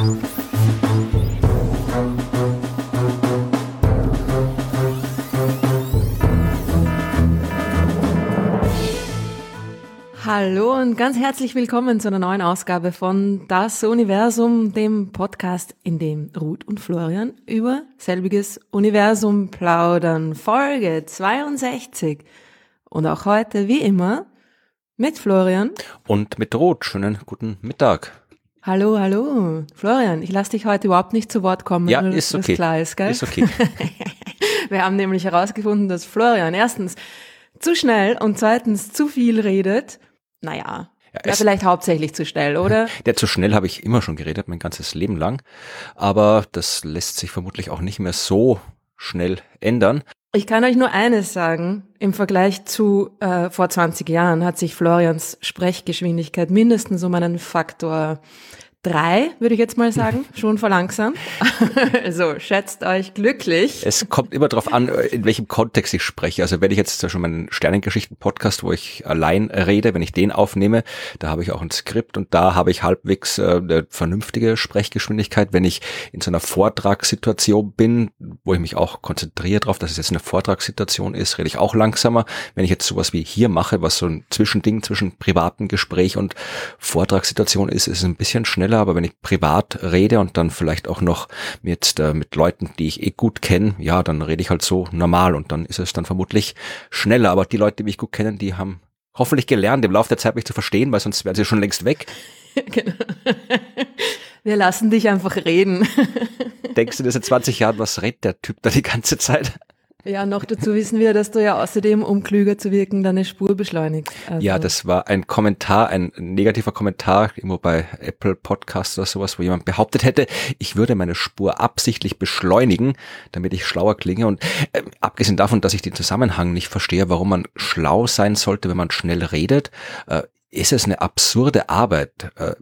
Hallo und ganz herzlich willkommen zu einer neuen Ausgabe von Das Universum, dem Podcast, in dem Ruth und Florian über selbiges Universum plaudern. Folge 62. Und auch heute, wie immer, mit Florian. Und mit Ruth. Schönen guten Mittag. Hallo, hallo. Florian, ich lasse dich heute überhaupt nicht zu Wort kommen. Ja, ist okay. klar ist, gell? Ist okay. Wir haben nämlich herausgefunden, dass Florian erstens zu schnell und zweitens zu viel redet naja, ja, ja vielleicht hauptsächlich zu schnell, oder? Der zu schnell habe ich immer schon geredet, mein ganzes Leben lang. Aber das lässt sich vermutlich auch nicht mehr so schnell ändern. Ich kann euch nur eines sagen. Im Vergleich zu äh, vor 20 Jahren hat sich Florians Sprechgeschwindigkeit mindestens um einen Faktor drei, würde ich jetzt mal sagen, schon verlangsamt. also schätzt euch glücklich. Es kommt immer darauf an, in welchem Kontext ich spreche. Also wenn ich jetzt schon meinen Sternengeschichten-Podcast, wo ich allein rede, wenn ich den aufnehme, da habe ich auch ein Skript und da habe ich halbwegs äh, eine vernünftige Sprechgeschwindigkeit. Wenn ich in so einer Vortragssituation bin, wo ich mich auch konzentriere darauf, dass es jetzt eine Vortragssituation ist, rede ich auch langsamer. Wenn ich jetzt sowas wie hier mache, was so ein Zwischending zwischen privatem Gespräch und Vortragssituation ist, ist es ein bisschen schneller schneller, aber wenn ich privat rede und dann vielleicht auch noch mit, äh, mit Leuten, die ich eh gut kenne, ja, dann rede ich halt so normal und dann ist es dann vermutlich schneller. Aber die Leute, die mich gut kennen, die haben hoffentlich gelernt, im Laufe der Zeit mich zu verstehen, weil sonst wären sie schon längst weg. genau. Wir lassen dich einfach reden. Denkst du, dass in 20 Jahren, was redet der Typ da die ganze Zeit? Ja, noch dazu wissen wir, dass du ja außerdem, um klüger zu wirken, deine Spur beschleunigst. Also ja, das war ein Kommentar, ein negativer Kommentar, irgendwo bei Apple Podcasts oder sowas, wo jemand behauptet hätte, ich würde meine Spur absichtlich beschleunigen, damit ich schlauer klinge. Und äh, abgesehen davon, dass ich den Zusammenhang nicht verstehe, warum man schlau sein sollte, wenn man schnell redet, äh, ist es eine absurde Arbeit. Äh,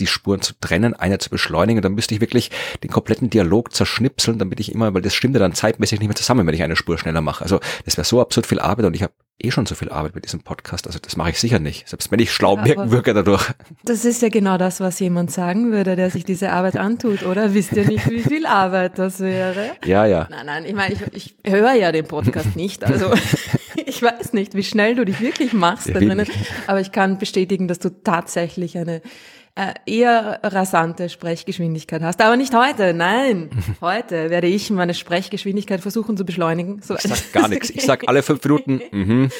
die Spuren zu trennen, eine zu beschleunigen. Dann müsste ich wirklich den kompletten Dialog zerschnipseln, damit ich immer, weil das stimmt ja dann zeitmäßig nicht mehr zusammen, wenn ich eine Spur schneller mache. Also das wäre so absurd viel Arbeit und ich habe eh schon so viel Arbeit mit diesem Podcast. Also das mache ich sicher nicht, selbst wenn ich schlau wirken würde dadurch. Das ist ja genau das, was jemand sagen würde, der sich diese Arbeit antut, oder? Wisst ihr nicht, wie viel Arbeit das wäre? Ja, ja. Nein, nein, ich meine, ich, ich höre ja den Podcast nicht, also ich weiß nicht, wie schnell du dich wirklich machst da drinnen, aber ich kann bestätigen, dass du tatsächlich eine äh, eher rasante Sprechgeschwindigkeit hast. Aber nicht heute, nein. Heute werde ich meine Sprechgeschwindigkeit versuchen zu beschleunigen. So. Ich sag gar nichts. Ich sag alle fünf Minuten. Mhm.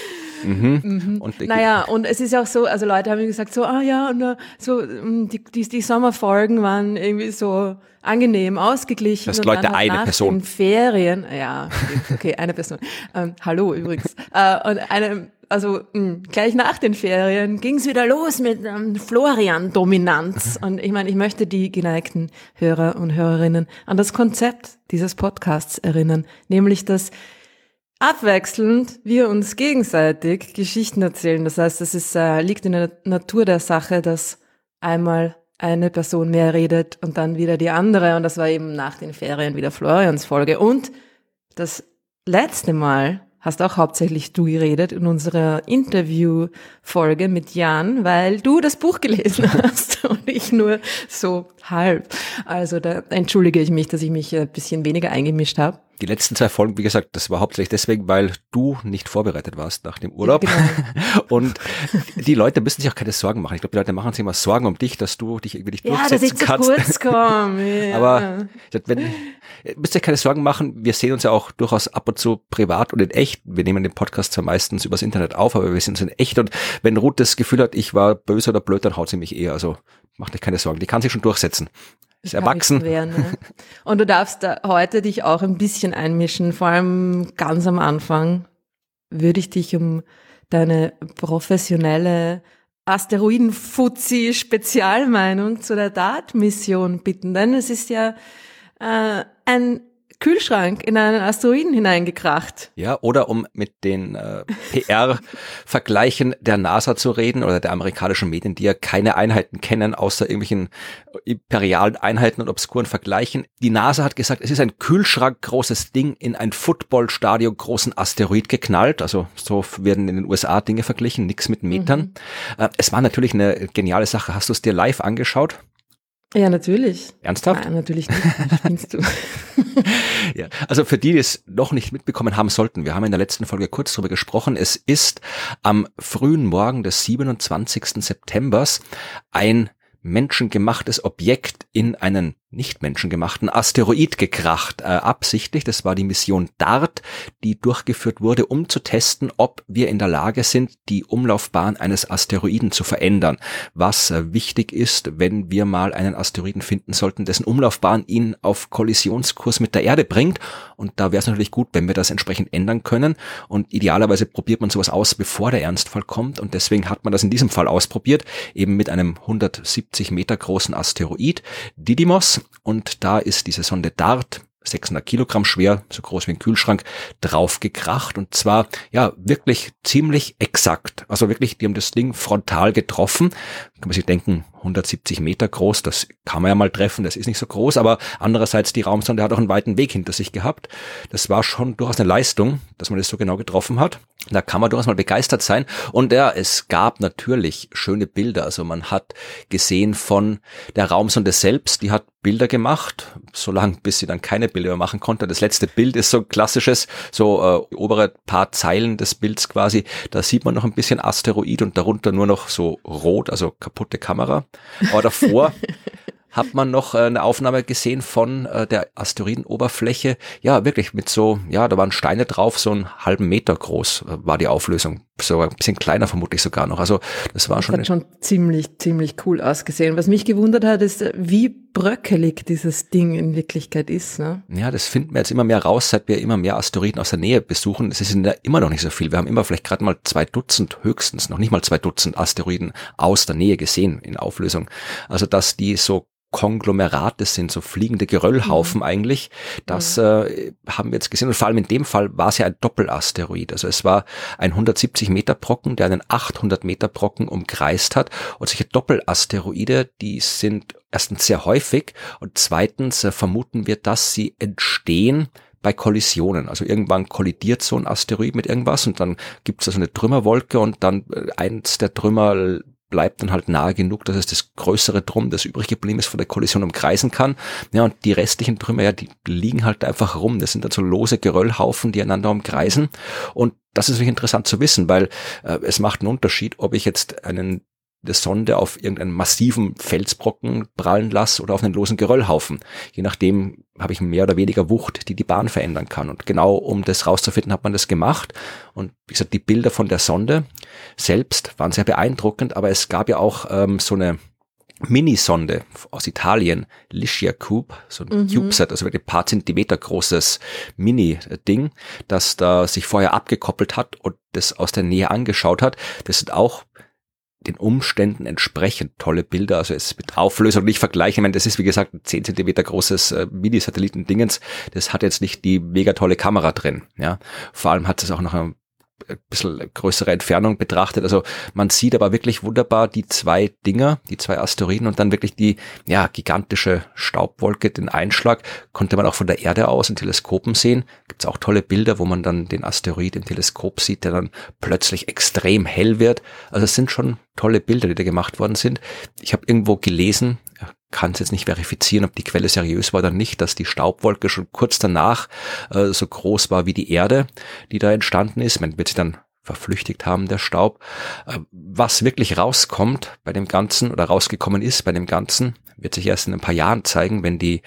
Mhm. Mhm. Und naja, und es ist auch so, also Leute haben mir gesagt, so, ah ja, und, uh, so, mm, die, die, die Sommerfolgen waren irgendwie so angenehm, ausgeglichen. Das Leute eine Person. Den Ferien, ja, okay, eine Person. Ähm, hallo übrigens. Äh, und eine, also mh, hm, gleich nach den Ferien ging's wieder los mit ähm, Florian-Dominanz. Und ich meine, ich möchte die geneigten Hörer und Hörerinnen an das Konzept dieses Podcasts erinnern, nämlich dass abwechselnd wir uns gegenseitig Geschichten erzählen. Das heißt, es ist, äh, liegt in der Natur der Sache, dass einmal eine Person mehr redet und dann wieder die andere. Und das war eben nach den Ferien wieder Florians Folge. Und das letzte Mal hast auch hauptsächlich du geredet in unserer Interview-Folge mit Jan, weil du das Buch gelesen hast und ich nur so halb. Also da entschuldige ich mich, dass ich mich ein bisschen weniger eingemischt habe. Die letzten zwei Folgen, wie gesagt, das war hauptsächlich deswegen, weil du nicht vorbereitet warst nach dem Urlaub. Genau. Und die Leute müssen sich auch keine Sorgen machen. Ich glaube, die Leute machen sich immer Sorgen um dich, dass du dich irgendwie nicht ja, durchsetzen kannst. Ja, dass ich zu kurz komme. Ja. Aber wenn, müsst ihr keine Sorgen machen. Wir sehen uns ja auch durchaus ab und zu privat und in echt. Wir nehmen den Podcast zwar meistens übers Internet auf, aber wir sehen uns in echt. Und wenn Ruth das Gefühl hat, ich war böse oder blöd, dann haut sie mich eher. Also macht euch keine Sorgen. Die kann sich schon durchsetzen ist erwachsen. Wehren, ne? Und du darfst da heute dich auch ein bisschen einmischen, vor allem ganz am Anfang würde ich dich um deine professionelle Asteroiden-Fuzzi-Spezialmeinung zu der DART-Mission bitten, denn es ist ja äh, ein Kühlschrank in einen Asteroiden hineingekracht. Ja, oder um mit den äh, PR-Vergleichen der NASA zu reden oder der amerikanischen Medien, die ja keine Einheiten kennen, außer irgendwelchen imperialen Einheiten und obskuren Vergleichen. Die NASA hat gesagt, es ist ein Kühlschrank großes Ding in ein Footballstadion großen Asteroid geknallt. Also so werden in den USA Dinge verglichen, nichts mit Metern. Mhm. Äh, es war natürlich eine geniale Sache. Hast du es dir live angeschaut? Ja, natürlich. Ernsthaft? Nein, natürlich nicht. Du. ja, also für die, die es noch nicht mitbekommen haben sollten, wir haben in der letzten Folge kurz darüber gesprochen. Es ist am frühen Morgen des 27. Septembers ein menschengemachtes Objekt in einen nicht menschengemachten Asteroid gekracht, äh, absichtlich. Das war die Mission DART, die durchgeführt wurde, um zu testen, ob wir in der Lage sind, die Umlaufbahn eines Asteroiden zu verändern. Was äh, wichtig ist, wenn wir mal einen Asteroiden finden sollten, dessen Umlaufbahn ihn auf Kollisionskurs mit der Erde bringt. Und da wäre es natürlich gut, wenn wir das entsprechend ändern können. Und idealerweise probiert man sowas aus, bevor der Ernstfall kommt. Und deswegen hat man das in diesem Fall ausprobiert, eben mit einem 170 Meter großen Asteroid, Didymos und da ist diese Sonde DART 600 Kilogramm schwer, so groß wie ein Kühlschrank, draufgekracht und zwar ja wirklich ziemlich exakt. Also wirklich, die haben das Ding frontal getroffen. Kann man sich denken, 170 Meter groß, das kann man ja mal treffen, das ist nicht so groß, aber andererseits die Raumsonde hat auch einen weiten Weg hinter sich gehabt. Das war schon durchaus eine Leistung, dass man das so genau getroffen hat. Da kann man durchaus mal begeistert sein. Und ja, es gab natürlich schöne Bilder. Also man hat gesehen von der Raumsonde selbst, die hat Bilder gemacht, so lange bis sie dann keine Bilder mehr machen konnte. Das letzte Bild ist so klassisches, so äh, obere paar Zeilen des Bilds quasi. Da sieht man noch ein bisschen Asteroid und darunter nur noch so rot, also kaputte Kamera. Aber davor hat man noch äh, eine Aufnahme gesehen von äh, der Asteroidenoberfläche. Ja, wirklich mit so, ja, da waren Steine drauf, so einen halben Meter groß äh, war die Auflösung. So ein bisschen kleiner vermutlich sogar noch. Also das war das schon. Hat schon ziemlich, ziemlich cool ausgesehen. Was mich gewundert hat, ist, wie bröckelig dieses Ding in Wirklichkeit ist. Ne? Ja, das finden wir jetzt immer mehr raus, seit wir immer mehr Asteroiden aus der Nähe besuchen. Es sind ja immer noch nicht so viel. Wir haben immer vielleicht gerade mal zwei Dutzend höchstens, noch nicht mal zwei Dutzend Asteroiden aus der Nähe gesehen in Auflösung. Also dass die so Konglomerate sind, so fliegende Geröllhaufen mhm. eigentlich. Das äh, haben wir jetzt gesehen. Und vor allem in dem Fall war es ja ein Doppelasteroid. Also es war ein 170 Meter Brocken, der einen 800 Meter Brocken umkreist hat. Und solche Doppelasteroide, die sind erstens sehr häufig und zweitens äh, vermuten wir, dass sie entstehen bei Kollisionen. Also irgendwann kollidiert so ein Asteroid mit irgendwas und dann gibt es da so eine Trümmerwolke und dann äh, eins der Trümmer bleibt dann halt nahe genug, dass es das größere Drum, das übrig geblieben ist, von der Kollision umkreisen kann. Ja, und die restlichen Trümmer, ja, die liegen halt einfach rum. Das sind dann so lose Geröllhaufen, die einander umkreisen. Und das ist wirklich interessant zu wissen, weil äh, es macht einen Unterschied, ob ich jetzt einen der Sonde auf irgendeinen massiven Felsbrocken prallen lasse oder auf einen losen Geröllhaufen. Je nachdem habe ich mehr oder weniger Wucht, die die Bahn verändern kann. Und genau um das rauszufinden, hat man das gemacht. Und wie gesagt, die Bilder von der Sonde selbst waren sehr beeindruckend, aber es gab ja auch ähm, so eine Minisonde aus Italien, Licia Cube, so ein mhm. CubeSat, also ein paar Zentimeter großes Mini-Ding, das da sich vorher abgekoppelt hat und das aus der Nähe angeschaut hat. Das sind auch den Umständen entsprechend tolle Bilder. Also es mit Auflösung nicht vergleichen. Ich meine, das ist wie gesagt ein 10 Zentimeter großes äh, Mini-Satelliten-Dingens. Das hat jetzt nicht die mega tolle Kamera drin. Ja, vor allem hat es auch noch ein ein bisschen größere Entfernung betrachtet. Also man sieht aber wirklich wunderbar die zwei Dinger, die zwei Asteroiden und dann wirklich die ja gigantische Staubwolke, den Einschlag konnte man auch von der Erde aus in Teleskopen sehen. Gibt es auch tolle Bilder, wo man dann den Asteroid im Teleskop sieht, der dann plötzlich extrem hell wird. Also es sind schon tolle Bilder, die da gemacht worden sind. Ich habe irgendwo gelesen, kann es jetzt nicht verifizieren, ob die Quelle seriös war oder nicht, dass die Staubwolke schon kurz danach äh, so groß war wie die Erde, die da entstanden ist. Man wird sich dann verflüchtigt haben, der Staub. Äh, was wirklich rauskommt bei dem Ganzen oder rausgekommen ist bei dem Ganzen, wird sich erst in ein paar Jahren zeigen, wenn die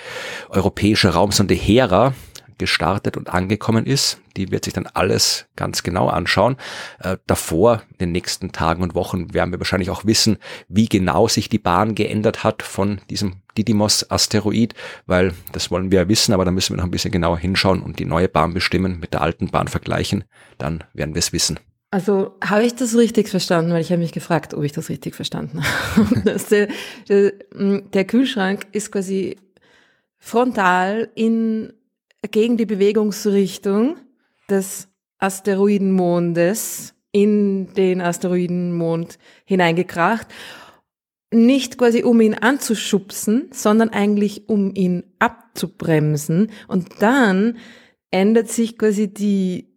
europäische Raumsonde Hera gestartet und angekommen ist. Die wird sich dann alles ganz genau anschauen. Äh, davor, in den nächsten Tagen und Wochen, werden wir wahrscheinlich auch wissen, wie genau sich die Bahn geändert hat von diesem Didymos-Asteroid, weil das wollen wir ja wissen, aber da müssen wir noch ein bisschen genauer hinschauen und die neue Bahn bestimmen, mit der alten Bahn vergleichen. Dann werden wir es wissen. Also habe ich das richtig verstanden, weil ich habe mich gefragt, ob ich das richtig verstanden habe. der, der, der Kühlschrank ist quasi frontal in gegen die Bewegungsrichtung des Asteroidenmondes in den Asteroidenmond hineingekracht. Nicht quasi um ihn anzuschubsen, sondern eigentlich um ihn abzubremsen. Und dann ändert sich quasi die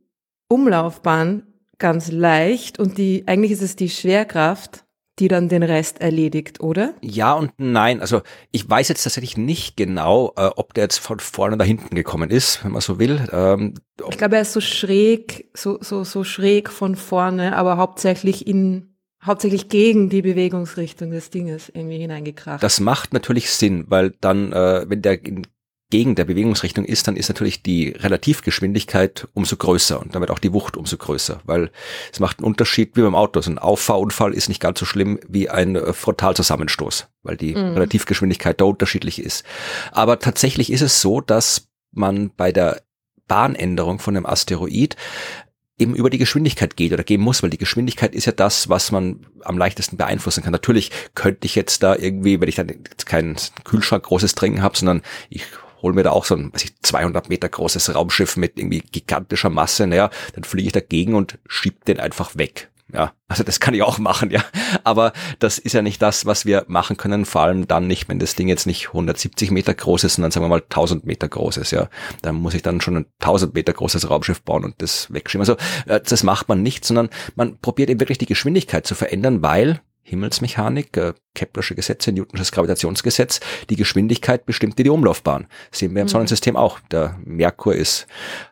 Umlaufbahn ganz leicht und die, eigentlich ist es die Schwerkraft, die dann den Rest erledigt, oder? Ja und nein. Also ich weiß jetzt tatsächlich nicht genau, äh, ob der jetzt von vorne nach hinten gekommen ist, wenn man so will. Ähm, ich glaube, er ist so schräg, so, so, so schräg von vorne, aber hauptsächlich in hauptsächlich gegen die Bewegungsrichtung des Dinges irgendwie hineingekracht. Das macht natürlich Sinn, weil dann, äh, wenn der in gegen der Bewegungsrichtung ist, dann ist natürlich die Relativgeschwindigkeit umso größer und damit auch die Wucht umso größer, weil es macht einen Unterschied wie beim Auto. So ein Auffahrunfall ist nicht ganz so schlimm wie ein äh, Frontalzusammenstoß, weil die mhm. Relativgeschwindigkeit da unterschiedlich ist. Aber tatsächlich ist es so, dass man bei der Bahnänderung von einem Asteroid eben über die Geschwindigkeit geht oder gehen muss, weil die Geschwindigkeit ist ja das, was man am leichtesten beeinflussen kann. Natürlich könnte ich jetzt da irgendwie, wenn ich dann keinen Kühlschrank großes Trinken habe, sondern ich hol mir da auch so ein weiß ich, 200 Meter großes Raumschiff mit irgendwie gigantischer Masse, naja, dann fliege ich dagegen und schieb den einfach weg. Ja, also das kann ich auch machen, ja. Aber das ist ja nicht das, was wir machen können, vor allem dann nicht, wenn das Ding jetzt nicht 170 Meter groß ist, sondern sagen wir mal 1000 Meter groß ist, ja. Dann muss ich dann schon ein 1000 Meter großes Raumschiff bauen und das wegschieben. Also äh, das macht man nicht, sondern man probiert eben wirklich die Geschwindigkeit zu verändern, weil Himmelsmechanik, äh, Keplersche Gesetze, Newtonsches Gravitationsgesetz, die Geschwindigkeit bestimmt die Umlaufbahn. Sehen wir im mhm. Sonnensystem auch. Der Merkur ist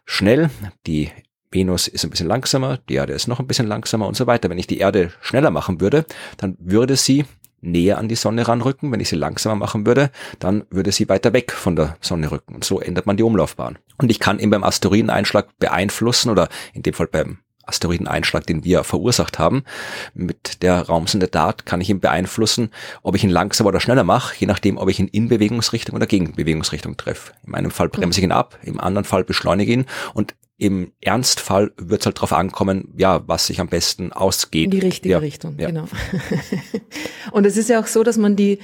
schnell, die Venus ist ein bisschen langsamer, die Erde ist noch ein bisschen langsamer und so weiter. Wenn ich die Erde schneller machen würde, dann würde sie näher an die Sonne ranrücken. Wenn ich sie langsamer machen würde, dann würde sie weiter weg von der Sonne rücken. Und so ändert man die Umlaufbahn. Und ich kann eben beim Asteroideneinschlag beeinflussen oder in dem Fall beim Asteroideneinschlag, den wir verursacht haben. Mit der Raumsonde DART kann ich ihn beeinflussen, ob ich ihn langsamer oder schneller mache, je nachdem, ob ich ihn in Bewegungsrichtung oder gegen Bewegungsrichtung treffe. In einem Fall bremse ich ihn ab, im anderen Fall beschleunige ihn und im Ernstfall wird es halt darauf ankommen, ja, was sich am besten ausgeht. In die richtige ja, Richtung, ja. genau. und es ist ja auch so, dass man die,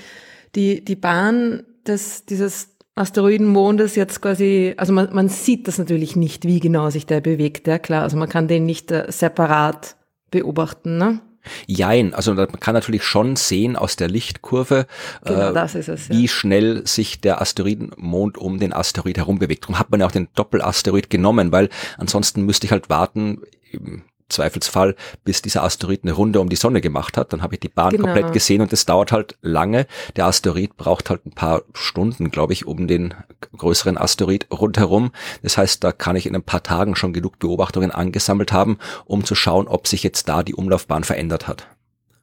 die, die Bahn des, dieses Asteroidenmondes jetzt quasi, also man, man sieht das natürlich nicht, wie genau sich der bewegt, ja klar. Also man kann den nicht äh, separat beobachten, ne? Jein, also man kann natürlich schon sehen aus der Lichtkurve, genau, äh, es, ja. wie schnell sich der Asteroidenmond um den Asteroid herum bewegt. Darum hat man ja auch den Doppelasteroid genommen, weil ansonsten müsste ich halt warten, Zweifelsfall, bis dieser Asteroid eine Runde um die Sonne gemacht hat. Dann habe ich die Bahn genau. komplett gesehen und das dauert halt lange. Der Asteroid braucht halt ein paar Stunden, glaube ich, um den größeren Asteroid rundherum. Das heißt, da kann ich in ein paar Tagen schon genug Beobachtungen angesammelt haben, um zu schauen, ob sich jetzt da die Umlaufbahn verändert hat.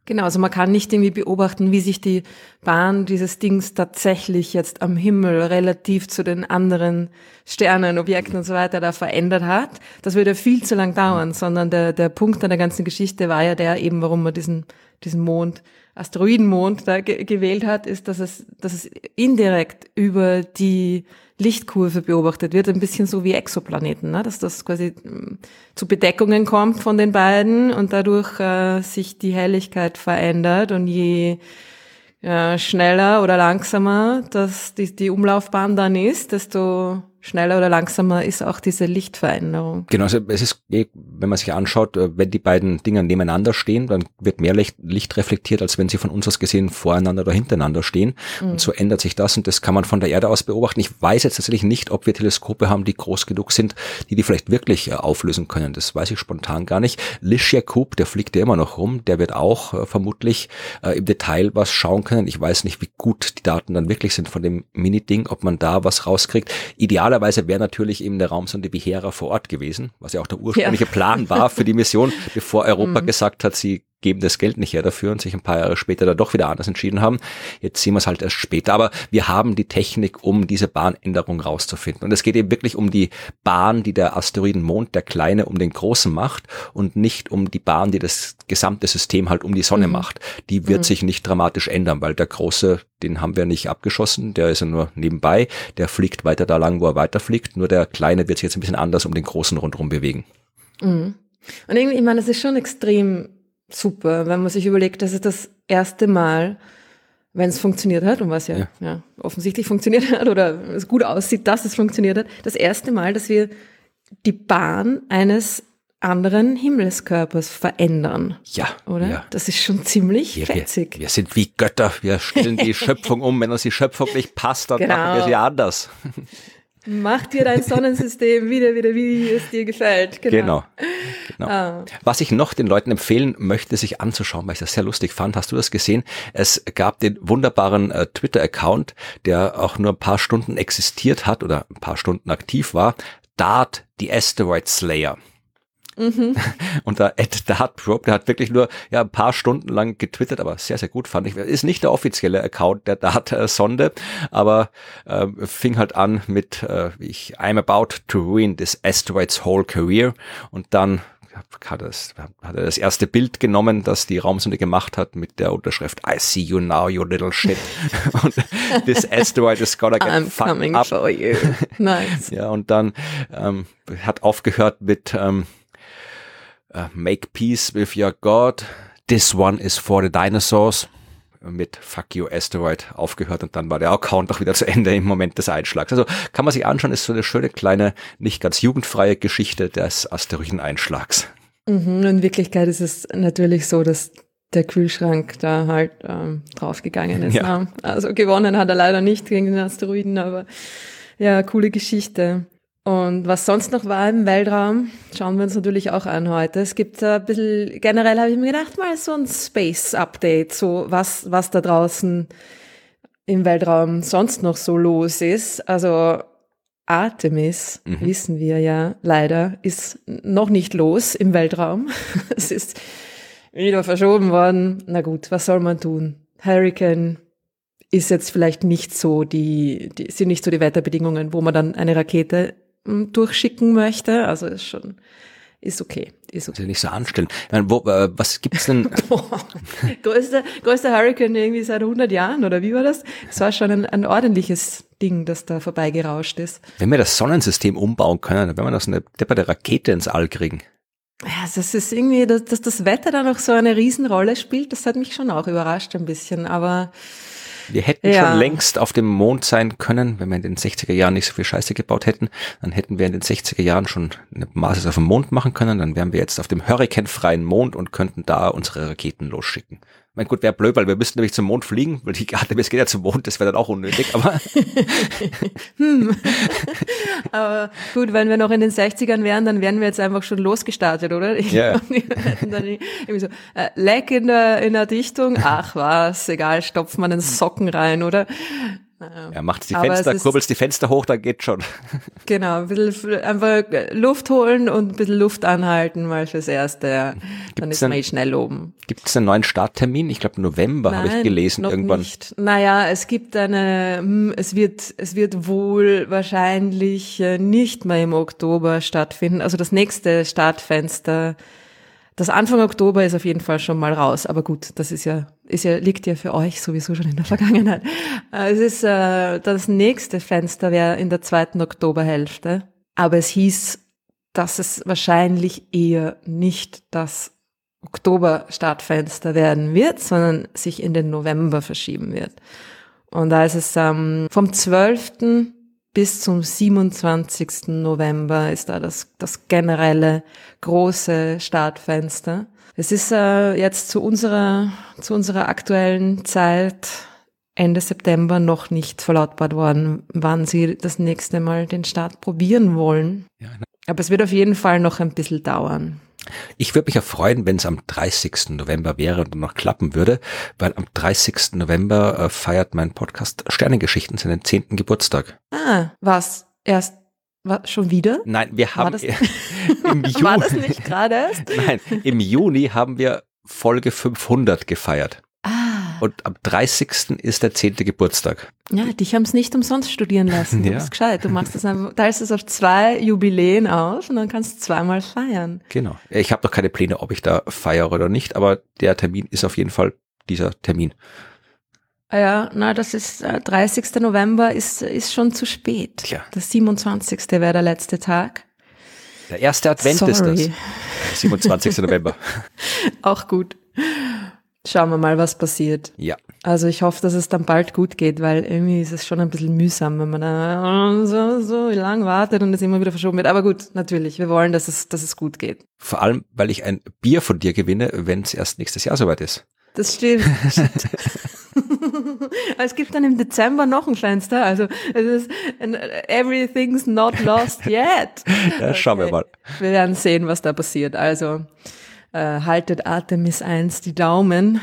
Genau, also man kann nicht irgendwie beobachten, wie sich die Bahn dieses Dings tatsächlich jetzt am Himmel relativ zu den anderen Sternen, Objekten und so weiter da verändert hat. Das würde viel zu lang dauern, sondern der, der Punkt an der ganzen Geschichte war ja der eben, warum man diesen, diesen Mond, Asteroidenmond da ge gewählt hat, ist, dass es, dass es indirekt über die Lichtkurve beobachtet wird, ein bisschen so wie Exoplaneten, ne? dass das quasi mm, zu Bedeckungen kommt von den beiden und dadurch äh, sich die Helligkeit verändert und je äh, schneller oder langsamer dass die, die Umlaufbahn dann ist, desto schneller oder langsamer ist auch diese Lichtveränderung. Genau, also es ist, eh, wenn man sich anschaut, äh, wenn die beiden Dinger nebeneinander stehen, dann wird mehr Licht, Licht reflektiert, als wenn sie von uns aus gesehen voreinander oder hintereinander stehen. Mhm. Und so ändert sich das und das kann man von der Erde aus beobachten. Ich weiß jetzt tatsächlich nicht, ob wir Teleskope haben, die groß genug sind, die die vielleicht wirklich äh, auflösen können. Das weiß ich spontan gar nicht. Lish Jakub, der fliegt ja immer noch rum, der wird auch äh, vermutlich im Detail was schauen können. Ich weiß nicht, wie gut die Daten dann wirklich sind von dem Mini-Ding, ob man da was rauskriegt. Ideal Idealerweise wäre natürlich eben der Raumsonde Vihera vor Ort gewesen, was ja auch der ursprüngliche ja. Plan war für die Mission, bevor Europa mhm. gesagt hat, sie geben das Geld nicht her dafür und sich ein paar Jahre später da doch wieder anders entschieden haben. Jetzt sehen wir es halt erst später. Aber wir haben die Technik, um diese Bahnänderung rauszufinden. Und es geht eben wirklich um die Bahn, die der Asteroidenmond, der kleine, um den großen macht und nicht um die Bahn, die das gesamte System halt um die Sonne mhm. macht. Die wird mhm. sich nicht dramatisch ändern, weil der große, den haben wir nicht abgeschossen, der ist ja nur nebenbei, der fliegt weiter da lang, wo er weiterfliegt. Nur der kleine wird sich jetzt ein bisschen anders um den großen rundherum bewegen. Mhm. Und irgendwie, ich meine, das ist schon extrem super, wenn man sich überlegt, dass es das erste Mal, wenn es funktioniert hat und was ja, ja. ja, offensichtlich funktioniert hat oder es gut aussieht, dass es funktioniert hat, das erste Mal, dass wir die Bahn eines anderen Himmelskörpers verändern. Ja. Oder? Ja. Das ist schon ziemlich wir, fetzig. Wir, wir, sind wie Götter. Wir stellen die Schöpfung um. Wenn uns die Schöpfung nicht passt, dann genau. machen wir sie anders. Mach dir dein Sonnensystem wieder, wieder, wie es dir gefällt. Genau. genau. genau. Ah. Was ich noch den Leuten empfehlen möchte, sich anzuschauen, weil ich das sehr lustig fand, hast du das gesehen? Es gab den wunderbaren äh, Twitter-Account, der auch nur ein paar Stunden existiert hat oder ein paar Stunden aktiv war. Dart, the Asteroid Slayer. Mhm. Und da Ed Dartprobe, der hat wirklich nur ja ein paar Stunden lang getwittert, aber sehr, sehr gut fand ich. Ist nicht der offizielle Account der Dart-Sonde, aber äh, fing halt an mit äh, ich I'm about to ruin this asteroid's whole career und dann hat er, das, hat er das erste Bild genommen, das die Raumsonde gemacht hat, mit der Unterschrift I see you now, you little shit. und this asteroid is gonna get I'm coming up. for you. Nice. ja, und dann ähm, hat aufgehört mit ähm, uh, Make Peace with Your God. This one is for the dinosaurs. Mit Fuck You Asteroid aufgehört und dann war der Account auch wieder zu Ende im Moment des Einschlags. Also kann man sich anschauen, ist so eine schöne kleine, nicht ganz jugendfreie Geschichte des Asteroideneinschlags. Mhm, in Wirklichkeit ist es natürlich so, dass der Kühlschrank da halt ähm, draufgegangen ist. Ja. Ne? Also gewonnen hat er leider nicht gegen den Asteroiden, aber ja, coole Geschichte. Und was sonst noch war im Weltraum, schauen wir uns natürlich auch an heute. Es gibt ein bisschen, generell habe ich mir gedacht, mal so ein Space-Update, so was, was da draußen im Weltraum sonst noch so los ist. Also Artemis, mhm. wissen wir ja leider, ist noch nicht los im Weltraum. es ist wieder verschoben worden. Na gut, was soll man tun? Hurricane ist jetzt vielleicht nicht so die, die sind nicht so die Wetterbedingungen, wo man dann eine Rakete durchschicken möchte. Also ist schon, ist okay. Ist okay. Ist ja nicht so anstellen. Meine, wo, äh, was gibt's denn? größter, größter Hurricane irgendwie seit 100 Jahren oder wie war das? Es war schon ein, ein ordentliches Ding, das da vorbeigerauscht ist. Wenn wir das Sonnensystem umbauen können, dann werden wir das eine depperte Rakete ins All kriegen. Ja, das ist irgendwie, dass, dass das Wetter da noch so eine Riesenrolle spielt, das hat mich schon auch überrascht ein bisschen, aber wir hätten ja. schon längst auf dem Mond sein können, wenn wir in den 60er Jahren nicht so viel Scheiße gebaut hätten. Dann hätten wir in den 60er Jahren schon eine Basis auf dem Mond machen können. Dann wären wir jetzt auf dem hurrikanfreien Mond und könnten da unsere Raketen losschicken. Mein gut, wäre blöd, weil wir müssten nämlich zum Mond fliegen, weil die Artemis geht ja zum Mond, das wäre dann auch unnötig, aber. hm. aber gut, wenn wir noch in den 60ern wären, dann wären wir jetzt einfach schon losgestartet, oder? Ja. dann irgendwie so, äh, Leck in der, in der Dichtung, ach was, egal, stopft man einen Socken rein, oder? Ja, macht die Fenster, kurbelst die Fenster hoch, dann geht schon. Genau, ein bisschen einfach Luft holen und ein bisschen Luft anhalten, mal fürs Erste. Ja. Dann ist man eh schnell oben. Gibt es einen neuen Starttermin? Ich glaube November habe ich gelesen noch irgendwann. Nicht. Naja, es gibt eine, hm, es wird, es wird wohl wahrscheinlich äh, nicht mehr im Oktober stattfinden. Also das nächste Startfenster das Anfang Oktober ist auf jeden Fall schon mal raus, aber gut, das ist ja, ist ja, liegt ja für euch sowieso schon in der Vergangenheit. Äh, es ist, äh, das nächste Fenster wäre in der zweiten Oktoberhälfte, aber es hieß, dass es wahrscheinlich eher nicht das Oktober-Startfenster werden wird, sondern sich in den November verschieben wird. Und da ist es ähm, vom 12 bis zum 27. November ist da das, das generelle große Startfenster. Es ist äh, jetzt zu unserer, zu unserer aktuellen Zeit Ende September noch nicht verlautbart worden, wann sie das nächste Mal den Start probieren wollen. Ja, Aber es wird auf jeden Fall noch ein bisschen dauern. Ich würde mich ja freuen, wenn es am 30. November wäre und noch klappen würde, weil am 30. November äh, feiert mein Podcast Sternengeschichten seinen 10. Geburtstag. Ah, was? Erst war schon wieder? Nein, wir haben das, im Juni. War das nicht gerade erst? Nein, im Juni haben wir Folge 500 gefeiert. Und am 30. ist der 10. Geburtstag. Ja, dich haben es nicht umsonst studieren lassen. Du ja. bist gescheit. Du machst das einfach, teilst es auf zwei Jubiläen auf und dann kannst du zweimal feiern. Genau. Ich habe noch keine Pläne, ob ich da feiere oder nicht, aber der Termin ist auf jeden Fall dieser Termin. Ah ja, na, das ist äh, 30. November ist, ist schon zu spät. Tja. Das 27. wäre der letzte Tag. Der erste Advent Sorry. ist das. 27. November. Auch gut. Schauen wir mal, was passiert. Ja. Also ich hoffe, dass es dann bald gut geht, weil irgendwie ist es schon ein bisschen mühsam, wenn man da so, so lang wartet und es immer wieder verschoben wird. Aber gut, natürlich, wir wollen, dass es, dass es gut geht. Vor allem, weil ich ein Bier von dir gewinne, wenn es erst nächstes Jahr soweit ist. Das stimmt. es gibt dann im Dezember noch ein Fenster, also es ist everything's not lost yet. Ja, schauen wir mal. Wir werden sehen, was da passiert. Also äh, haltet Artemis 1 die Daumen.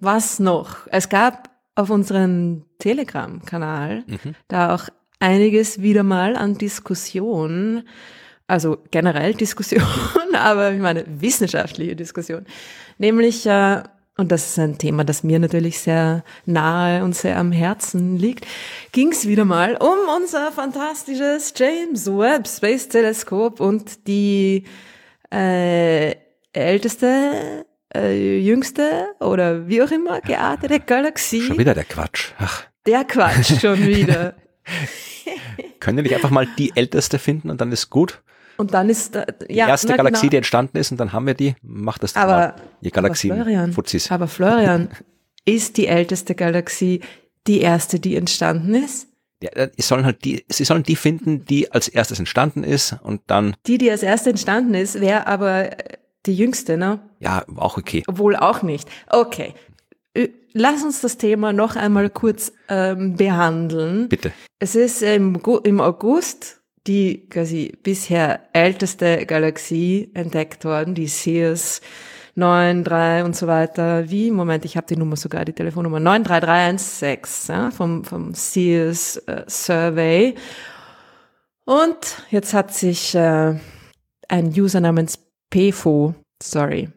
Was noch? Es gab auf unserem Telegram-Kanal mhm. da auch einiges wieder mal an Diskussion, also generell Diskussion, aber ich meine wissenschaftliche Diskussion, nämlich äh, und das ist ein Thema, das mir natürlich sehr nahe und sehr am Herzen liegt, ging es wieder mal um unser fantastisches James Webb Space Teleskop und die äh, älteste, äh, jüngste oder wie auch immer geartete Galaxie. Schon wieder der Quatsch. Ach. Der Quatsch schon wieder. Können wir nicht einfach mal die älteste finden und dann ist gut? Und dann ist äh, ja, die erste Galaxie, genau. die entstanden ist, und dann haben wir die. Macht das aber, mal. Ihr Galaxien. Aber Florian, Fuzis. aber Florian, ist die älteste Galaxie die erste, die entstanden ist? Ja, äh, sie sollen halt die, sie sollen die finden, die als erstes entstanden ist und dann. Die, die als erste entstanden ist, wäre aber die jüngste, ne? Ja, auch okay. Obwohl auch nicht. Okay. Lass uns das Thema noch einmal kurz ähm, behandeln. Bitte. Es ist im, im August die quasi bisher älteste Galaxie entdeckt worden, die Sears 93 und so weiter. Wie? Moment, ich habe die Nummer sogar, die Telefonnummer 93316 ja, vom, vom Sears äh, Survey. Und jetzt hat sich äh, ein User namens PFO, sorry,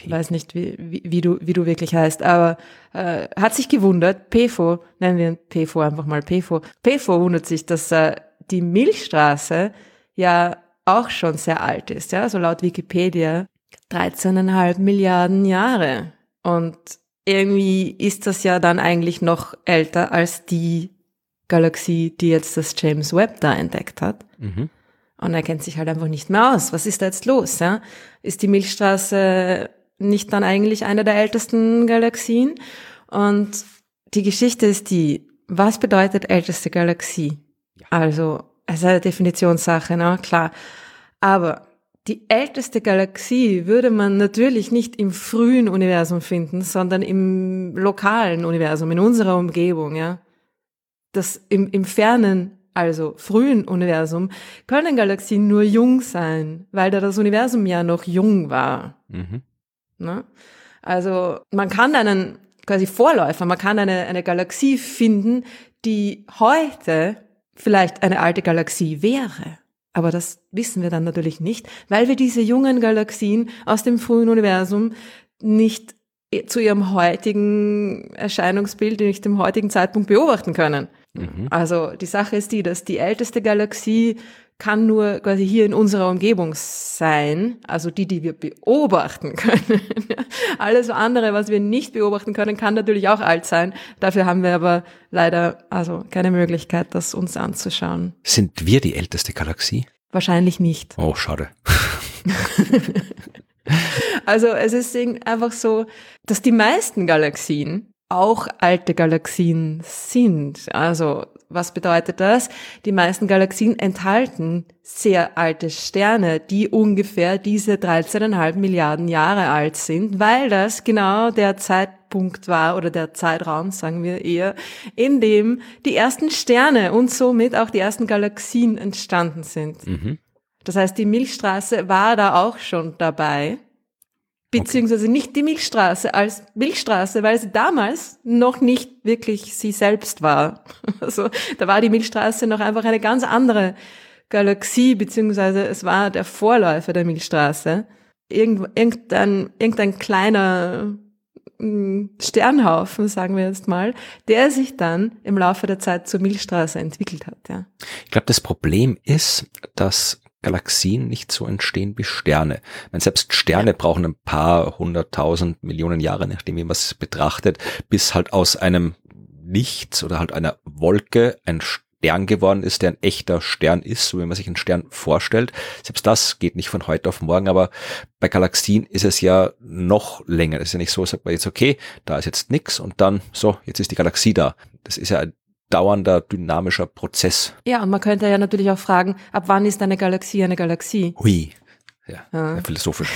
ich weiß nicht, wie, wie, wie, du, wie du wirklich heißt, aber äh, hat sich gewundert, PFO, nennen wir PFO einfach mal PFO. PFO wundert sich, dass äh, die Milchstraße ja auch schon sehr alt ist, ja, so laut Wikipedia 13,5 Milliarden Jahre. Und irgendwie ist das ja dann eigentlich noch älter als die Galaxie, die jetzt das James Webb da entdeckt hat. Mhm. Und er kennt sich halt einfach nicht mehr aus. Was ist da jetzt los? Ja? Ist die Milchstraße nicht dann eigentlich eine der ältesten Galaxien? Und die Geschichte ist die, was bedeutet älteste Galaxie? Also, es ist eine Definitionssache, ne? klar. Aber die älteste Galaxie würde man natürlich nicht im frühen Universum finden, sondern im lokalen Universum, in unserer Umgebung, ja. Das im, im fernen, also frühen Universum, können Galaxien nur jung sein, weil da das Universum ja noch jung war. Mhm. Ne? Also man kann einen quasi Vorläufer, man kann eine, eine Galaxie finden, die heute vielleicht eine alte Galaxie wäre. Aber das wissen wir dann natürlich nicht, weil wir diese jungen Galaxien aus dem frühen Universum nicht zu ihrem heutigen Erscheinungsbild, nicht dem heutigen Zeitpunkt beobachten können. Mhm. Also die Sache ist die, dass die älteste Galaxie kann nur quasi hier in unserer Umgebung sein, also die, die wir beobachten können. Alles andere, was wir nicht beobachten können, kann natürlich auch alt sein. Dafür haben wir aber leider also keine Möglichkeit, das uns anzuschauen. Sind wir die älteste Galaxie? Wahrscheinlich nicht. Oh, schade. also es ist einfach so, dass die meisten Galaxien auch alte Galaxien sind. Also was bedeutet das? Die meisten Galaxien enthalten sehr alte Sterne, die ungefähr diese 13,5 Milliarden Jahre alt sind, weil das genau der Zeitpunkt war oder der Zeitraum, sagen wir eher, in dem die ersten Sterne und somit auch die ersten Galaxien entstanden sind. Mhm. Das heißt, die Milchstraße war da auch schon dabei beziehungsweise okay. nicht die Milchstraße als Milchstraße, weil sie damals noch nicht wirklich sie selbst war. Also da war die Milchstraße noch einfach eine ganz andere Galaxie, beziehungsweise es war der Vorläufer der Milchstraße. Irgend, irgendein, irgendein kleiner hm, Sternhaufen, sagen wir jetzt mal, der sich dann im Laufe der Zeit zur Milchstraße entwickelt hat. Ja. Ich glaube, das Problem ist, dass Galaxien nicht so entstehen wie Sterne. Meine, selbst Sterne brauchen ein paar hunderttausend Millionen Jahre, nachdem man es betrachtet, bis halt aus einem Nichts oder halt einer Wolke ein Stern geworden ist, der ein echter Stern ist, so wie man sich einen Stern vorstellt. Selbst das geht nicht von heute auf morgen, aber bei Galaxien ist es ja noch länger. Es ist ja nicht so, sagt man jetzt, okay, da ist jetzt nix und dann, so, jetzt ist die Galaxie da. Das ist ja dauernder dynamischer Prozess. Ja, und man könnte ja natürlich auch fragen, ab wann ist eine Galaxie eine Galaxie? Hui. Ja, ja. philosophisch.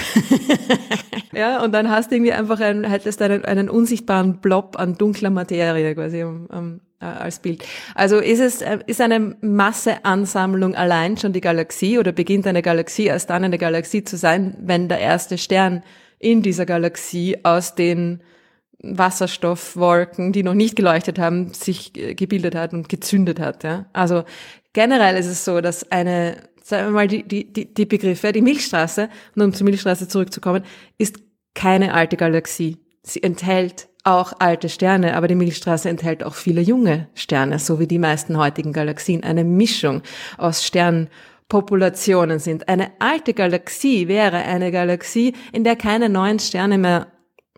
ja, und dann hast du irgendwie einfach einen, hättest einen, einen unsichtbaren Blob an dunkler Materie quasi um, um, äh, als Bild. Also ist es, äh, ist eine Masseansammlung allein schon die Galaxie oder beginnt eine Galaxie erst dann eine Galaxie zu sein, wenn der erste Stern in dieser Galaxie aus den Wasserstoffwolken, die noch nicht geleuchtet haben, sich gebildet hat und gezündet hat. Ja? Also generell ist es so, dass eine, sagen wir mal, die, die, die, die Begriffe, die Milchstraße, und um zur Milchstraße zurückzukommen, ist keine alte Galaxie. Sie enthält auch alte Sterne, aber die Milchstraße enthält auch viele junge Sterne, so wie die meisten heutigen Galaxien. Eine Mischung aus Sternpopulationen sind. Eine alte Galaxie wäre eine Galaxie, in der keine neuen Sterne mehr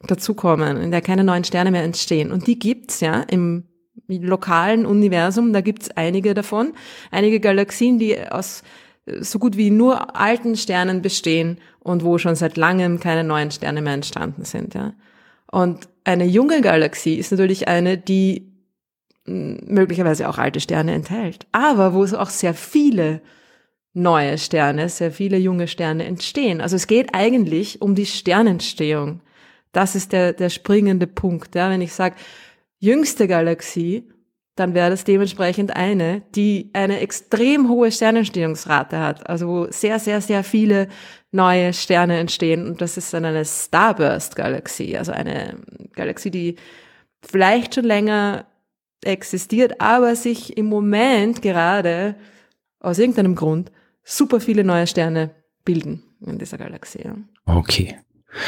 dazukommen, in der keine neuen Sterne mehr entstehen. Und die gibt's ja im lokalen Universum, da gibt's einige davon, einige Galaxien, die aus so gut wie nur alten Sternen bestehen und wo schon seit langem keine neuen Sterne mehr entstanden sind. Ja. Und eine junge Galaxie ist natürlich eine, die möglicherweise auch alte Sterne enthält, aber wo es auch sehr viele neue Sterne, sehr viele junge Sterne entstehen. Also es geht eigentlich um die Sternentstehung. Das ist der, der springende Punkt. Ja? Wenn ich sage, jüngste Galaxie, dann wäre das dementsprechend eine, die eine extrem hohe Sternentstehungsrate hat, also wo sehr, sehr, sehr viele neue Sterne entstehen. Und das ist dann eine Starburst-Galaxie, also eine Galaxie, die vielleicht schon länger existiert, aber sich im Moment gerade aus irgendeinem Grund super viele neue Sterne bilden in dieser Galaxie. Okay.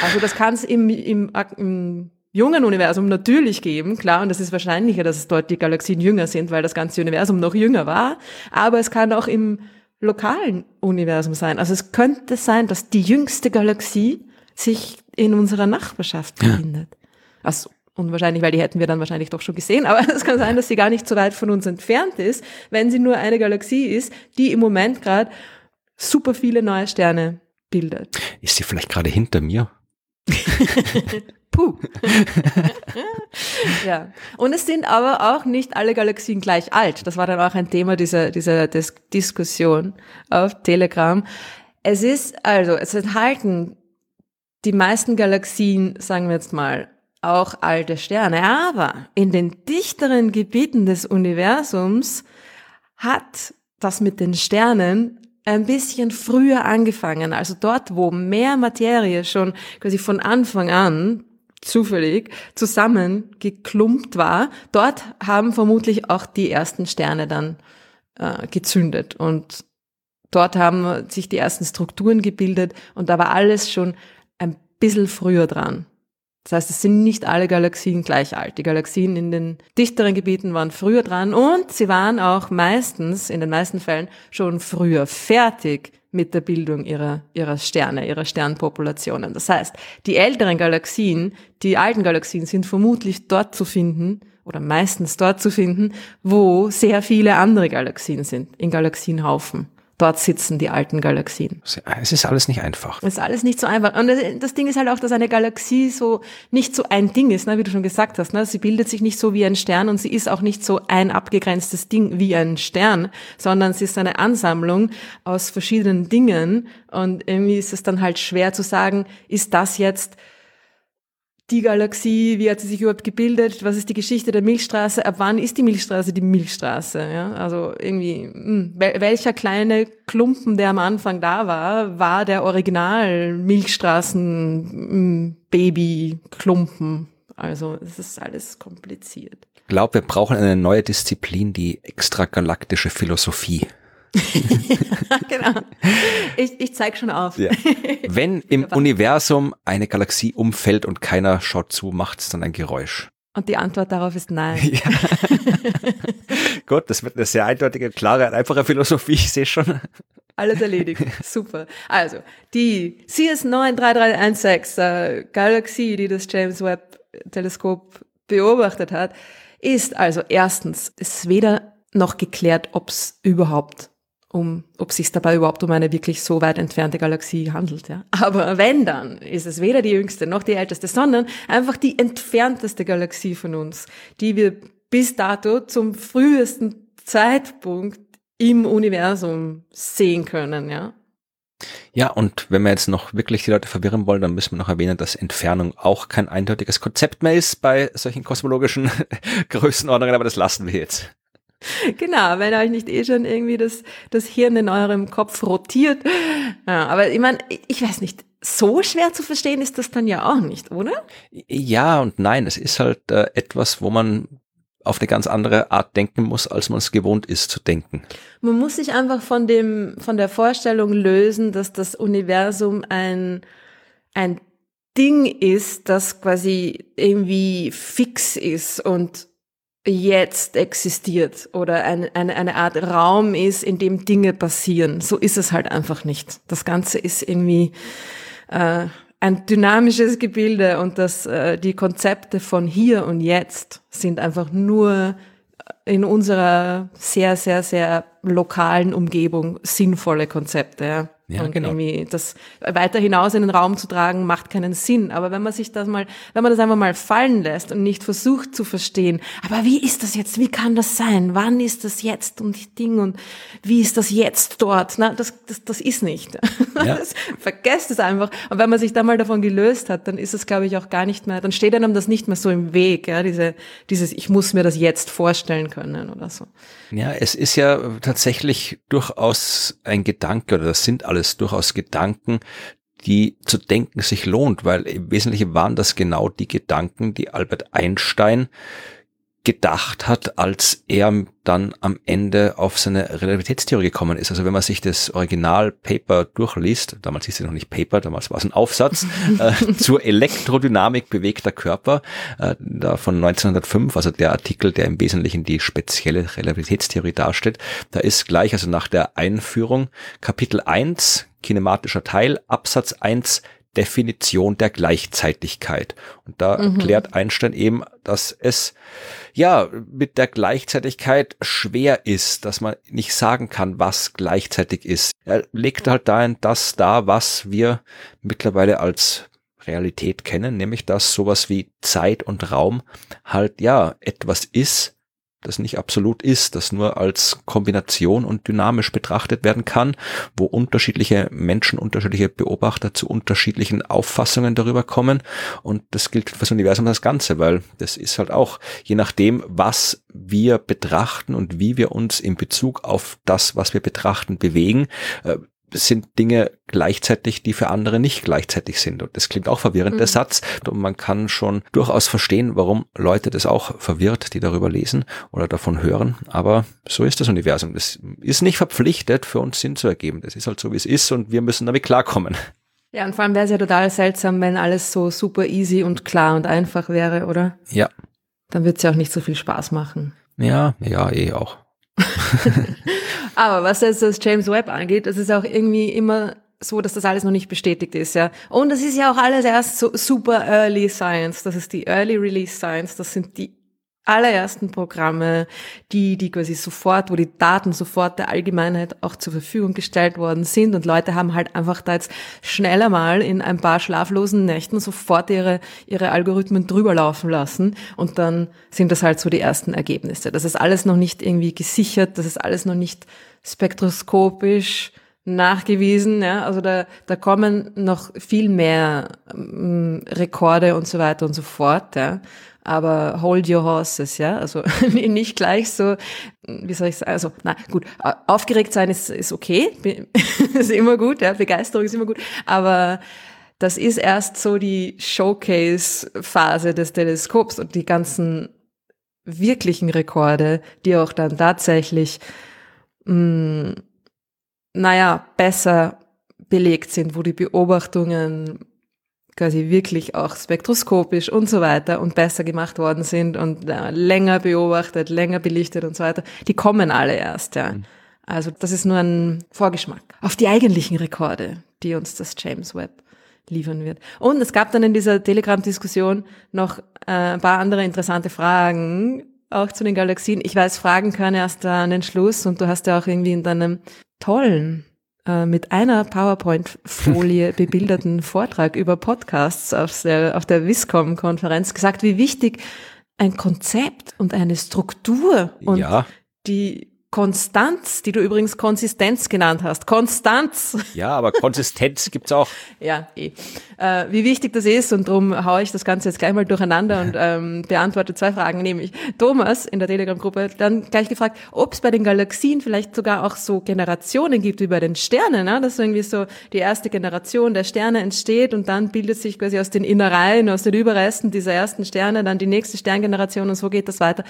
Also das kann es im, im, im jungen Universum natürlich geben, klar, und das ist wahrscheinlicher, dass es dort die Galaxien jünger sind, weil das ganze Universum noch jünger war, aber es kann auch im lokalen Universum sein. Also es könnte sein, dass die jüngste Galaxie sich in unserer Nachbarschaft befindet. Ja. Also unwahrscheinlich, weil die hätten wir dann wahrscheinlich doch schon gesehen, aber es kann sein, dass sie gar nicht so weit von uns entfernt ist, wenn sie nur eine Galaxie ist, die im Moment gerade super viele neue Sterne bildet. Ist sie vielleicht gerade hinter mir? Puh. ja. Und es sind aber auch nicht alle Galaxien gleich alt. Das war dann auch ein Thema dieser, dieser Dis Diskussion auf Telegram. Es ist also, es enthalten die meisten Galaxien, sagen wir jetzt mal, auch alte Sterne. Aber in den dichteren Gebieten des Universums hat das mit den Sternen ein bisschen früher angefangen. Also dort, wo mehr Materie schon quasi von Anfang an zufällig zusammengeklumpt war, dort haben vermutlich auch die ersten Sterne dann äh, gezündet und dort haben sich die ersten Strukturen gebildet und da war alles schon ein bisschen früher dran. Das heißt, es sind nicht alle Galaxien gleich alt. Die Galaxien in den dichteren Gebieten waren früher dran und sie waren auch meistens, in den meisten Fällen, schon früher fertig mit der Bildung ihrer, ihrer Sterne, ihrer Sternpopulationen. Das heißt, die älteren Galaxien, die alten Galaxien sind vermutlich dort zu finden oder meistens dort zu finden, wo sehr viele andere Galaxien sind, in Galaxienhaufen. Dort sitzen die alten Galaxien. Es ist alles nicht einfach. Es ist alles nicht so einfach. Und das Ding ist halt auch, dass eine Galaxie so nicht so ein Ding ist, ne, wie du schon gesagt hast. Ne? Sie bildet sich nicht so wie ein Stern und sie ist auch nicht so ein abgegrenztes Ding wie ein Stern, sondern sie ist eine Ansammlung aus verschiedenen Dingen. Und irgendwie ist es dann halt schwer zu sagen, ist das jetzt die Galaxie, wie hat sie sich überhaupt gebildet, was ist die Geschichte der Milchstraße, ab wann ist die Milchstraße die Milchstraße, ja? Also irgendwie, mh, hm, welcher kleine Klumpen, der am Anfang da war, war der Original Milchstraßen hm, Baby Klumpen. Also, es ist alles kompliziert. Ich glaube, wir brauchen eine neue Disziplin, die extragalaktische Philosophie. genau. Ich, ich zeig schon auf. Ja. Wenn im Universum eine Galaxie umfällt und keiner schaut zu, macht es dann ein Geräusch. Und die Antwort darauf ist nein. Ja. Gut, das wird eine sehr eindeutige, klare, einfache Philosophie, ich sehe schon. Alles erledigt. Super. Also, die CS93316 äh, Galaxie, die das James Webb Teleskop beobachtet hat, ist also erstens, es ist weder noch geklärt, ob es überhaupt um, ob sich dabei überhaupt um eine wirklich so weit entfernte Galaxie handelt. Ja. Aber wenn dann, ist es weder die jüngste noch die älteste, sondern einfach die entfernteste Galaxie von uns, die wir bis dato zum frühesten Zeitpunkt im Universum sehen können. Ja. Ja, und wenn wir jetzt noch wirklich die Leute verwirren wollen, dann müssen wir noch erwähnen, dass Entfernung auch kein eindeutiges Konzept mehr ist bei solchen kosmologischen Größenordnungen, aber das lassen wir jetzt. Genau, wenn euch nicht eh schon irgendwie das, das Hirn in eurem Kopf rotiert. Ja, aber ich meine, ich weiß nicht, so schwer zu verstehen ist das dann ja auch nicht, oder? Ja und nein, es ist halt äh, etwas, wo man auf eine ganz andere Art denken muss, als man es gewohnt ist zu denken. Man muss sich einfach von dem, von der Vorstellung lösen, dass das Universum ein, ein Ding ist, das quasi irgendwie fix ist und jetzt existiert oder eine, eine, eine Art Raum ist, in dem Dinge passieren. So ist es halt einfach nicht. Das Ganze ist irgendwie äh, ein dynamisches Gebilde und dass äh, die Konzepte von hier und jetzt sind einfach nur in unserer sehr, sehr, sehr lokalen Umgebung sinnvolle Konzepte. Ja. Ja, und genau. irgendwie das weiter hinaus in den Raum zu tragen, macht keinen Sinn. Aber wenn man sich das mal, wenn man das einfach mal fallen lässt und nicht versucht zu verstehen, aber wie ist das jetzt? Wie kann das sein? Wann ist das jetzt und Ding und wie ist das jetzt dort? Na, das, das, das ist nicht. Ja. vergesst es einfach. Und wenn man sich da mal davon gelöst hat, dann ist es, glaube ich, auch gar nicht mehr, dann steht einem das nicht mehr so im Weg, ja, diese, dieses, ich muss mir das jetzt vorstellen können oder so. Ja, es ist ja tatsächlich durchaus ein Gedanke oder das sind alles durchaus Gedanken, die zu denken sich lohnt, weil im Wesentlichen waren das genau die Gedanken, die Albert Einstein gedacht hat, als er dann am Ende auf seine Relativitätstheorie gekommen ist. Also wenn man sich das Original-Paper durchliest, damals hieß es noch nicht Paper, damals war es ein Aufsatz, äh, zur Elektrodynamik bewegter Körper, äh, da von 1905, also der Artikel, der im Wesentlichen die spezielle Relativitätstheorie darstellt, da ist gleich, also nach der Einführung, Kapitel 1, kinematischer Teil, Absatz 1, Definition der Gleichzeitigkeit. Und da mhm. erklärt Einstein eben, dass es ja mit der Gleichzeitigkeit schwer ist, dass man nicht sagen kann, was gleichzeitig ist. Er legt halt dahin das da, was wir mittlerweile als Realität kennen, nämlich dass sowas wie Zeit und Raum halt ja etwas ist, das nicht absolut ist, das nur als Kombination und dynamisch betrachtet werden kann, wo unterschiedliche Menschen, unterschiedliche Beobachter zu unterschiedlichen Auffassungen darüber kommen. Und das gilt für das Universum das Ganze, weil das ist halt auch, je nachdem, was wir betrachten und wie wir uns in Bezug auf das, was wir betrachten, bewegen, sind Dinge gleichzeitig, die für andere nicht gleichzeitig sind. Und das klingt auch verwirrend, mhm. der Satz. Und man kann schon durchaus verstehen, warum Leute das auch verwirrt, die darüber lesen oder davon hören. Aber so ist das Universum. Das ist nicht verpflichtet, für uns Sinn zu ergeben. Das ist halt so, wie es ist und wir müssen damit klarkommen. Ja, und vor allem wäre es ja total seltsam, wenn alles so super easy und klar und einfach wäre, oder? Ja. Dann wird es ja auch nicht so viel Spaß machen. Ja, ja, eh auch. Aber was jetzt das James Webb angeht, das ist auch irgendwie immer so, dass das alles noch nicht bestätigt ist, ja. Und das ist ja auch alles erst so super Early Science. Das ist die Early Release Science. Das sind die allerersten Programme, die, die quasi sofort, wo die Daten sofort der Allgemeinheit auch zur Verfügung gestellt worden sind. Und Leute haben halt einfach da jetzt schneller mal in ein paar schlaflosen Nächten sofort ihre, ihre Algorithmen drüber laufen lassen. Und dann sind das halt so die ersten Ergebnisse. Das ist alles noch nicht irgendwie gesichert, das ist alles noch nicht spektroskopisch nachgewiesen, ja, also da, da kommen noch viel mehr ähm, Rekorde und so weiter und so fort, ja aber hold your horses, ja, also nicht gleich so, wie soll ich sagen, also, na gut, aufgeregt sein ist, ist okay, ist immer gut, ja, Begeisterung ist immer gut, aber das ist erst so die Showcase-Phase des Teleskops und die ganzen wirklichen Rekorde, die auch dann tatsächlich, mh, mm, naja, besser belegt sind, wo die Beobachtungen quasi wirklich auch spektroskopisch und so weiter und besser gemacht worden sind und äh, länger beobachtet, länger belichtet und so weiter, die kommen alle erst, ja. Mhm. Also das ist nur ein Vorgeschmack auf die eigentlichen Rekorde, die uns das James Webb liefern wird. Und es gab dann in dieser Telegram-Diskussion noch äh, ein paar andere interessante Fragen, auch zu den Galaxien. Ich weiß, Fragen können erst an den Schluss und du hast ja auch irgendwie in deinem tollen mit einer PowerPoint-Folie bebilderten Vortrag über Podcasts auf der, auf der Viscom-Konferenz gesagt, wie wichtig ein Konzept und eine Struktur und ja. die Konstanz, die du übrigens Konsistenz genannt hast. Konstanz. Ja, aber Konsistenz gibt's auch. Ja, eh. Äh, wie wichtig das ist und darum haue ich das Ganze jetzt gleich mal durcheinander und ähm, beantworte zwei Fragen, nämlich Thomas in der Telegram-Gruppe dann gleich gefragt, ob es bei den Galaxien vielleicht sogar auch so Generationen gibt wie bei den Sternen, ne? dass irgendwie so die erste Generation der Sterne entsteht und dann bildet sich quasi aus den Innereien, aus den Überresten dieser ersten Sterne dann die nächste Sterngeneration und so geht das weiter.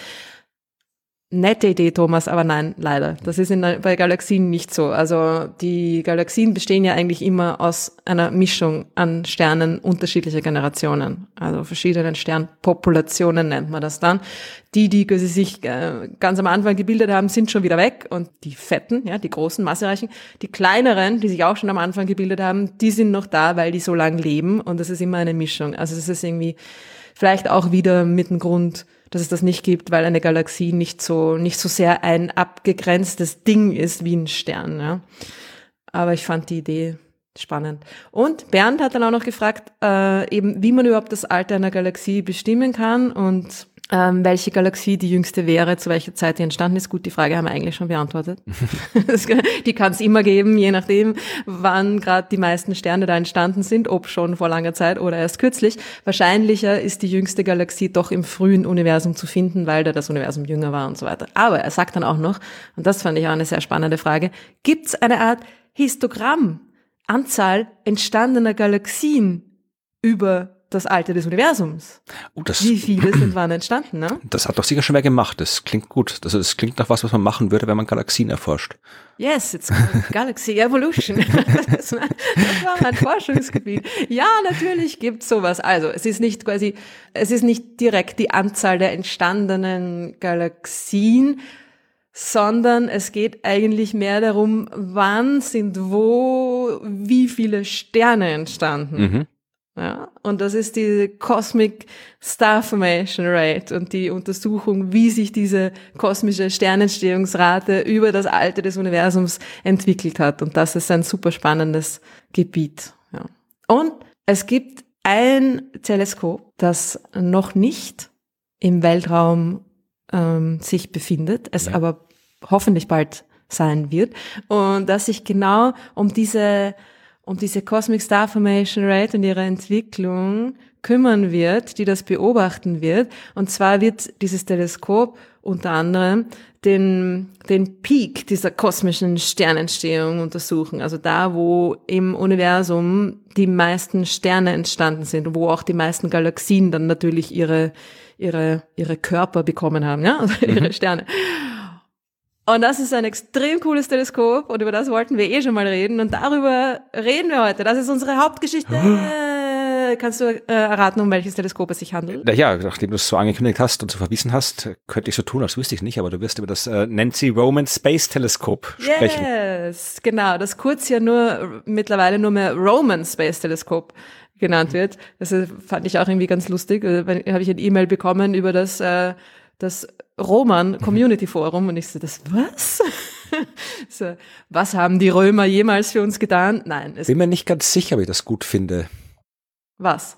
Nette Idee, Thomas, aber nein, leider. Das ist in, bei Galaxien nicht so. Also die Galaxien bestehen ja eigentlich immer aus einer Mischung an Sternen unterschiedlicher Generationen. Also verschiedenen Sternpopulationen nennt man das dann. Die, die sich äh, ganz am Anfang gebildet haben, sind schon wieder weg. Und die fetten, ja, die großen, massereichen, die kleineren, die sich auch schon am Anfang gebildet haben, die sind noch da, weil die so lang leben. Und das ist immer eine Mischung. Also das ist irgendwie vielleicht auch wieder mit dem Grund, dass es das nicht gibt, weil eine Galaxie nicht so, nicht so sehr ein abgegrenztes Ding ist wie ein Stern. Ja. Aber ich fand die Idee spannend. Und Bernd hat dann auch noch gefragt, äh, eben, wie man überhaupt das Alter einer Galaxie bestimmen kann und ähm, welche Galaxie die jüngste wäre, zu welcher Zeit die entstanden ist. Gut, die Frage haben wir eigentlich schon beantwortet. die kann es immer geben, je nachdem, wann gerade die meisten Sterne da entstanden sind, ob schon vor langer Zeit oder erst kürzlich. Wahrscheinlicher ist die jüngste Galaxie doch im frühen Universum zu finden, weil da das Universum jünger war und so weiter. Aber er sagt dann auch noch, und das fand ich auch eine sehr spannende Frage, gibt es eine Art Histogramm, Anzahl entstandener Galaxien über das Alter des Universums. Oh, das, Wie viele sind wann entstanden, ne? Das hat doch sicher schon wer gemacht. Das klingt gut. Also das klingt nach was, was man machen würde, wenn man Galaxien erforscht. Yes, it's Galaxy Evolution. das, war, das war mein Forschungsgebiet. Ja, natürlich gibt's sowas. Also, es ist nicht quasi, es ist nicht direkt die Anzahl der entstandenen Galaxien, sondern es geht eigentlich mehr darum, wann sind wo wie viele Sterne entstanden. Mhm. Ja, und das ist die Cosmic Star Formation Rate und die Untersuchung, wie sich diese kosmische Sternentstehungsrate über das Alter des Universums entwickelt hat. Und das ist ein super spannendes Gebiet. Ja. Und es gibt ein Teleskop, das noch nicht im Weltraum ähm, sich befindet, es ja. aber hoffentlich bald sein wird und das sich genau um diese um diese Cosmic Star Formation Rate und ihre Entwicklung kümmern wird, die das beobachten wird. Und zwar wird dieses Teleskop unter anderem den, den Peak dieser kosmischen Sternentstehung untersuchen. Also da, wo im Universum die meisten Sterne entstanden sind, wo auch die meisten Galaxien dann natürlich ihre, ihre, ihre Körper bekommen haben, ja, also ihre mhm. Sterne. Und das ist ein extrem cooles Teleskop und über das wollten wir eh schon mal reden und darüber reden wir heute. Das ist unsere Hauptgeschichte. Kannst du äh, erraten, um welches Teleskop es sich handelt? Ja, nachdem du es so angekündigt hast und so verwiesen hast, könnte ich so tun, als wüsste ich nicht, aber du wirst über das äh, Nancy Roman Space Teleskop sprechen. Yes, genau, das kurz ja nur mittlerweile nur mehr Roman Space Teleskop genannt wird. Das fand ich auch irgendwie ganz lustig. Da äh, habe ich ein E-Mail bekommen über das äh, das Roman Community Forum und ich so, das was? so, was haben die Römer jemals für uns getan? Nein. Es Bin mir nicht ganz sicher, ob ich das gut finde. Was?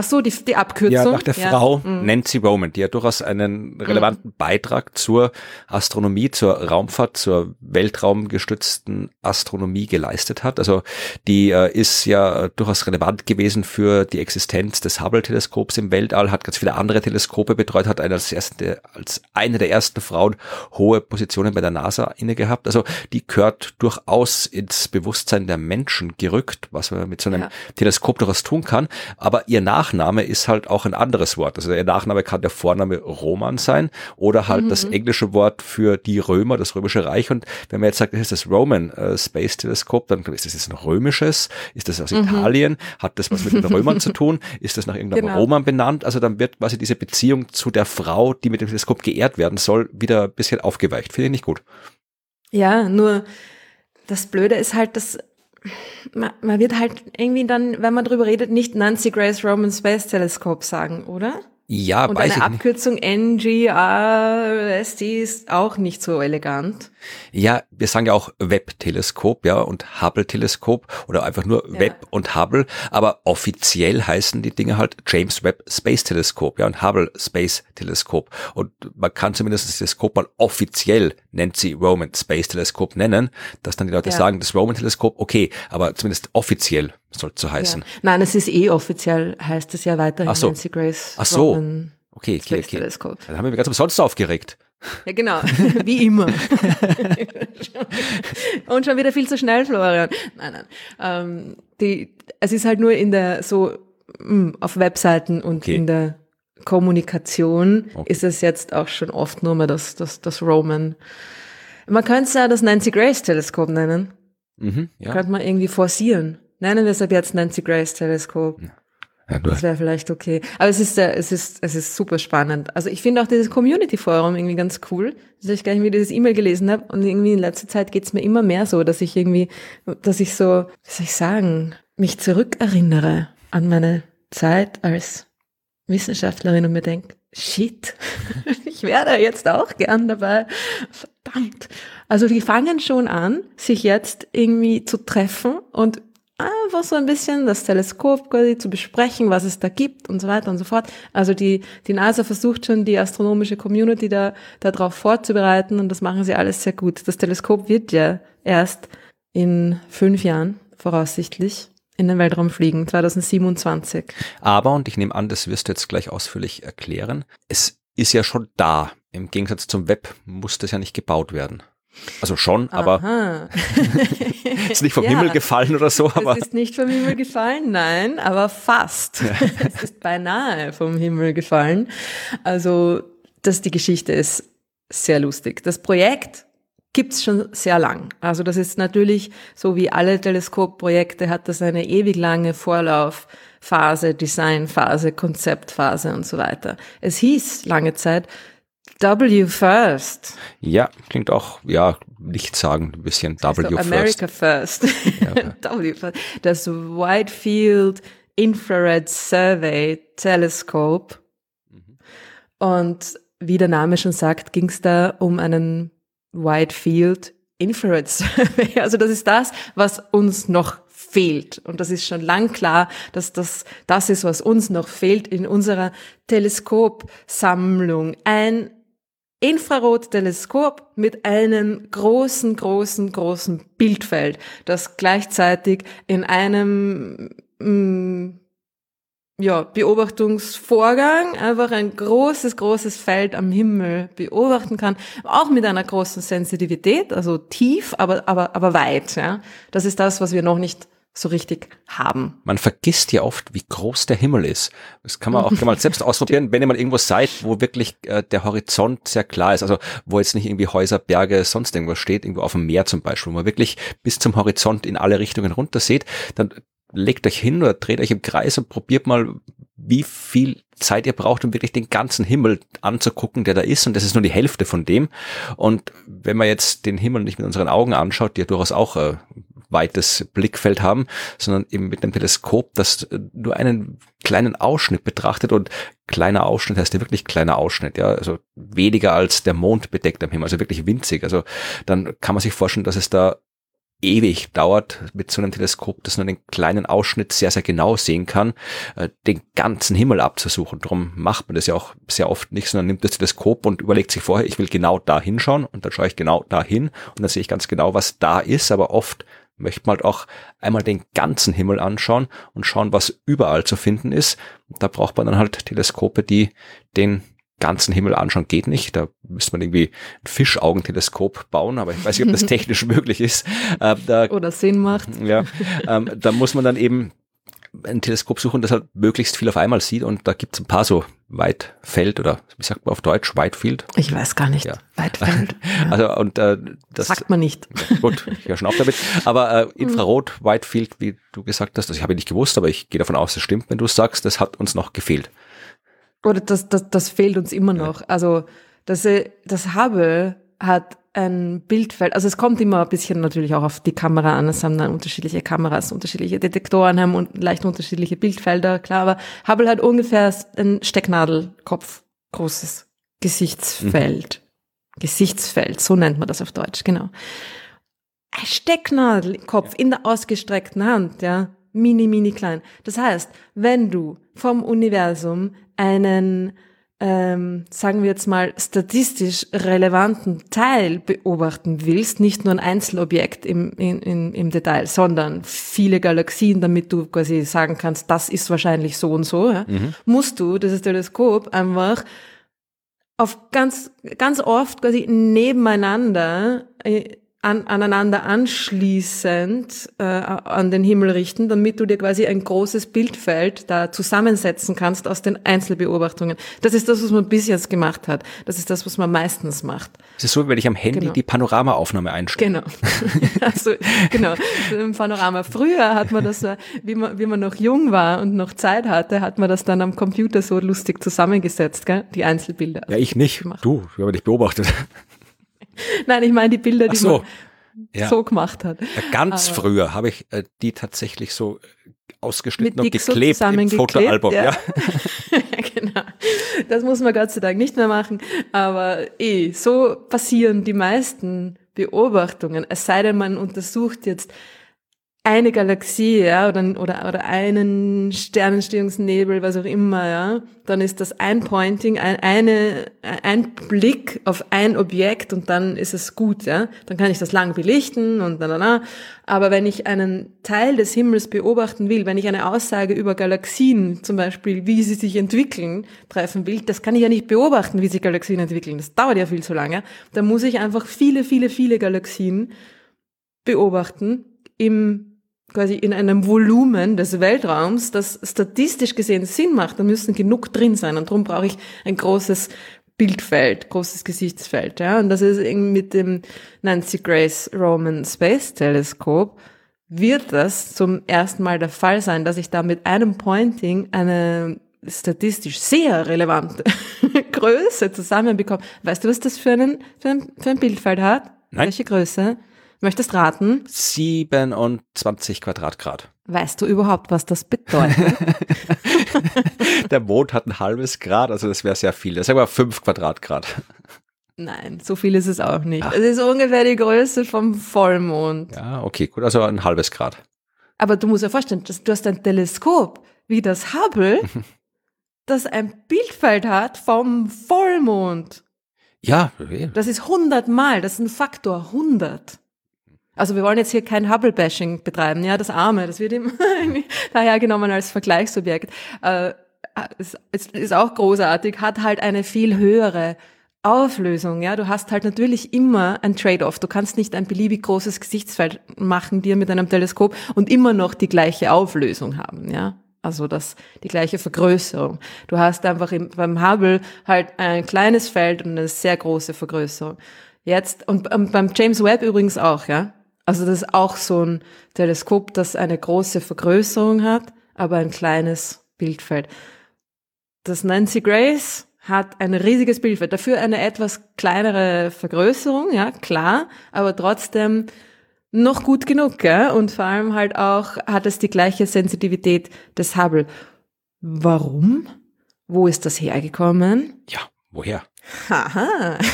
Ach so, die, die Abkürzung. Ja, nach der ja. Frau mhm. Nancy Roman, die ja durchaus einen relevanten mhm. Beitrag zur Astronomie, zur Raumfahrt, zur weltraumgestützten Astronomie geleistet hat. Also die äh, ist ja durchaus relevant gewesen für die Existenz des Hubble-Teleskops im Weltall, hat ganz viele andere Teleskope betreut, hat eine als, erste, als eine der ersten Frauen hohe Positionen bei der NASA inne gehabt. Also die gehört durchaus ins Bewusstsein der Menschen gerückt, was man mit so einem ja. Teleskop durchaus tun kann. Aber ihr Nach Nachname ist halt auch ein anderes Wort. Also der Nachname kann der Vorname Roman sein oder halt mhm. das englische Wort für die Römer, das römische Reich. Und wenn man jetzt sagt, das ist das Roman äh, Space Teleskop, dann ist das jetzt ein römisches? Ist das aus mhm. Italien? Hat das was mit den Römern zu tun? Ist das nach irgendeinem genau. Roman benannt? Also dann wird quasi diese Beziehung zu der Frau, die mit dem Teleskop geehrt werden soll, wieder ein bisschen aufgeweicht. Finde ich nicht gut. Ja, nur das Blöde ist halt, dass man, man wird halt irgendwie dann, wenn man drüber redet, nicht Nancy Grace Roman Space Telescope sagen, oder? Ja, Und eine. Abkürzung NGRST ist auch nicht so elegant. Ja, wir sagen ja auch Webb-Teleskop, ja, und Hubble-Teleskop oder einfach nur Ja. Webb und Hubble, aber offiziell heißen die Dinge halt James Webb Space Teleskop, ja, und Hubble Space Teleskop. Und man kann zumindest das Teleskop mal offiziell Nancy Roman Space Teleskop nennen, dass dann die Leute Ja. sagen, das Roman Teleskop, okay, aber zumindest offiziell soll so heißen. Ja. Nein, es ist eh offiziell, heißt es ja weiterhin Ach so. Nancy Grace. Ach so. Roman Okay, okay, okay. Telescope. Dann haben wir mich ganz umsonst aufgeregt. Ja, genau. Wie immer. Und schon wieder viel zu schnell, Florian. Nein, nein. Ähm, die, es ist halt nur in der, so, mh, auf Webseiten und Okay. in der Kommunikation Okay. ist es jetzt auch schon oft nur mehr das, das, das Roman. Man könnte es ja das Nancy Grace Teleskop nennen. Mhm, ja. Könnte man irgendwie forcieren. Nennen wir es ab jetzt Nancy Grace Teleskop. ja Das wäre vielleicht okay. Aber es ist, sehr- es ist, es ist super spannend. Also ich finde auch dieses Community-Forum irgendwie ganz cool, dass ich gleich wieder dieses E-Mail gelesen habe und irgendwie in letzter Zeit geht's mir immer mehr so, dass ich irgendwie, dass ich so, wie soll ich sagen, mich zurückerinnere an meine Zeit als Wissenschaftlerin und mir denke, shit, ich wäre da jetzt auch gern dabei. Verdammt. Also die fangen schon an, sich jetzt irgendwie zu treffen und einfach so ein bisschen das Teleskop quasi zu besprechen, was es da gibt und so weiter und so fort. Also die, die NASA versucht schon, die astronomische Community da, darauf vorzubereiten und das machen sie alles sehr gut. Das Teleskop wird ja erst in fünf Jahren voraussichtlich in den Weltraum fliegen, 2027. Aber, und ich nehme an, das wirst du jetzt gleich ausführlich erklären, es ist ja schon da. Im Gegensatz zum Web muss das ja nicht gebaut werden. Also schon, aber Aha. ist nicht vom Ja. Himmel gefallen oder so, aber Es ist nicht vom Himmel gefallen, nein, aber fast. es ist beinahe vom Himmel gefallen. Also, das die Geschichte ist sehr lustig. Das Projekt gibt's schon sehr lang. Also das ist natürlich, so wie alle Teleskopprojekte, hat das eine ewig lange Vorlaufphase, Designphase, Konzeptphase und so weiter. Es hieß lange Zeit W First. ja, klingt auch, ja, nicht sagen, ein bisschen W so first. America First. w first. Das Wide Field Infrared Survey Telescope. Und wie der Name schon sagt, ging es da um einen Wide Field Infrared Survey. Also das ist das, was uns noch fehlt. Und das ist schon lang klar, dass das das ist, was uns noch fehlt in unserer Teleskopsammlung. Ein Infrarotteleskop mit einem großen, großen, großen Bildfeld, das gleichzeitig in einem mm, ja, Beobachtungsvorgang einfach ein großes, großes Feld am Himmel beobachten kann, auch mit einer großen Sensitivität, also tief, aber, aber, aber weit. Ja. Das ist das, was wir noch nicht so richtig haben. Man vergisst ja oft, wie groß der Himmel ist. Das kann man auch mal selbst ausprobieren, wenn ihr mal irgendwo seid, wo wirklich äh, der Horizont sehr klar ist. Also wo jetzt nicht irgendwie Häuser, Berge, sonst irgendwas steht, irgendwo auf dem Meer zum Beispiel, wo man wirklich bis zum Horizont in alle Richtungen runter sieht, dann legt euch hin oder dreht euch im Kreis und probiert mal, wie viel Zeit ihr braucht, um wirklich den ganzen Himmel anzugucken, der da ist. Und das ist nur die Hälfte von dem. Und wenn man jetzt den Himmel nicht mit unseren Augen anschaut, die ja durchaus auch äh, weites Blickfeld haben, sondern eben mit einem Teleskop, das äh, nur einen kleinen Ausschnitt betrachtet und kleiner Ausschnitt heißt ja wirklich kleiner Ausschnitt, ja, also weniger als der Mond bedeckt am Himmel, also wirklich winzig. Also dann kann man sich vorstellen, dass es da ewig dauert, mit so einem Teleskop, das nur einen kleinen Ausschnitt sehr, sehr genau sehen kann, äh, den ganzen Himmel abzusuchen. Darum macht man das ja auch sehr oft nicht, sondern nimmt das Teleskop und überlegt sich vorher, ich will genau da hinschauen und dann schaue ich genau da hin und dann sehe ich ganz genau, was da ist, aber oft möchte man halt auch einmal den ganzen Himmel anschauen und schauen, was überall zu finden ist. Da braucht man dann halt Teleskope, die den ganzen Himmel anschauen geht nicht. Da müsste man irgendwie ein Fischaugenteleskop bauen, aber ich weiß nicht, ob das technisch möglich ist. Äh, da, Oder Sinn macht. ja, ähm, da muss man dann eben ein Teleskop suchen, das halt möglichst viel auf einmal sieht und da gibt es ein paar so Weitfeld oder wie sagt man auf Deutsch, Whitefield. Ich weiß gar nicht. Ja. Weitfeld. Ja. Also und äh, das Sagt man nicht. Gut, ich höre schon auf damit. Aber äh, Infrarot, Whitefield, wie du gesagt hast, das habe ich nicht gewusst, aber ich gehe davon aus, das stimmt, wenn du sagst, das hat uns noch gefehlt. Oder das, das, das fehlt uns immer noch. Also das, äh, das Hubble hat ein Bildfeld, also es kommt immer ein bisschen natürlich auch auf die Kamera an, es haben dann unterschiedliche Kameras, unterschiedliche Detektoren, haben un leicht unterschiedliche Bildfelder, klar, aber Hubble hat ungefähr ein Stecknadelkopf großes Gesichtsfeld. Mhm. Gesichtsfeld, so nennt man das auf Deutsch, genau. Ein Stecknadelkopf in der ausgestreckten Hand, ja, mini, mini klein. Das heißt, wenn du vom Universum einen ähm, sagen wir jetzt mal, statistisch relevanten Teil beobachten willst, nicht nur ein Einzelobjekt im, in, in, im Detail, sondern viele Galaxien, damit du quasi sagen kannst, das ist wahrscheinlich so und so, ja, mhm. musst du dieses Teleskop einfach auf ganz, ganz oft quasi nebeneinander äh, an, aneinander anschließend äh, an den Himmel richten, damit du dir quasi ein großes Bildfeld da zusammensetzen kannst aus den Einzelbeobachtungen. Das ist das, was man bis jetzt gemacht hat. Das ist das, was man meistens macht. Es ist so, wenn ich am Handy genau. die Panoramaaufnahme einstelle. Genau. also, genau. Im Panorama. Früher hat man das, wie man, wie man noch jung war und noch Zeit hatte, hat man das dann am Computer so lustig zusammengesetzt, gell? die Einzelbilder. Ja, ich nicht. Gemacht. Du, ich habe dich beobachtet. Nein, ich meine die Bilder, die so. man ja. so gemacht hat. Ganz Aber früher habe ich äh, die tatsächlich so äh, ausgeschnitten und geklebt im Fotoalbum. Ja. ja. genau. Das muss man Gott sei Dank nicht mehr machen. Aber eh, so passieren die meisten Beobachtungen. Es sei denn, man untersucht jetzt eine Galaxie, ja, oder, oder, oder einen Sternenstehungsnebel, was auch immer, ja, dann ist das ein Pointing, ein, eine, ein Blick auf ein Objekt und dann ist es gut, ja. Dann kann ich das lang belichten und na, na, na. Aber wenn ich einen Teil des Himmels beobachten will, wenn ich eine Aussage über Galaxien, zum Beispiel, wie sie sich entwickeln, treffen will, das kann ich ja nicht beobachten, wie sich Galaxien entwickeln. Das dauert ja viel zu lange. Da muss ich einfach viele, viele, viele Galaxien beobachten im quasi in einem Volumen des Weltraums, das statistisch gesehen Sinn macht, da müssen genug drin sein. Und darum brauche ich ein großes Bildfeld, großes Gesichtsfeld. Ja? Und das ist irgendwie mit dem Nancy Grace Roman Space Telescope wird das zum ersten Mal der Fall sein, dass ich da mit einem Pointing eine statistisch sehr relevante Größe zusammenbekomme. Weißt du, was das für, einen, für, ein, für ein Bildfeld hat? Nein. Welche Größe? Möchtest raten? 27 Quadratgrad. Weißt du überhaupt, was das bedeutet? Der Mond hat ein halbes Grad, also das wäre sehr viel. Das ist aber 5 Quadratgrad. Nein, so viel ist es auch nicht. Ach. Es ist ungefähr die Größe vom Vollmond. Ja, okay, gut, also ein halbes Grad. Aber du musst dir vorstellen, du hast ein Teleskop wie das Hubble, das ein Bildfeld hat vom Vollmond. Ja. Das ist 100 Mal, das ist ein Faktor 100. Also wir wollen jetzt hier kein Hubble-Bashing betreiben, ja, das Arme, das wird immer dahergenommen als Vergleichsobjekt. Äh, es, es ist auch großartig, hat halt eine viel höhere Auflösung, ja, du hast halt natürlich immer ein Trade-off. Du kannst nicht ein beliebig großes Gesichtsfeld machen dir mit einem Teleskop und immer noch die gleiche Auflösung haben, ja. Also das, die gleiche Vergrößerung. Du hast einfach im, beim Hubble halt ein kleines Feld und eine sehr große Vergrößerung. Jetzt, und beim James Webb übrigens auch, ja. Also das ist auch so ein Teleskop, das eine große Vergrößerung hat, aber ein kleines Bildfeld. Das Nancy Grace hat ein riesiges Bildfeld, dafür eine etwas kleinere Vergrößerung, ja, klar, aber trotzdem noch gut genug, gell? und vor allem halt auch hat es die gleiche Sensitivität des Hubble. Warum? Wo ist das hergekommen? Ja, woher? Haha.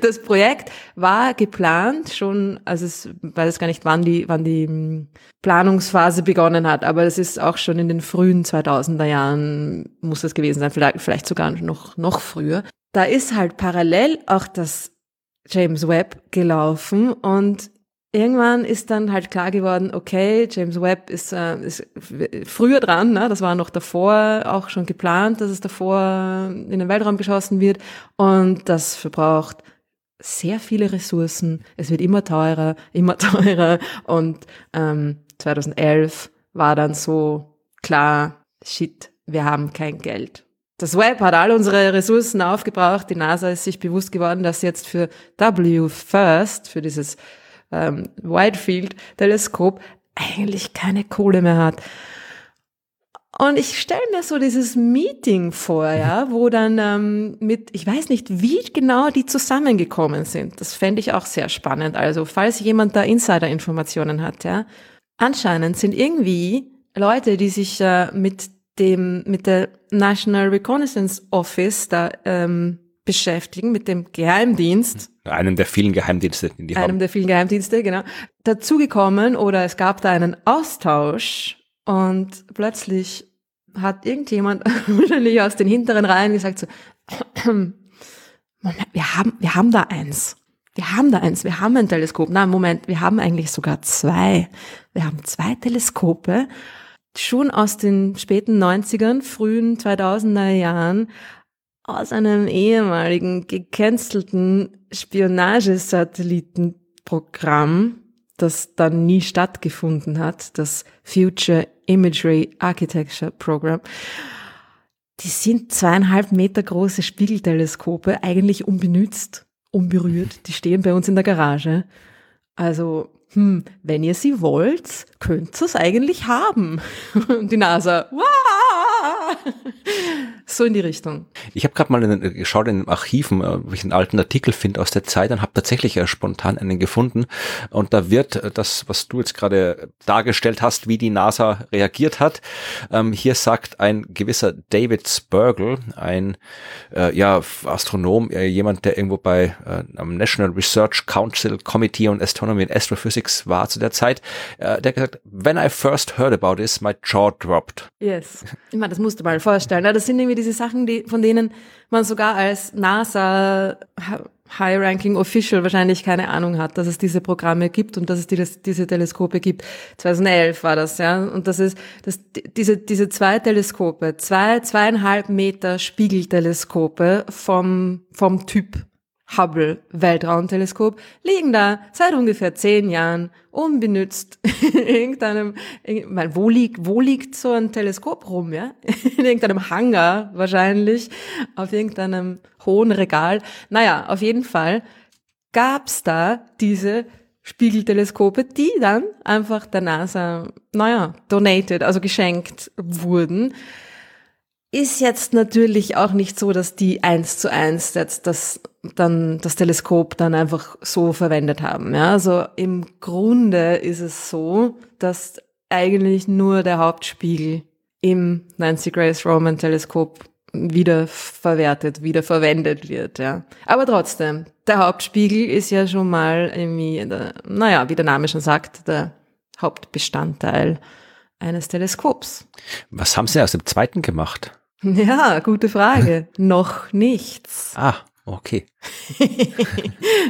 Das Projekt war geplant schon, also es weiß gar nicht, wann die, wann die hm, Planungsphase begonnen hat, aber es ist auch schon in den frühen 2000er Jahren muss das gewesen sein, vielleicht, vielleicht sogar noch, noch früher. Da ist halt parallel auch das James Webb gelaufen und irgendwann ist dann halt klar geworden, okay, James Webb ist, äh, ist früher dran, ne? das war noch davor auch schon geplant, dass es davor in den Weltraum geschossen wird und das verbraucht sehr viele Ressourcen, es wird immer teurer, immer teurer und ähm, 2011 war dann so klar, shit, wir haben kein Geld. Das Web hat all unsere Ressourcen aufgebraucht. Die NASA ist sich bewusst geworden, dass jetzt für W First, für dieses ähm, Whitefield-Teleskop eigentlich keine Kohle mehr hat. Und ich stelle mir so dieses Meeting vor, ja, wo dann ähm, mit, ich weiß nicht, wie genau die zusammengekommen sind. Das fände ich auch sehr spannend. Also, falls jemand da Insider-Informationen hat, ja. Anscheinend sind irgendwie Leute, die sich äh, mit dem, mit der National Reconnaissance Office da ähm, beschäftigen, mit dem Geheimdienst. Einem der vielen Geheimdienste, die Einem haben. der vielen Geheimdienste, genau. Dazugekommen oder es gab da einen Austausch und plötzlich hat irgendjemand wahrscheinlich aus den hinteren Reihen gesagt so, Moment, wir haben, wir haben da eins. Wir haben da eins, wir haben ein Teleskop. Na, Moment, wir haben eigentlich sogar zwei. Wir haben zwei Teleskope. Schon aus den späten 90ern, frühen 2000er Jahren aus einem ehemaligen gecancelten Spionagesatellitenprogramm, das dann nie stattgefunden hat, das Future Imagery Architecture Program. Die sind zweieinhalb Meter große Spiegelteleskope, eigentlich unbenützt, unberührt. Die stehen bei uns in der Garage. Also hm, wenn ihr sie wollt, könnt ihr es eigentlich haben. Und die NASA, Wah! so in die Richtung. Ich habe gerade mal in, geschaut in den Archiven, äh, ob ich einen alten Artikel finde aus der Zeit und habe tatsächlich äh, spontan einen gefunden. Und da wird äh, das, was du jetzt gerade dargestellt hast, wie die NASA reagiert hat. Ähm, hier sagt ein gewisser David Spergel, ein äh, ja, Astronom, äh, jemand, der irgendwo bei äh, am National Research Council Committee on Astronomy and Astrophysics Physics war zu der Zeit, äh, der gesagt, when I first heard about this, my jaw dropped. Yes. Ich meine, das musst du mal vorstellen. Das sind irgendwie diese Sachen, die, von denen man sogar als NASA High-Ranking Official wahrscheinlich keine Ahnung hat, dass es diese Programme gibt und dass es die, diese Teleskope gibt. 2011 war das, ja. Und das ist, dass diese, diese zwei Teleskope, zwei, zweieinhalb Meter Spiegelteleskope vom, vom Typ Hubble Weltraumteleskop liegen da seit ungefähr zehn Jahren unbenützt in irgendeinem, in, wo liegt, wo liegt so ein Teleskop rum, ja? In irgendeinem Hangar wahrscheinlich, auf irgendeinem hohen Regal. Naja, auf jeden Fall gab's da diese Spiegelteleskope, die dann einfach der NASA, naja, donated, also geschenkt wurden ist jetzt natürlich auch nicht so, dass die eins zu eins jetzt das dann das Teleskop dann einfach so verwendet haben. Ja, also im Grunde ist es so, dass eigentlich nur der Hauptspiegel im Nancy Grace Roman Teleskop wieder verwertet, wieder verwendet wird, ja. Aber trotzdem, der Hauptspiegel ist ja schon mal irgendwie, der, naja, wie der Name schon sagt, der Hauptbestandteil eines Teleskops. Was haben Sie aus dem zweiten gemacht? Ja, gute Frage. Noch nichts. Ah, okay.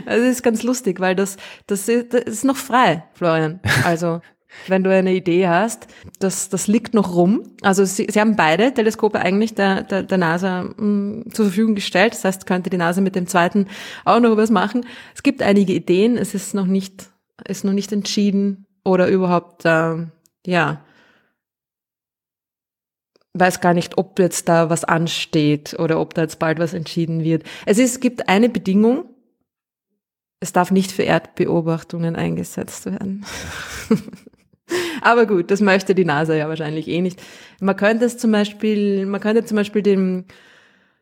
das ist ganz lustig, weil das, das, ist, das ist noch frei, Florian. Also, wenn du eine Idee hast, das, das liegt noch rum. Also sie, sie haben beide Teleskope eigentlich der, der, der NASA mh, mm, zur Verfügung gestellt. Das heißt, könnte die NASA mit dem zweiten auch noch was machen. Es gibt einige Ideen, es ist noch nicht, ist noch nicht entschieden oder überhaupt, äh, ja, weiß gar nicht, ob jetzt da was ansteht oder ob da jetzt bald was entschieden wird. Es ist, gibt eine Bedingung. Es darf nicht für Erdbeobachtungen eingesetzt werden. Aber gut, das möchte die NASA ja wahrscheinlich eh nicht. Man könnte es zum Beispiel, man könnte zum Beispiel den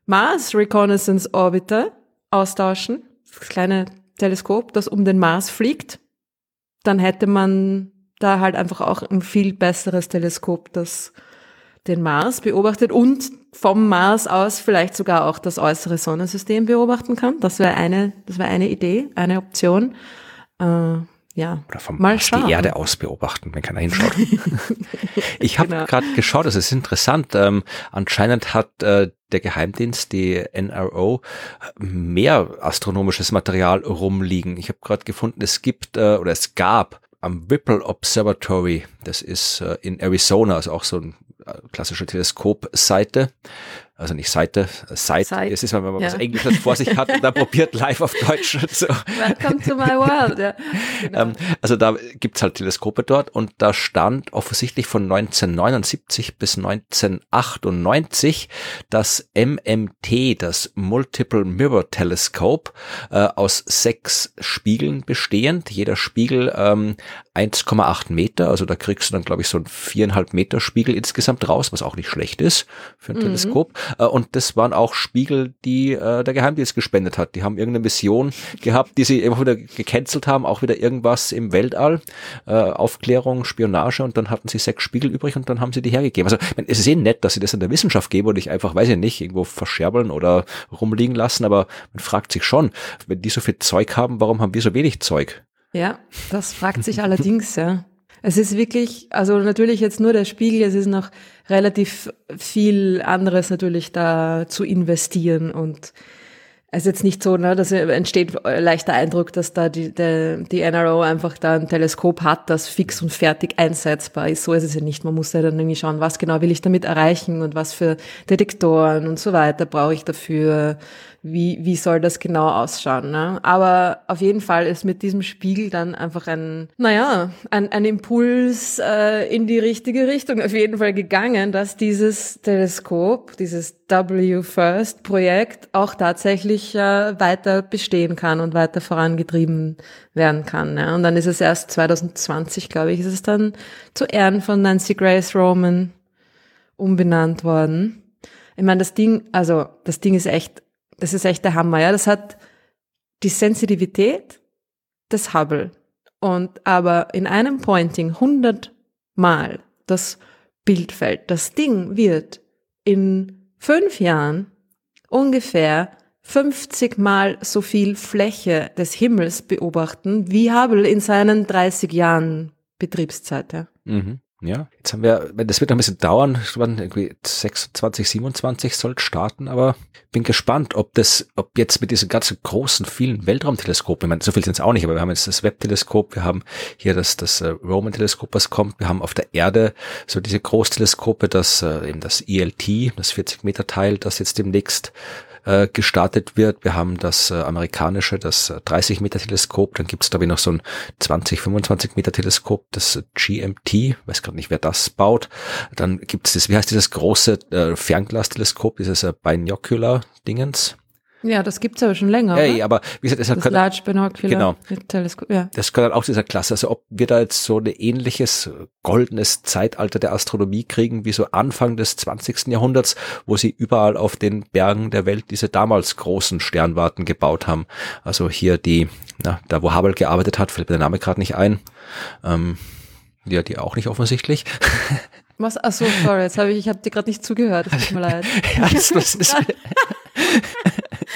Mars Reconnaissance Orbiter austauschen. Das kleine Teleskop, das um den Mars fliegt. Dann hätte man da halt einfach auch ein viel besseres Teleskop, das den Mars beobachtet und vom Mars aus vielleicht sogar auch das äußere Sonnensystem beobachten kann. Das wäre eine, das wäre eine Idee, eine Option. Äh, ja, Oder vom mal Mars schauen. die Erde aus beobachten, wenn keiner hinschaut. ich habe genau. gerade geschaut, das ist interessant. Ähm, anscheinend hat äh, der Geheimdienst, die NRO, mehr astronomisches Material rumliegen. Ich habe gerade gefunden, es gibt äh, oder es gab am Whipple Observatory, das ist äh, in Arizona, also auch so ein klassische Teleskopseite. Also nicht Seite. Site. Es ist, wenn man ja. was Englisches vor sich hat und dann probiert live auf Deutsch. So. Welcome to my world. Ja, genau. ähm, also da gibt's halt Teleskope dort und da stand offensichtlich von 1979 bis 1998 das MMT, das Multiple Mirror Telescope, äh, aus sechs Spiegeln bestehend. Jeder Spiegel ähm, 1,8 Meter, also da kriegst du dann, glaube ich, so ein viereinhalb Meter Spiegel insgesamt raus, was auch nicht schlecht ist für ein mhm. Teleskop. Äh, und das waren auch Spiegel, die äh, der Geheimdienst gespendet hat. Die haben irgendeine Mission gehabt, die sie immer wieder gecancelt haben, auch wieder irgendwas im Weltall, äh, Aufklärung, Spionage und dann hatten sie sechs Spiegel übrig und dann haben sie die hergegeben. Also es ist eh nett, dass sie das in der Wissenschaft geben und nicht einfach, weiß ich nicht, irgendwo verscherbeln oder rumliegen lassen, aber man fragt sich schon, wenn die so viel Zeug haben, warum haben wir so wenig Zeug? Ja, das fragt sich allerdings, ja. Es ist wirklich, also natürlich jetzt nur der Spiegel, es ist noch relativ viel anderes natürlich da zu investieren und es ist jetzt nicht so, ne, dass entsteht leichter Eindruck, dass da die, die, die NRO einfach da ein Teleskop hat, das fix und fertig einsetzbar ist. So ist es ja nicht. Man muss ja dann irgendwie schauen, was genau will ich damit erreichen und was für Detektoren und so weiter brauche ich dafür wie, wie soll das genau ausschauen. Ne? Aber auf jeden Fall ist mit diesem Spiegel dann einfach ein, naja, ein, ein Impuls äh, in die richtige Richtung auf jeden Fall gegangen, dass dieses Teleskop, dieses W-First-Projekt auch tatsächlich äh, weiter bestehen kann und weiter vorangetrieben werden kann. Ne? Und dann ist es erst 2020, glaube ich, ist es dann zu Ehren von Nancy Grace Roman umbenannt worden. Ich meine, das Ding, also das Ding ist echt das ist echt der Hammer, ja. Das hat die Sensitivität des Hubble und aber in einem Pointing 100 Mal das Bildfeld. Das Ding wird in fünf Jahren ungefähr 50 Mal so viel Fläche des Himmels beobachten, wie Hubble in seinen 30 Jahren Betriebszeit. Ja. Mhm. Ja, jetzt haben wir, das wird noch ein bisschen dauern, irgendwie 26, 27 soll starten, aber bin gespannt, ob das, ob jetzt mit diesen ganzen großen, vielen Weltraumteleskopen, ich meine, so viel sind es auch nicht, aber wir haben jetzt das Webb-Teleskop, wir haben hier das, das äh, Roman-Teleskop, was kommt, wir haben auf der Erde so diese Großteleskope, das, äh, eben das ELT, das 40 Meter Teil, das jetzt demnächst äh, gestartet wird. Wir haben das äh, amerikanische, das 30 äh, Meter Teleskop. Dann gibt es, glaube ich, noch so ein 20, 25 Meter Teleskop, das GMT. Weiß gerade nicht, wer das baut. Dann gibt es das, wie heißt dieses große äh, Fernglasteleskop, dieses äh, Binocular-Dingens? Ja, das gibt's aber schon länger. Ja, aber wie gesagt, das, das Large Binocular genau. Teleskop, ja. Das gehört auch dieser Klasse. Also ob wir da jetzt so ein ähnliches goldenes Zeitalter der Astronomie kriegen, wie so Anfang des 20. Jahrhunderts, wo sie überall auf den Bergen der Welt diese damals großen Sternwarten gebaut haben. Also hier die, na, da wo Hubble gearbeitet hat, fällt mir der Name gerade nicht ein. Ähm, ja, die auch nicht offensichtlich. Was? Ach so, sorry, jetzt habe ich, ich habe dir gerade nicht zugehört. Das tut mir leid. ja, das, das ist,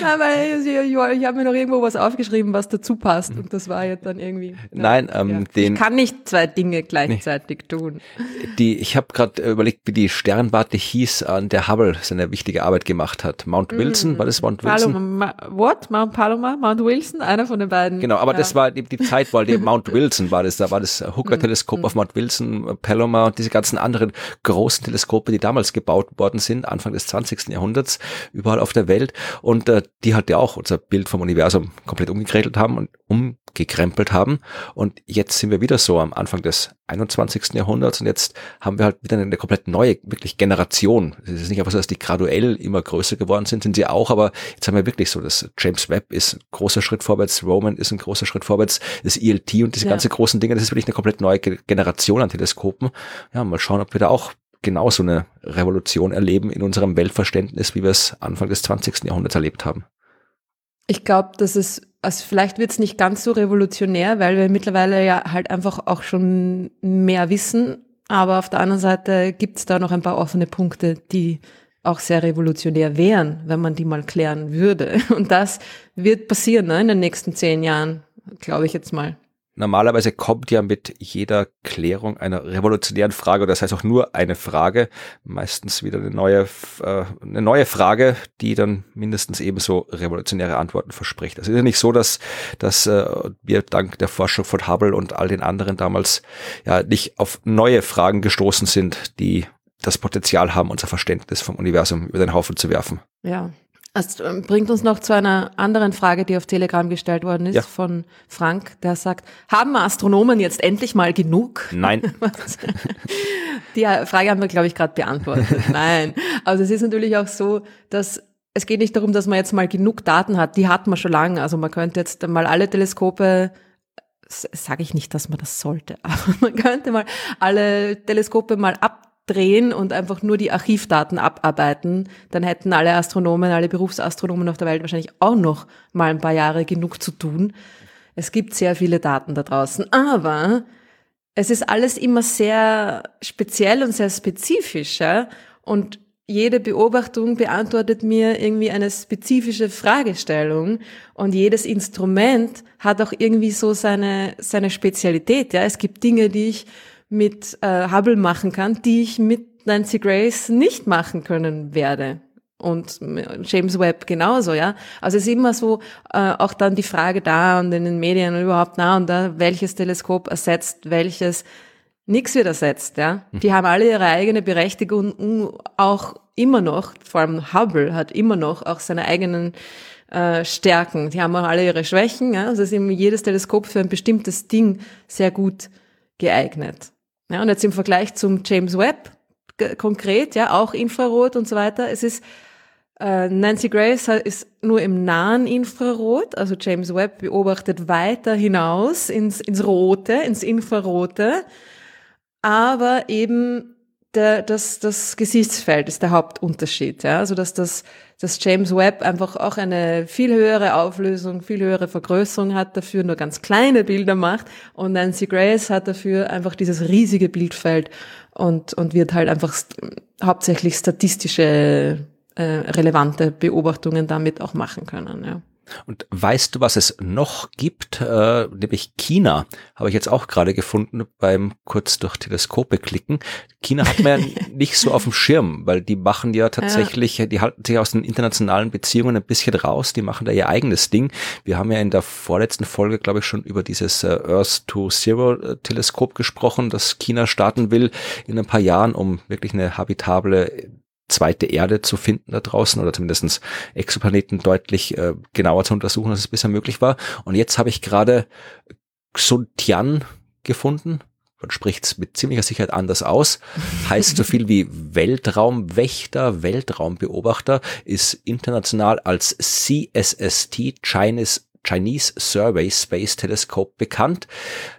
Nein, weil ich, ich, habe mir noch irgendwo was aufgeschrieben, was dazu passt. Und das war jetzt dann irgendwie. Nein, ähm, ja. den. Ich kann nicht zwei Dinge gleichzeitig nee. tun. Die, ich habe gerade überlegt, wie die Sternwarte hieß, an der Hubble seine wichtige Arbeit gemacht hat. Mount mm. Wilson, mm. war das Mount Wilson? Paloma, what? Mount Paloma, Mount Wilson, einer von den beiden. Genau, aber ja. das war die, die Zeit, weil die Mount Wilson war das, da war das Hooker-Teleskop mm. auf Mount Wilson, Paloma und diese ganzen anderen großen Teleskope, die damals gebaut worden sind, Anfang des 20. Jahrhunderts, überall auf der Welt. Und äh, die halt ja auch unser Bild vom Universum komplett umgekrätelt haben und umgekrempelt haben. Und jetzt sind wir wieder so am Anfang des 21. Jahrhunderts und jetzt haben wir halt wieder eine komplett neue, wirklich Generation. Es ist nicht einfach so, dass die graduell immer größer geworden sind, sind sie auch, aber jetzt haben wir wirklich so, dass James Webb ist ein großer Schritt vorwärts, Roman ist ein großer Schritt vorwärts, das ELT und diese ja. ganzen großen Dinge, das ist wirklich eine komplett neue Generation an Teleskopen. Ja, mal schauen, ob wir da auch genauso eine Revolution erleben in unserem Weltverständnis, wie wir es Anfang des 20. Jahrhunderts erlebt haben. Ich glaube, dass es, also vielleicht wird es nicht ganz so revolutionär, weil wir mittlerweile ja halt einfach auch schon mehr wissen. Aber auf der anderen Seite gibt es da noch ein paar offene Punkte, die auch sehr revolutionär wären, wenn man die mal klären würde. Und das wird passieren ne, in den nächsten zehn Jahren, glaube ich jetzt mal normalerweise kommt ja mit jeder Klärung einer revolutionären Frage, das heißt auch nur eine Frage, meistens wieder eine neue, äh, eine neue Frage, die dann mindestens ebenso revolutionäre Antworten verspricht. Also es ist ja nicht so, dass, dass äh, wir dank der Forschung von Hubble und all den anderen damals ja nicht auf neue Fragen gestoßen sind, die das Potenzial haben, unser Verständnis vom Universum über den Haufen zu werfen. Ja. Das ähm, bringt uns noch zu einer anderen Frage, die auf Telegram gestellt worden ist Ja. von Frank, der sagt, haben Astronomen jetzt endlich mal genug? Nein. Die Frage haben wir, glaube ich, gerade beantwortet. Nein. Also es ist natürlich auch so, dass es geht nicht darum, dass man jetzt mal genug Daten hat. Die hat man schon lange. Also man könnte jetzt mal alle Teleskope, sage ich nicht, dass man das sollte, aber man könnte mal alle Teleskope mal abdrehen und einfach nur die Archivdaten abarbeiten. Dann hätten alle Astronomen, alle Berufsastronomen auf der Welt wahrscheinlich auch noch mal ein paar Jahre genug zu tun. Es gibt sehr viele Daten da draußen, aber es ist alles immer sehr speziell und sehr spezifisch, ja? Und jede Beobachtung beantwortet mir irgendwie eine spezifische Fragestellung und jedes Instrument hat auch irgendwie so seine, seine Spezialität, ja? Es gibt Dinge, die ich mit äh, Hubble machen kann, die ich mit Nancy Grace nicht machen können werde und James Webb genauso, ja. Also es ist immer so äh, auch dann die Frage da und in den Medien und überhaupt da und da, welches Teleskop ersetzt welches. Nix wird ersetzt, ja. Die haben alle ihre eigene Berechtigung und auch immer noch, vor allem Hubble hat immer noch auch seine eigenen äh, Stärken. Die haben auch alle ihre Schwächen, ja. Also es ist eben jedes Teleskop für ein bestimmtes Ding sehr gut geeignet. Ja, und jetzt im Vergleich zum James Webb konkret, ja, auch Infrarot und so weiter. Es ist äh, Nancy Grace ist nur im nahen Infrarot, also James Webb beobachtet weiter hinaus ins, ins Rote, ins Infrarote, aber eben der, das, das Gesichtsfeld ist der Hauptunterschied, ja, also dass das, dass James Webb einfach auch eine viel höhere Auflösung, viel höhere Vergrößerung hat, dafür nur ganz kleine Bilder macht und Nancy Grace hat dafür einfach dieses riesige Bildfeld und, und wird halt einfach st hauptsächlich statistische äh, relevante Beobachtungen damit auch machen können. Ja. Und weißt du, was es noch gibt? Äh, nämlich China habe ich jetzt auch gerade gefunden beim kurz durch Teleskope klicken. China hat man ja nicht so auf dem Schirm, weil die machen ja tatsächlich, die halten sich aus den internationalen Beziehungen ein bisschen raus, die machen da ihr eigenes Ding. Wir haben ja in der vorletzten Folge, glaube ich, schon über dieses äh, Earth to Zero äh, Teleskop gesprochen, das China starten will in ein paar Jahren, um wirklich eine habitable zweite Erde zu finden da draußen oder zumindestens Exoplaneten deutlich äh, genauer zu untersuchen, als es bisher möglich war. Und jetzt habe ich gerade Xuntian gefunden. Man spricht es mit ziemlicher Sicherheit anders aus. Heißt so viel wie Weltraumwächter, Weltraumbeobachter, ist international als CSST, Chinese Chinese Survey Space Telescope bekannt,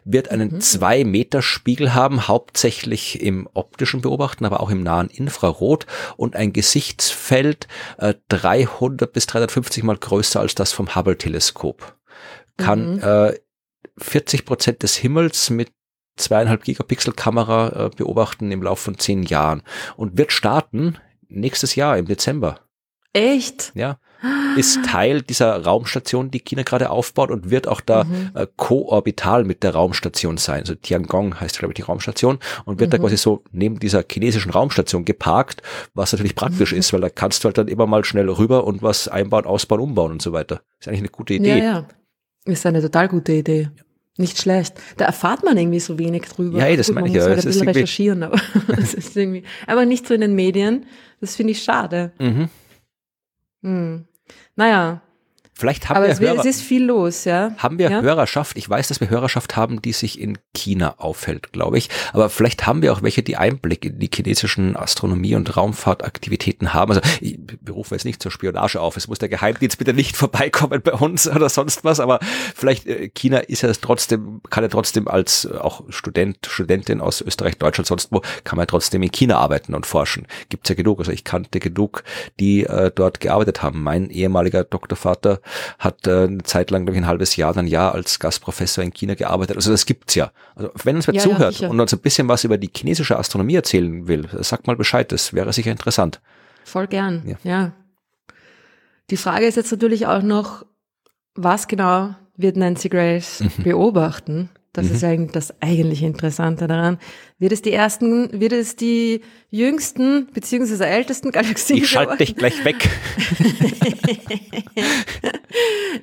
wird einen 2 Meter Spiegel haben, hauptsächlich im optischen Beobachten, aber auch im nahen Infrarot und ein Gesichtsfeld äh, 300 bis 350 mal größer als das vom Hubble Teleskop. Kann äh, 40 Prozent des Himmels mit zweieinhalb Gigapixel Kamera äh, beobachten im Laufe von zehn Jahren und wird starten nächstes Jahr im Dezember. Echt? Ja, ist Teil dieser Raumstation, die China gerade aufbaut und wird auch da äh, koorbital mit der Raumstation sein. Also Tiangong heißt, glaube ich, die Raumstation und wird da quasi so neben dieser chinesischen Raumstation geparkt, was natürlich praktisch ist, weil da kannst du halt dann immer mal schnell rüber und was einbauen, ausbauen, umbauen und so weiter. Ist eigentlich eine gute Idee. Ja, ja. Ist eine total gute Idee. Nicht schlecht. Da erfahrt man irgendwie so wenig drüber. Ja, ey, das Gut, meine ich ja. halt Es ein ist bisschen irgendwie- recherchieren, aber es ist irgendwie, aber nicht so in den Medien. Das finde ich schade. Mhm. Hm. Naja, Vielleicht haben aber wir es, Hörer, es ist viel los, ja. haben wir ja? Hörerschaft. Ich weiß, dass wir Hörerschaft haben, die sich in China aufhält, glaube ich. Aber vielleicht haben wir auch welche, die Einblick in die chinesischen Astronomie- und Raumfahrtaktivitäten haben. Also ich berufe jetzt nicht zur Spionage auf. Es muss der Geheimdienst bitte nicht vorbeikommen bei uns oder sonst was. Aber vielleicht äh, China ist ja trotzdem, kann ja trotzdem als äh, auch Student, Studentin aus Österreich, Deutschland, sonst wo, kann man ja trotzdem in China arbeiten und forschen. Gibt's ja genug. Also ich kannte genug, die äh, dort gearbeitet haben. Mein ehemaliger Doktorvater hat äh, eine Zeit lang, glaube ich, ein halbes Jahr, dann ein Jahr als Gastprofessor in China gearbeitet. Also das gibt's ja. Also wenn uns wer Ja, ja, zuhört sicher. und uns ein bisschen was über die chinesische Astronomie erzählen will, sagt mal Bescheid, das wäre sicher interessant. Voll gern, Ja. ja. Die Frage ist jetzt natürlich auch noch, was genau wird Nancy Grace Mhm. beobachten? Das ist eigentlich das eigentliche Interessante daran. Wird es die ersten, wird es die jüngsten beziehungsweise ältesten Galaxien Ich schalte dich gleich weg.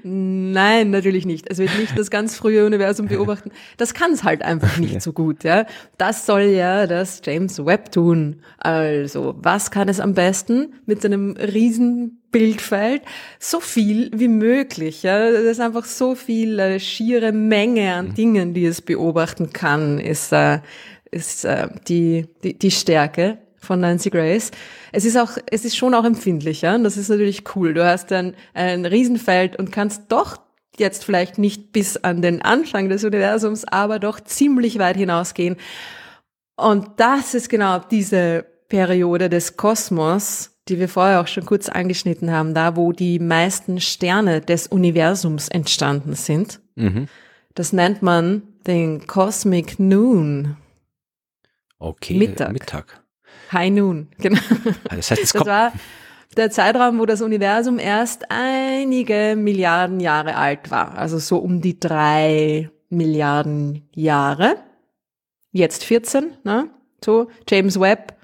Nein, natürlich nicht. Es wird nicht das ganz frühe Universum beobachten. Das kann es halt einfach nicht so gut, ja. Das soll ja das James Webb tun. Also, was kann es am besten mit seinem riesen Bildfeld? So viel wie möglich, ja. Das ist einfach so viel äh, schiere Menge an mhm. Dingen, die es beobachten kann, ist, äh, ist äh, die, die, die Stärke von Nancy Grace. Es ist auch, es ist schon auch empfindlicher und das ist natürlich cool. Du hast dann ein Riesenfeld und kannst doch jetzt vielleicht nicht bis an den Anfang des Universums, aber doch ziemlich weit hinausgehen. Und das ist genau diese Periode des Kosmos, die wir vorher auch schon kurz angeschnitten haben, da wo die meisten Sterne des Universums entstanden sind. Mhm. Das nennt man den Cosmic Noon. Okay, Mittag. Mittag. High Noon, genau. Ah, das heißt, es das war der Zeitraum, wo das Universum erst einige Milliarden Jahre alt war. Also so um die drei Milliarden Jahre. Jetzt 14, ne? So, James Webb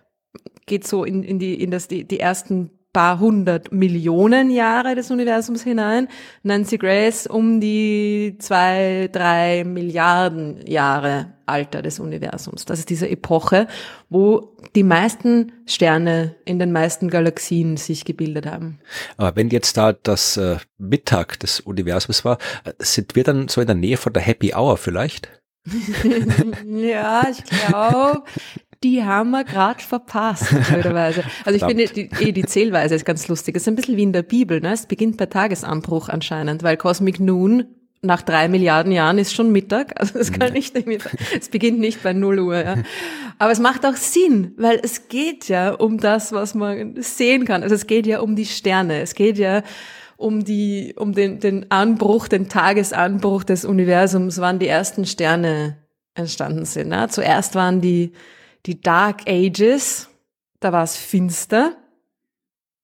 geht so in, in die, in das, die, die ersten paar hundert Millionen Jahre des Universums hinein. Nancy Grace um die zwei, drei Milliarden Jahre Alter des Universums. Das ist diese Epoche, wo die meisten Sterne in den meisten Galaxien sich gebildet haben. Aber wenn jetzt da das äh, Mittag des Universums war, äh, sind wir dann so in der Nähe von der Happy Hour vielleicht? ja, ich glaube, die haben wir gerade verpasst, blöderweise. Also ich finde, die, eh, die Zählweise ist ganz lustig. Es ist ein bisschen wie in der Bibel, ne? Es beginnt bei Tagesanbruch anscheinend, weil Cosmic Noon nach drei Milliarden Jahren ist schon Mittag. Also es kann nicht es beginnt nicht bei null Uhr, ja. Aber es macht auch Sinn, weil es geht ja um das, was man sehen kann. Also es geht ja um die Sterne. Es geht ja um die, um den, den Anbruch, den Tagesanbruch des Universums, wann die ersten Sterne entstanden sind. Ne? Zuerst waren die die Dark Ages, da war es finster,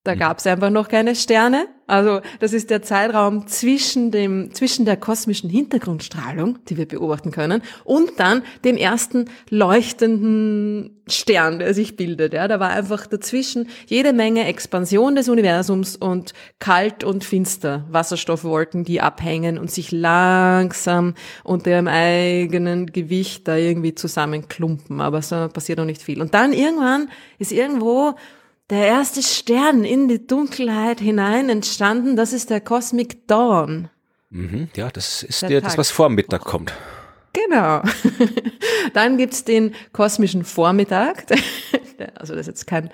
da mhm. gab es einfach noch keine Sterne. Also das ist der Zeitraum zwischen dem zwischen der kosmischen Hintergrundstrahlung, die wir beobachten können, und dann dem ersten leuchtenden Stern, der sich bildet. Ja, da war einfach dazwischen jede Menge Expansion des Universums und kalt und finster Wasserstoffwolken, die abhängen und sich langsam unter ihrem eigenen Gewicht da irgendwie zusammenklumpen. Aber so passiert noch nicht viel. Und dann irgendwann ist irgendwo der erste Stern in die Dunkelheit hinein entstanden, das ist der Cosmic Dawn. Mhm, ja, das ist der, das, was vor Mittag kommt. Genau. Dann gibt's den kosmischen Vormittag. Also das ist jetzt kein,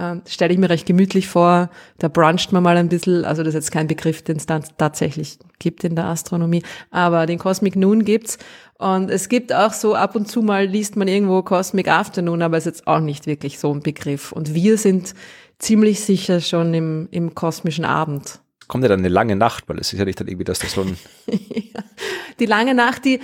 äh, stelle ich mir recht gemütlich vor, da bruncht man mal ein bisschen, also das ist jetzt kein Begriff, den es dann tatsächlich gibt in der Astronomie, aber den Cosmic Noon gibt's. Und es gibt auch so ab und zu mal liest man irgendwo Cosmic Afternoon, aber es ist jetzt auch nicht wirklich so ein Begriff. Und wir sind ziemlich sicher schon im, im kosmischen Abend. Kommt ja dann eine lange Nacht, weil es ist ja nicht dann irgendwie, dass das so ein... die lange Nacht, die,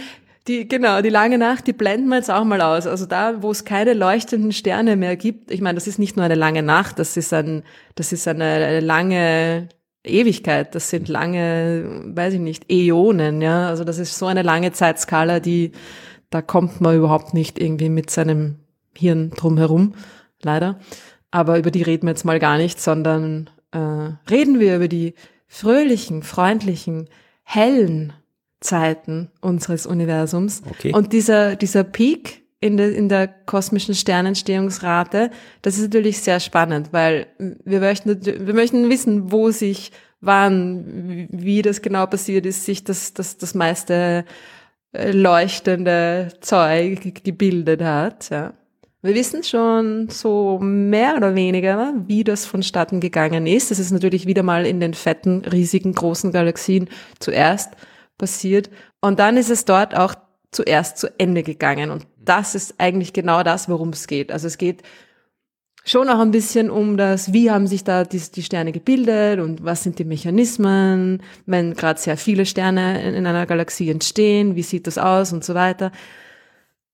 die, genau, die lange Nacht, die blenden wir jetzt auch mal aus. Also da, wo es keine leuchtenden Sterne mehr gibt, ich meine, das ist nicht nur eine lange Nacht, das ist ein, das ist eine, eine lange Ewigkeit, das sind lange, weiß ich nicht, Äonen, ja. Also das ist so eine lange Zeitskala, die, da kommt man überhaupt nicht irgendwie mit seinem Hirn drum herum, leider. Aber über die reden wir jetzt mal gar nicht, sondern äh, reden wir über die fröhlichen, freundlichen, hellen Zeiten unseres Universums. Okay. Und dieser, dieser Peak in der, in der kosmischen Sternentstehungsrate, das ist natürlich sehr spannend, weil wir möchten, wir möchten wissen, wo sich, wann, wie das genau passiert ist, sich das, das, das meiste äh, leuchtende Zeug gebildet hat, ja. Wir wissen schon so mehr oder weniger, wie das vonstatten gegangen ist. Das ist natürlich wieder mal in den fetten, riesigen, großen Galaxien zuerst passiert. Und dann ist es dort auch zuerst zu Ende gegangen. Und das ist eigentlich genau das, worum es geht. Also es geht schon auch ein bisschen um das, wie haben sich da die, die Sterne gebildet und was sind die Mechanismen, wenn gerade sehr viele Sterne in, in einer Galaxie entstehen, wie sieht das aus und so weiter.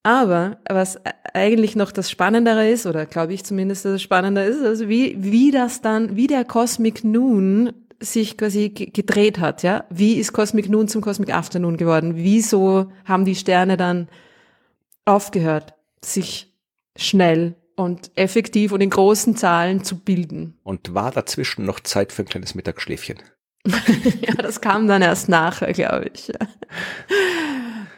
Aber was eigentlich noch das Spannendere ist, oder glaube ich zumindest, dass es spannender ist, also wie, wie das dann, wie der Cosmic Noon sich quasi gedreht hat, ja. Wie ist Cosmic Noon zum Cosmic Afternoon geworden? Wieso haben die Sterne dann aufgehört, sich schnell und effektiv und in großen Zahlen zu bilden? Und war dazwischen noch Zeit für ein kleines Mittagsschläfchen? ja, das kam dann erst nachher, glaube ich.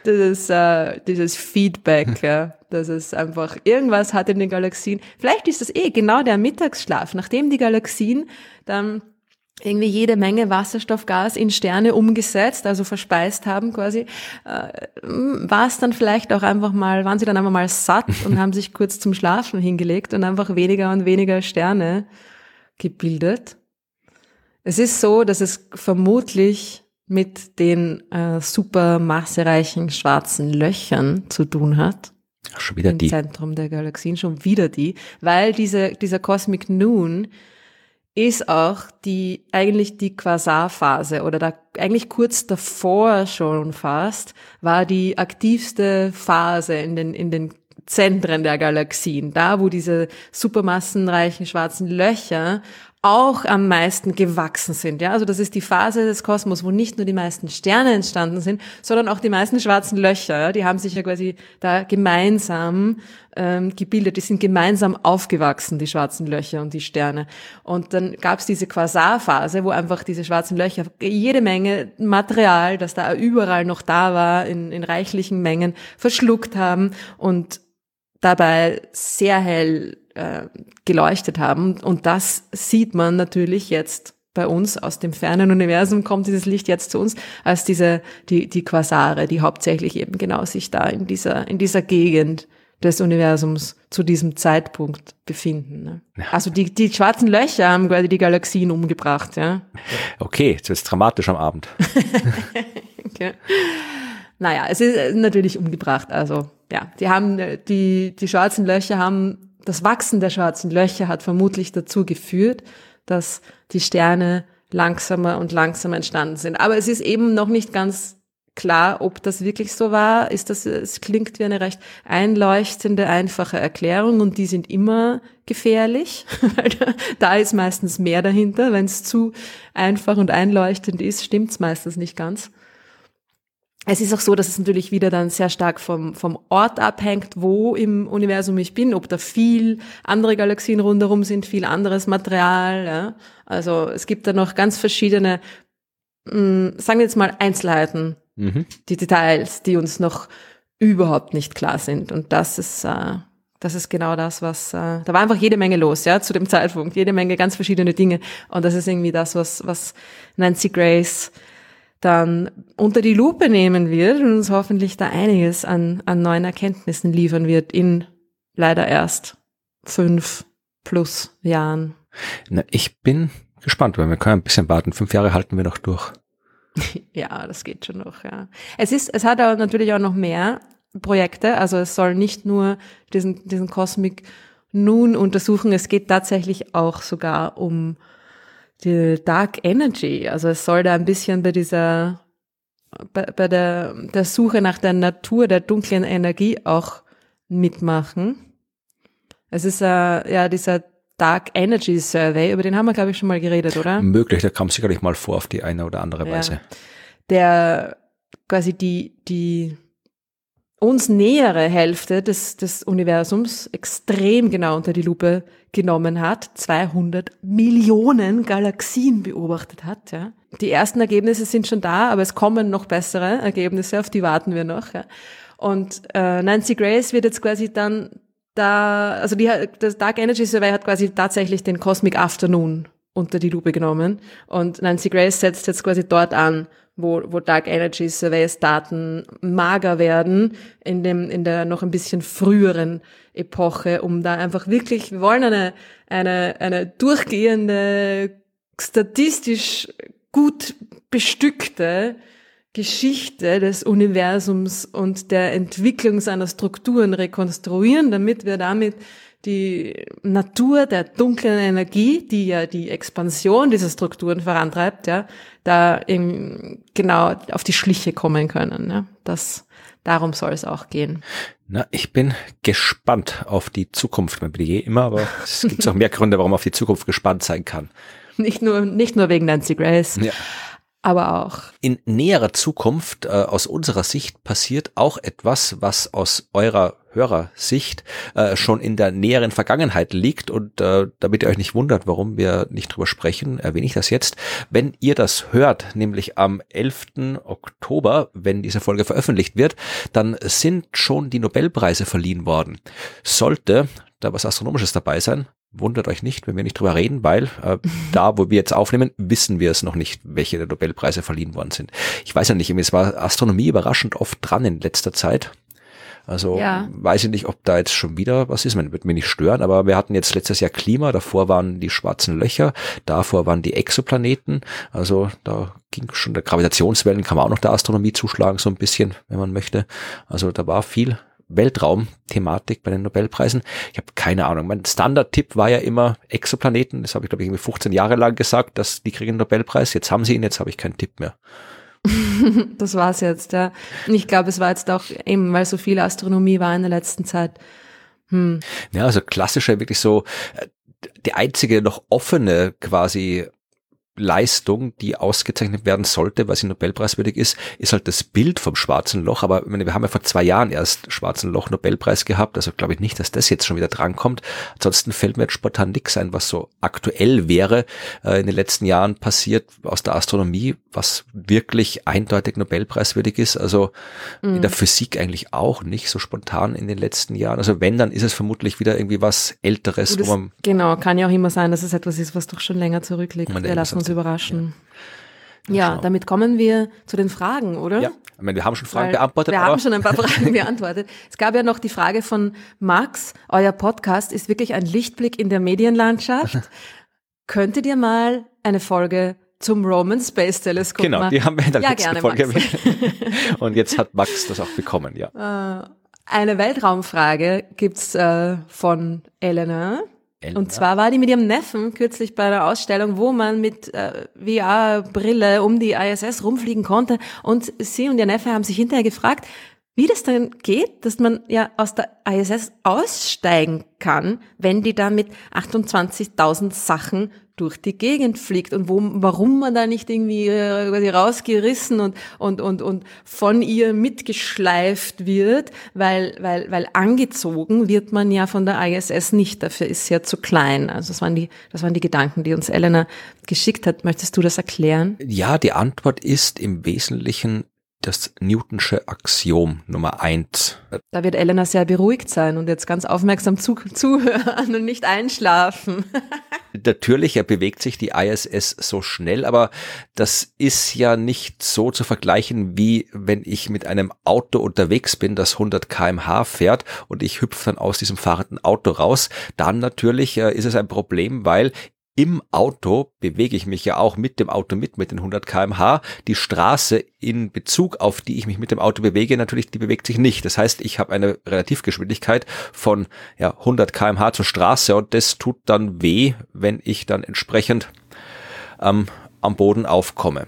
Dieses, äh, dieses Feedback, ja, dass es einfach irgendwas hat in den Galaxien. Vielleicht ist das eh genau der Mittagsschlaf, nachdem die Galaxien dann irgendwie jede Menge Wasserstoffgas in Sterne umgesetzt, also verspeist haben quasi, äh, war es dann vielleicht auch einfach mal, waren sie dann einfach mal satt und haben sich kurz zum Schlafen hingelegt und einfach weniger und weniger Sterne gebildet. Es ist so, dass es vermutlich mit den äh, super massereichen schwarzen Löchern zu tun hat. Schon wieder Im die. Zentrum der Galaxien, schon wieder die, weil diese, dieser Cosmic Noon ist auch die, eigentlich die Quasarphase oder da, eigentlich kurz davor schon fast, war die aktivste Phase in den, in den Zentren der Galaxien, da wo diese supermassenreichen schwarzen Löcher auch am meisten gewachsen sind. Ja, also das ist die Phase des Kosmos, wo nicht nur die meisten Sterne entstanden sind, sondern auch die meisten schwarzen Löcher. Ja, die haben sich ja quasi da gemeinsam ähm, gebildet. Die sind gemeinsam aufgewachsen, die schwarzen Löcher und die Sterne. Und dann gab es diese Quasarphase, wo einfach diese schwarzen Löcher jede Menge Material, das da überall noch da war, in, in reichlichen Mengen verschluckt haben und dabei sehr hell äh, geleuchtet haben. Und das sieht man natürlich jetzt bei uns aus dem fernen Universum kommt dieses Licht jetzt zu uns als diese die die Quasare, die hauptsächlich eben genau sich da in dieser in dieser Gegend des Universums zu diesem Zeitpunkt befinden. Ne? Also die die schwarzen Löcher haben quasi die Galaxien umgebracht, ja. Okay, jetzt wird's dramatisch am Abend. okay. Naja, es ist natürlich umgebracht. Also ja, die haben die die schwarzen Löcher haben das Wachsen der schwarzen Löcher hat vermutlich dazu geführt, dass die Sterne langsamer und langsamer entstanden sind. Aber es ist eben noch nicht ganz klar, ob das wirklich so war. Ist das, es klingt wie eine recht einleuchtende, einfache Erklärung und die sind immer gefährlich, da ist meistens mehr dahinter. Wenn es zu einfach und einleuchtend ist, stimmt es meistens nicht ganz es ist auch so, dass es natürlich wieder dann sehr stark vom, vom Ort abhängt, wo im Universum ich bin, ob da viel andere Galaxien rundherum sind, viel anderes Material. Ja. Also es gibt da noch ganz verschiedene, mh, hm, sagen wir jetzt mal Einzelheiten, mhm. die Details, die uns noch überhaupt nicht klar sind. Und das ist, äh, das ist genau das, was, äh, da war einfach jede Menge los, ja, zu dem Zeitpunkt, jede Menge ganz verschiedene Dinge. Und das ist irgendwie das, was, was Nancy Grace dann unter die Lupe nehmen wird und uns hoffentlich da einiges an, an neuen Erkenntnissen liefern wird in leider erst fünf plus Jahren. Na, ich bin gespannt, weil wir können ein bisschen warten. Fünf Jahre halten wir noch durch. ja, das geht schon noch, ja. Es ist, es hat aber natürlich auch noch mehr Projekte. Also es soll nicht nur diesen, diesen Cosmic Noon untersuchen. Es geht tatsächlich auch sogar um die Dark Energy. Also es soll da ein bisschen bei dieser, bei, bei der, der Suche nach der Natur der dunklen Energie auch mitmachen. Es ist äh, ja dieser Dark Energy Survey, über den haben wir, glaube ich, schon mal geredet, oder? Möglich, der kam sicherlich mal vor auf die eine oder andere Weise. Ja. Der quasi die, die uns nähere Hälfte des, des Universums extrem genau unter die Lupe genommen hat, 200 Millionen Galaxien beobachtet hat. Ja. Die ersten Ergebnisse sind schon da, aber es kommen noch bessere Ergebnisse, auf die warten wir noch. Ja. Und äh, Nancy Grace wird jetzt quasi dann da, also die, das Dark Energy Survey hat quasi tatsächlich den Cosmic Afternoon unter die Lupe genommen und Nancy Grace setzt jetzt quasi dort an wo, wo Dark Energy Surveys Daten mager werden in dem, in der noch ein bisschen früheren Epoche, um da einfach wirklich, wir wollen eine, eine, eine durchgehende, statistisch gut bestückte Geschichte des Universums und der Entwicklung seiner Strukturen rekonstruieren, damit wir damit die Natur der dunklen Energie, die ja die Expansion dieser Strukturen vorantreibt, ja, da eben genau auf die Schliche kommen können. Ja. Das, darum soll es auch gehen. Na, ich bin gespannt auf die Zukunft. Man bin eh immer, aber es gibt auch mehr Gründe, warum man auf die Zukunft gespannt sein kann. Nicht nur, nicht nur wegen Nancy Grace. Ja aber auch. In näherer Zukunft, äh, aus unserer Sicht, passiert auch etwas, was aus eurer Hörersicht äh, schon in der näheren Vergangenheit liegt und äh, damit ihr euch nicht wundert, warum wir nicht drüber sprechen, erwähne ich das jetzt. Wenn ihr das hört, nämlich am 11. Oktober, wenn diese Folge veröffentlicht wird, dann sind schon die Nobelpreise verliehen worden. Sollte da was Astronomisches dabei sein, wundert euch nicht, wenn wir nicht drüber reden, weil äh, da, wo wir jetzt aufnehmen, wissen wir es noch nicht, welche der Nobelpreise verliehen worden sind. Ich weiß ja nicht, es war Astronomie überraschend oft dran in letzter Zeit. Also ja. weiß ich nicht, ob da jetzt schon wieder was ist. Man wird mir nicht stören, aber wir hatten jetzt letztes Jahr Klima, davor waren die schwarzen Löcher, davor waren die Exoplaneten. Also da ging schon der Gravitationswellen, kann man auch noch der Astronomie zuschlagen, so ein bisschen, wenn man möchte. Also da war viel Weltraum-Thematik bei den Nobelpreisen. Ich habe keine Ahnung. Mein Standard-Tipp war ja immer Exoplaneten. Das habe ich, glaube ich, irgendwie 15 Jahre lang gesagt, dass die kriegen einen Nobelpreis. Jetzt haben sie ihn, jetzt habe ich keinen Tipp mehr. das war's jetzt, ja. Und ich glaube, es war jetzt auch eben, weil so viel Astronomie war in der letzten Zeit. Hm. Ja, also klassischer, wirklich so, äh, die einzige noch offene quasi Leistung, die ausgezeichnet werden sollte, weil sie Nobelpreiswürdig ist, ist halt das Bild vom Schwarzen Loch. Aber meine, wir haben ja vor zwei Jahren erst Schwarzen Loch Nobelpreis gehabt, also glaube ich nicht, dass das jetzt schon wieder drankommt. Ansonsten fällt mir jetzt spontan nichts ein, was so aktuell wäre äh, in den letzten Jahren passiert aus der Astronomie, was wirklich eindeutig Nobelpreiswürdig ist. Also mhm. in der Physik eigentlich auch nicht so spontan in den letzten Jahren. Also wenn, dann ist es vermutlich wieder irgendwie was Älteres, das, wo man genau kann ja auch immer sein, dass es etwas ist, was doch schon länger zurückliegt. Wir lassen uns überraschen. Ja, ja damit kommen wir zu den Fragen, oder? Ja, ich meine, wir haben schon Fragen Weil beantwortet. Wir haben schon ein paar Fragen beantwortet. Es gab ja noch die Frage von Max, euer Podcast ist wirklich ein Lichtblick in der Medienlandschaft. Könntet ihr mal eine Folge zum Roman Space Teleskop Genau, machen? die haben wir in der ja, letzten gerne, Folge. Und jetzt hat Max das auch bekommen, ja. Äh, eine Weltraumfrage gibt's äh, von Elena. Elena. Und zwar war die mit ihrem Neffen kürzlich bei einer Ausstellung, wo man mit äh, VR-Brille um die ISS rumfliegen konnte. Und sie und ihr Neffe haben sich hinterher gefragt, wie das dann geht, dass man ja aus der ISS aussteigen kann, wenn die da mit 28.000 Sachen durch die Gegend fliegt und wo, warum man da nicht irgendwie äh, rausgerissen und, und, und, und von ihr mitgeschleift wird, weil, weil, weil angezogen wird man ja von der ISS nicht, dafür ist sie ja zu klein. Also das waren die, das waren die Gedanken, die uns Elena geschickt hat. Möchtest du das erklären? Ja, die Antwort ist im Wesentlichen das Newtonsche Axiom Nummer eins. Da wird Elena sehr beruhigt sein und jetzt ganz aufmerksam zu, zuhören und nicht einschlafen. Natürlich bewegt sich die ISS so schnell, aber das ist ja nicht so zu vergleichen, wie wenn ich mit einem Auto unterwegs bin, das 100 kmh fährt und ich hüpfe dann aus diesem fahrenden Auto raus. Dann natürlich äh, ist es ein Problem, weil im Auto bewege ich mich ja auch mit dem Auto mit, mit den 100 kmh. Die Straße in Bezug auf die ich mich mit dem Auto bewege, natürlich, die bewegt sich nicht. Das heißt, ich habe eine Relativgeschwindigkeit von ja, 100 kmh zur Straße und das tut dann weh, wenn ich dann entsprechend ähm, am Boden aufkomme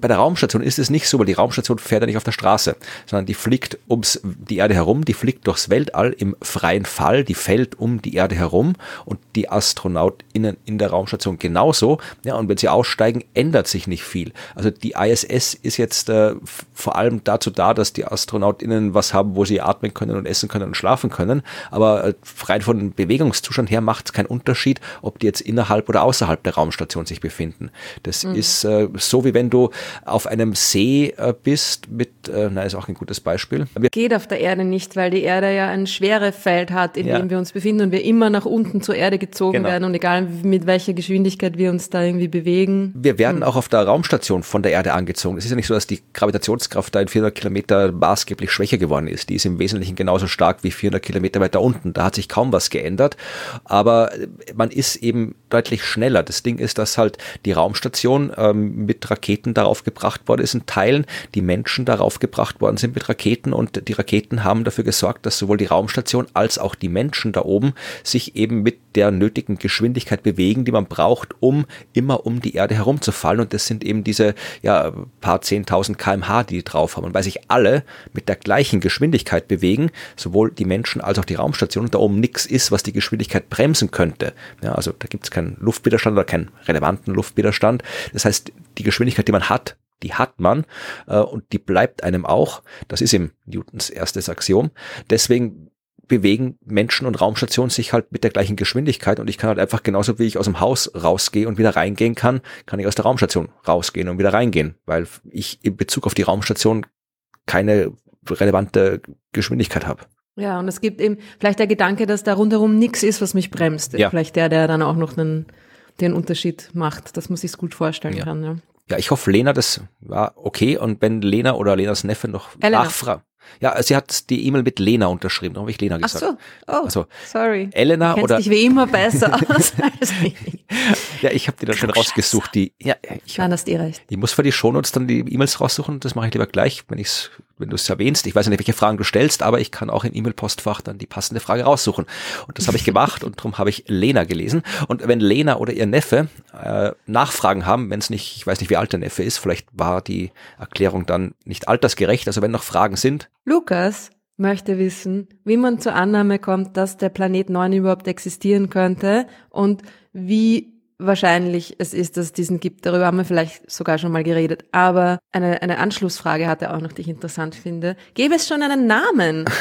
bei der Raumstation ist es nicht so, weil die Raumstation fährt ja nicht auf der Straße, sondern die fliegt ums die Erde herum, die fliegt durchs Weltall im freien Fall, die fällt um die Erde herum und die AstronautInnen in der Raumstation genauso. Ja, und wenn sie aussteigen, ändert sich nicht viel. Also die ISS ist jetzt äh, vor allem dazu da, dass die AstronautInnen was haben, wo sie atmen können und essen können und schlafen können. Aber äh, rein von Bewegungszustand her macht es keinen Unterschied, ob die jetzt innerhalb oder außerhalb der Raumstation sich befinden. Das mhm. ist äh, so, wie wenn du auf einem See äh, bist mit, äh, na, ist auch ein gutes Beispiel. Wir Geht auf der Erde nicht, weil die Erde ja ein Schwerefeld hat, in ja. dem wir uns befinden und wir immer nach unten zur Erde gezogen genau. werden und egal mit welcher Geschwindigkeit wir uns da irgendwie bewegen. Wir werden hm. auch auf der Raumstation von der Erde angezogen. Es ist ja nicht so, dass die Gravitationskraft da in 400 Kilometer maßgeblich schwächer geworden ist. Die ist im Wesentlichen genauso stark wie 400 Kilometer weiter unten. Da hat sich kaum was geändert. Aber man ist eben deutlich schneller. Das Ding ist, dass halt die Raumstation ähm, mit Raketen darauf gebracht worden ist, in Teilen die Menschen darauf gebracht worden sind mit Raketen. Und die Raketen haben dafür gesorgt, dass sowohl die Raumstation als auch die Menschen da oben sich eben mit der nötigen Geschwindigkeit bewegen, die man braucht, um immer um die Erde herumzufallen und das sind eben diese ja paar zehntausend kmh, die die drauf haben und weil sich alle mit der gleichen Geschwindigkeit bewegen, sowohl die Menschen als auch die Raumstation und da oben nichts ist, was die Geschwindigkeit bremsen könnte. Ja, also da gibt es keinen Luftwiderstand oder keinen relevanten Luftwiderstand. Das heißt, die Geschwindigkeit, die man hat, die hat man äh, und die bleibt einem auch. Das ist eben Newtons erstes Axiom. Deswegen bewegen Menschen und Raumstationen sich halt mit der gleichen Geschwindigkeit und ich kann halt einfach genauso wie ich aus dem Haus rausgehe und wieder reingehen kann, kann ich aus der Raumstation rausgehen und wieder reingehen, weil ich in Bezug auf die Raumstation keine relevante Geschwindigkeit habe. Ja, und es gibt eben vielleicht der Gedanke, dass da rundherum nichts ist, was mich bremst. Ja. Vielleicht der, der dann auch noch einen, den Unterschied macht, dass man sich gut vorstellen ja. kann. Ja. ja, ich hoffe, Lena, das war okay. Und wenn Lena oder Lenas Neffe noch nachfragen. Ja, sie hat die E-Mail mit Lena unterschrieben, da habe ich Lena gesagt. Ach so, oh, also, sorry. Elena du oder dich wie immer besser aus als ich. ja, ich habe die dann schon rausgesucht. Die, ja, ich, Nein, hast eh recht. Ich muss für die Shownotes dann die E-Mails raussuchen, das mache ich lieber gleich, wenn ich's wenn du es erwähnst. Ich weiß nicht, welche Fragen du stellst, aber ich kann auch im E-Mail-Postfach dann die passende Frage raussuchen. Und das habe ich gemacht und darum habe ich Lena gelesen. Und wenn Lena oder ihr Neffe äh, Nachfragen haben, wenn es nicht, ich weiß nicht, wie alt der Neffe ist, vielleicht war die Erklärung dann nicht altersgerecht, also wenn noch Fragen sind. Lukas möchte wissen, wie man zur Annahme kommt, dass der Planet 9 überhaupt existieren könnte und wie wahrscheinlich es ist, dass es diesen gibt. Darüber haben wir vielleicht sogar schon mal geredet. Aber eine, eine Anschlussfrage hat er auch noch, die ich interessant finde. Gäbe es schon einen Namen?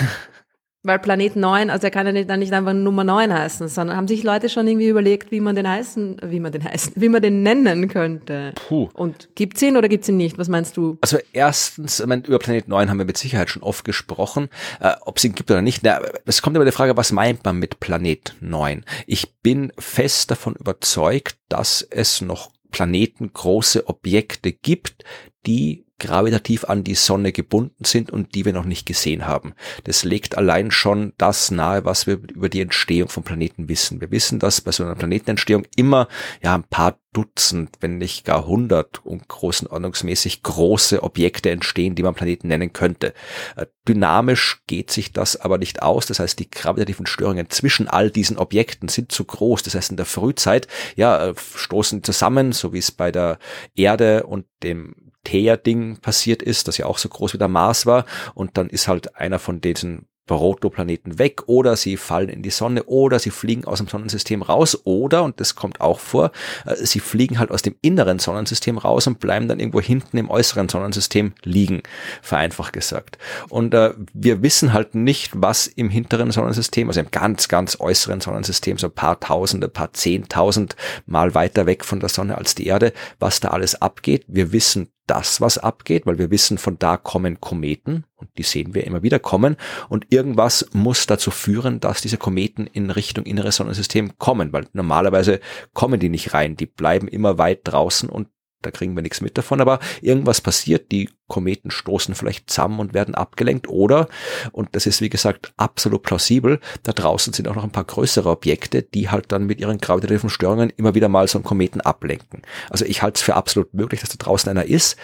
Weil Planet 9, also er kann ja nicht, dann nicht einfach Nummer 9 heißen, sondern haben sich Leute schon irgendwie überlegt, wie man den heißen, wie man den heißen, wie man den nennen könnte. Puh. Und gibt's ihn oder gibt's ihn nicht? Was meinst du? Also erstens, ich meine, über Planet 9 haben wir mit Sicherheit schon oft gesprochen. Äh, Ob es ihn gibt oder nicht, es kommt immer die Frage, was meint man mit Planet 9? Ich bin fest davon überzeugt, dass es noch Planeten, große Objekte gibt, die gravitativ an die Sonne gebunden sind und die wir noch nicht gesehen haben. Das legt allein schon das nahe, was wir über die Entstehung von Planeten wissen. Wir wissen, dass bei so einer Planetenentstehung immer ja ein paar Dutzend, wenn nicht gar hundert und großen ordnungsmäßig große Objekte entstehen, die man Planeten nennen könnte. Äh, dynamisch geht sich das aber nicht aus. Das heißt, die gravitativen Störungen zwischen all diesen Objekten sind zu groß. Das heißt, in der Frühzeit, ja, äh, stoßen zusammen, so wie es bei der Erde und dem Thea-Ding passiert ist, das ja auch so groß wie der Mars war. Und dann ist halt einer von diesen Protoplaneten weg oder sie fallen in die Sonne oder sie fliegen aus dem Sonnensystem raus oder, und das kommt auch vor, äh, sie fliegen halt aus dem inneren Sonnensystem raus und bleiben dann irgendwo hinten im äußeren Sonnensystem liegen, vereinfacht gesagt. Und äh, wir wissen halt nicht, was im hinteren Sonnensystem, also im ganz, ganz äußeren Sonnensystem, so ein paar Tausende, paar Zehntausend Mal weiter weg von der Sonne als die Erde, was da alles abgeht. Wir wissen das, was abgeht, weil wir wissen, von da kommen Kometen und die sehen wir immer wieder kommen. Und irgendwas muss dazu führen, dass diese Kometen in Richtung inneres Sonnensystem kommen, weil normalerweise kommen die nicht rein, die bleiben immer weit draußen und da kriegen wir nichts mit davon, aber irgendwas passiert, die Kometen stoßen vielleicht zusammen und werden abgelenkt oder, und das ist wie gesagt absolut plausibel, da draußen sind auch noch ein paar größere Objekte, die halt dann mit ihren gravitativen Störungen immer wieder mal so einen Kometen ablenken. Also ich halte es für absolut möglich, dass da draußen einer ist.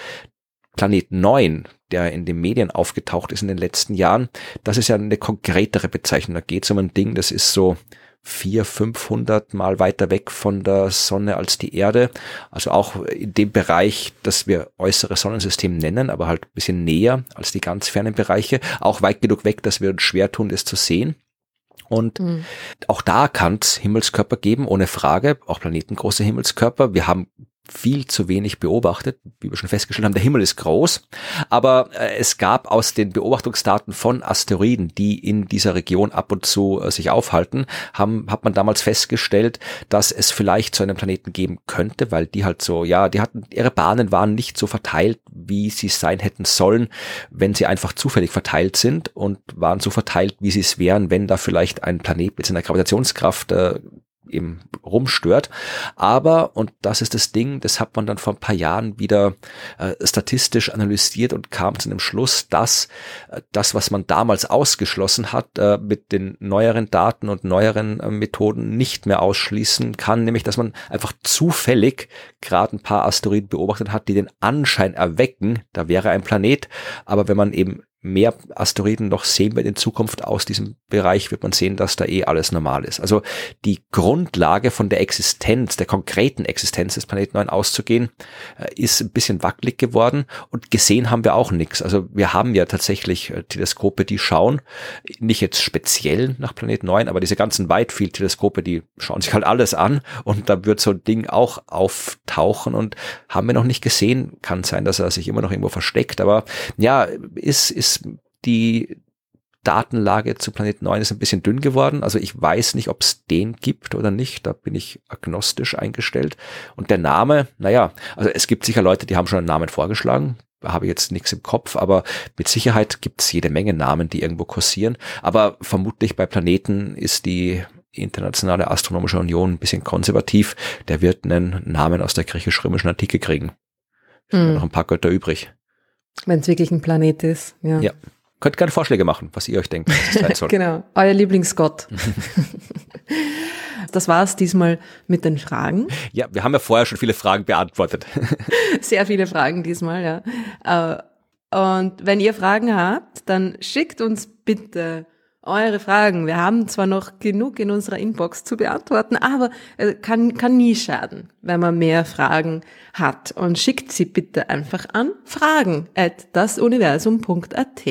Planet 9, der in den Medien aufgetaucht ist in den letzten Jahren, das ist ja eine konkretere Bezeichnung. Da geht es um ein Ding, das ist so vier, 500 Mal weiter weg von der Sonne als die Erde. Also auch in dem Bereich, das wir äußere Sonnensystem nennen, aber halt ein bisschen näher als die ganz fernen Bereiche. Auch weit genug weg, dass wir uns schwer tun, das zu sehen. Und mhm. auch da kann es Himmelskörper geben, ohne Frage, auch planetengroße Himmelskörper. Wir haben viel zu wenig beobachtet. Wie wir schon festgestellt haben, der Himmel ist groß, aber äh, es gab aus den Beobachtungsdaten von Asteroiden, die in dieser Region ab und zu äh, sich aufhalten, haben, hat man damals festgestellt, dass es vielleicht so einen Planeten geben könnte, weil die halt so, ja, die hatten, ihre Bahnen waren nicht so verteilt, wie sie sein hätten sollen, wenn sie einfach zufällig verteilt sind und waren so verteilt, wie sie es wären, wenn da vielleicht ein Planet mit seiner Gravitationskraft äh, eben rumstört. Aber, und das ist das Ding, das hat man dann vor ein paar Jahren wieder äh, statistisch analysiert und kam zu dem Schluss, dass äh, das, was man damals ausgeschlossen hat, äh, mit den neueren Daten und neueren äh, Methoden nicht mehr ausschließen kann, nämlich dass man einfach zufällig gerade ein paar Asteroiden beobachtet hat, die den Anschein erwecken, da wäre ein Planet, aber wenn man eben mehr Asteroiden noch sehen wird in Zukunft aus diesem Bereich, wird man sehen, dass da eh alles normal ist. Also die Grundlage von der Existenz, der konkreten Existenz des Planeten 9 auszugehen, äh, ist ein bisschen wackelig geworden und gesehen haben wir auch nichts. Also wir haben ja tatsächlich äh, Teleskope, die schauen, nicht jetzt speziell nach Planet 9, aber diese ganzen Whitefield-Teleskope, die schauen sich halt alles an und da wird so ein Ding auch auftauchen und haben wir noch nicht gesehen. Kann sein, dass er sich immer noch irgendwo versteckt, aber ja, ist, ist ist die Datenlage zu Planet 9 ist ein bisschen dünn geworden. Also ich weiß nicht, ob es den gibt oder nicht. Da bin ich agnostisch eingestellt. Und der Name, naja, also es gibt sicher Leute, die haben schon einen Namen vorgeschlagen. Da habe ich jetzt nichts im Kopf, aber mit Sicherheit gibt es jede Menge Namen, die irgendwo kursieren. Aber vermutlich bei Planeten ist die Internationale Astronomische Union ein bisschen konservativ. Der wird einen Namen aus der griechisch-römischen Antike kriegen. Hm. Noch ein paar Götter übrig. Wenn es wirklich ein Planet ist, ja. Ja. Könnt gerne Vorschläge machen, was ihr euch denkt, was es sein soll. genau, euer Lieblingsgott. das war es diesmal mit den Fragen. Ja, wir haben ja vorher schon viele Fragen beantwortet. Sehr viele Fragen diesmal, ja. Äh, und wenn ihr Fragen habt, dann schickt uns bitte eure Fragen. Wir haben zwar noch genug in unserer Inbox zu beantworten, aber kann, kann nie schaden, wenn man mehr Fragen hat. Und schickt sie bitte einfach an fragen at dasuniversum.at.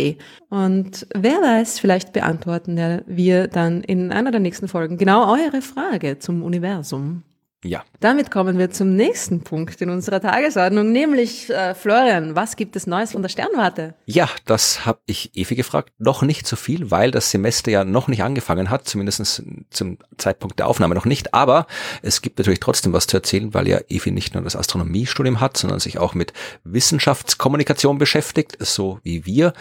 Und wer weiß, vielleicht beantworten wir dann in einer der nächsten Folgen genau eure Frage zum Universum. Ja. Damit kommen wir zum nächsten Punkt in unserer Tagesordnung, nämlich äh, Florian, was gibt es Neues von der Sternwarte? Ja, das habe ich Evi gefragt. Noch nicht so viel, weil das Semester ja noch nicht angefangen hat, zumindest zum Zeitpunkt der Aufnahme noch nicht. Aber es gibt natürlich trotzdem was zu erzählen, weil ja Evi nicht nur das Astronomiestudium hat, sondern sich auch mit Wissenschaftskommunikation beschäftigt, so wie wir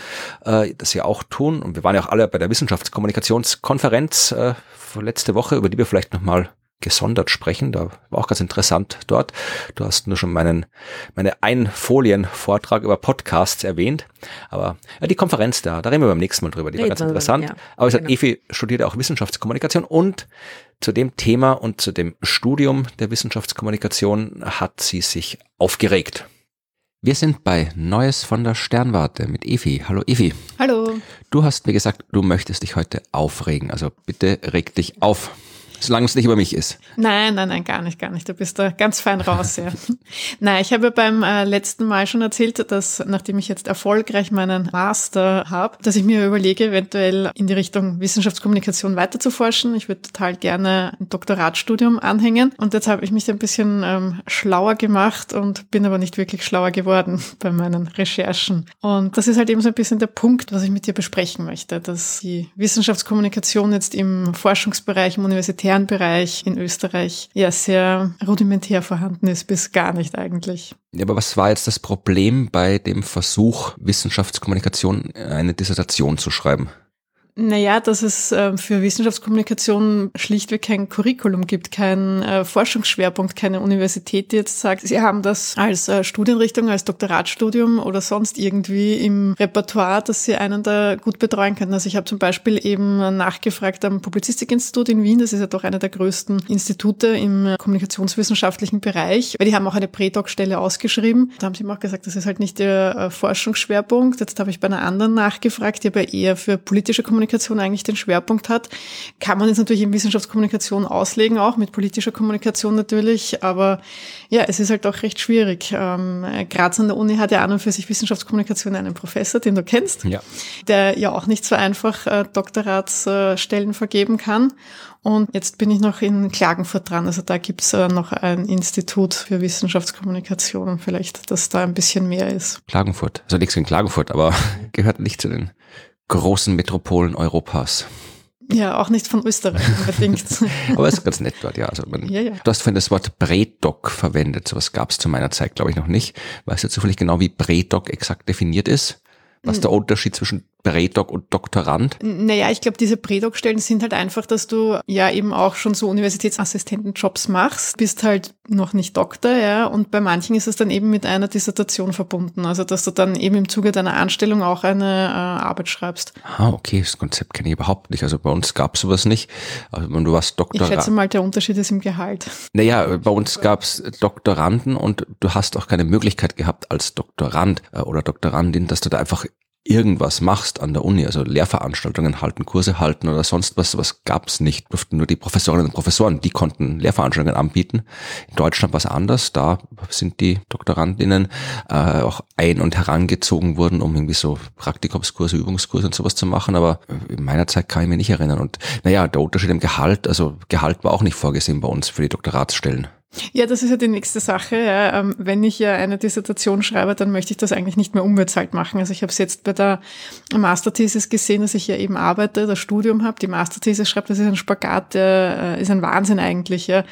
äh, das ja auch tun. Und wir waren ja auch alle bei der Wissenschaftskommunikationskonferenz äh, letzte Woche, über die wir vielleicht nochmal gesondert sprechen. Da war auch ganz interessant dort. Du hast nur schon meinen, meine Einfolien-Vortrag über Podcasts erwähnt. Aber ja, die Konferenz da, da reden wir beim nächsten Mal drüber. Die war ganz interessant. Ja, Aber ich genau. sage, Evi studiert auch Wissenschaftskommunikation und zu dem Thema und zu dem Studium der Wissenschaftskommunikation hat sie sich aufgeregt. Wir sind bei Neues von der Sternwarte mit Evi. Hallo Evi. Hallo. Du hast mir gesagt, du möchtest dich heute aufregen. Also bitte reg dich auf. Solange es nicht über mich ist. Nein, nein, nein, gar nicht, gar nicht. Du bist da ganz fein raus, ja. nein, ich habe beim äh, letzten Mal schon erzählt, dass nachdem ich jetzt erfolgreich meinen Master habe, dass ich mir überlege, eventuell in die Richtung Wissenschaftskommunikation weiter zu forschen. Ich würde total gerne ein Doktoratstudium anhängen. Und jetzt habe ich mich ein bisschen ähm, schlauer gemacht und bin aber nicht wirklich schlauer geworden bei meinen Recherchen. Und das ist halt eben so ein bisschen der Punkt, was ich mit dir besprechen möchte, dass die Wissenschaftskommunikation jetzt im Forschungsbereich, im Universität Bereich in Österreich ja sehr rudimentär vorhanden ist, bis gar nicht eigentlich. Ja, aber was war jetzt das Problem bei dem Versuch, Wissenschaftskommunikation eine Dissertation zu schreiben? Naja, dass es äh, für Wissenschaftskommunikation schlichtweg kein Curriculum gibt, kein äh, Forschungsschwerpunkt, keine Universität, die jetzt sagt, sie haben das als äh, Studienrichtung, als Doktoratstudium oder sonst irgendwie im Repertoire, dass sie einen da gut betreuen können. Also ich habe zum Beispiel eben nachgefragt am Publizistikinstitut in Wien, das ist ja doch einer der größten Institute im kommunikationswissenschaftlichen Bereich, weil die haben auch eine Prädoc-Stelle ausgeschrieben. Da haben sie mir auch gesagt, das ist halt nicht der Forschungsschwerpunkt. Jetzt habe ich bei einer anderen nachgefragt, die aber eher für politische Kommunikation Wissenschaftskommunikation eigentlich den Schwerpunkt hat. Kann man jetzt natürlich in Wissenschaftskommunikation auslegen, auch mit politischer Kommunikation natürlich, aber ja, es ist halt auch recht schwierig. Ähm, Graz an der Uni hat ja an und für sich Wissenschaftskommunikation einen Professor, den du kennst, ja. der ja auch nicht so einfach äh, Doktoratsstellen vergeben kann. Und jetzt bin ich noch in Klagenfurt dran. Also da gibt's äh, noch ein Institut für Wissenschaftskommunikation und vielleicht, dass da ein bisschen mehr ist. Klagenfurt. Also nichts in Klagenfurt, aber gehört nicht zu den großen Metropolen Europas. Ja, auch nicht von Österreich unbedingt. Aber es ist ganz nett dort, ja. Also man, ja, ja. Du hast vorhin das Wort Bredoc verwendet. Sowas gab es zu meiner Zeit, glaube ich, noch nicht. Weißt du zufällig genau, wie Bredoc exakt definiert ist? Was hm. der Unterschied zwischen Prädoc und Doktorand? Naja, ich glaube, diese Prädoc-Stellen sind halt einfach, dass du ja eben auch schon so Universitätsassistentenjobs machst, bist halt noch nicht Doktor, ja, und bei manchen ist es dann eben mit einer Dissertation verbunden, also dass du dann eben im Zuge deiner Anstellung auch eine äh, Arbeit schreibst. Ah, okay, das Konzept kenne ich überhaupt nicht, also bei uns gab es sowas nicht, also wenn du warst Doktor. Ich schätze mal, der Unterschied ist im Gehalt. Naja, bei uns gab es Doktoranden und du hast auch keine Möglichkeit gehabt als Doktorand äh, oder Doktorandin, dass du da einfach irgendwas machst an der Uni, also Lehrveranstaltungen halten, Kurse halten oder sonst was, was gab's nicht. Durften nur die Professorinnen und Professoren, die konnten Lehrveranstaltungen anbieten. In Deutschland war anders. Da sind die Doktorandinnen äh, auch ein- und herangezogen worden, um irgendwie so Praktikumskurse, Übungskurse und sowas zu machen. Aber in meiner Zeit kann ich mich nicht erinnern. Und naja, der Unterschied im Gehalt, also Gehalt war auch nicht vorgesehen bei uns für die Doktoratsstellen. Ja, das ist ja die nächste Sache. Ja. Ähm, wenn ich ja eine Dissertation schreibe, dann möchte ich das eigentlich nicht mehr unbezahlt machen. Also ich habe es jetzt bei der Masterthesis gesehen, dass ich ja eben arbeite, das Studium habe, die Masterthesis schreibt, das ist ein Spagat, der äh, ist ein Wahnsinn eigentlich. Ja.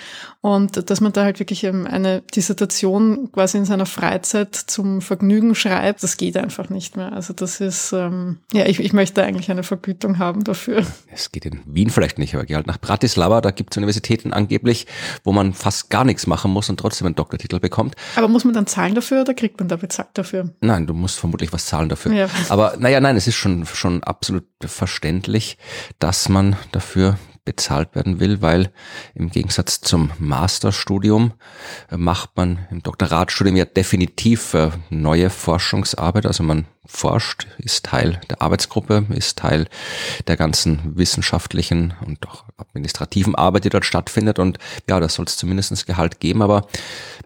Und dass man da halt wirklich eine Dissertation quasi in seiner Freizeit zum Vergnügen schreibt, das geht einfach nicht mehr. Also das ist, ähm, ja, ich, ich möchte eigentlich eine Vergütung haben dafür. Es geht in Wien vielleicht nicht, aber geh halt nach Bratislava, da gibt es Universitäten angeblich, wo man fast gar nichts machen muss und trotzdem einen Doktortitel bekommt. Aber muss man dann zahlen dafür oder kriegt man da bezahlt dafür? Nein, du musst vermutlich was zahlen dafür. Ja. Aber naja, nein, es ist schon, schon absolut verständlich, dass man dafür bezahlt werden will, weil im Gegensatz zum Masterstudium äh, macht man im Doktoratstudium ja definitiv äh, neue Forschungsarbeit. Also man forscht, ist Teil der Arbeitsgruppe, ist Teil der ganzen wissenschaftlichen und auch administrativen Arbeit, die dort stattfindet. Und ja, da soll es zumindest Gehalt geben. Aber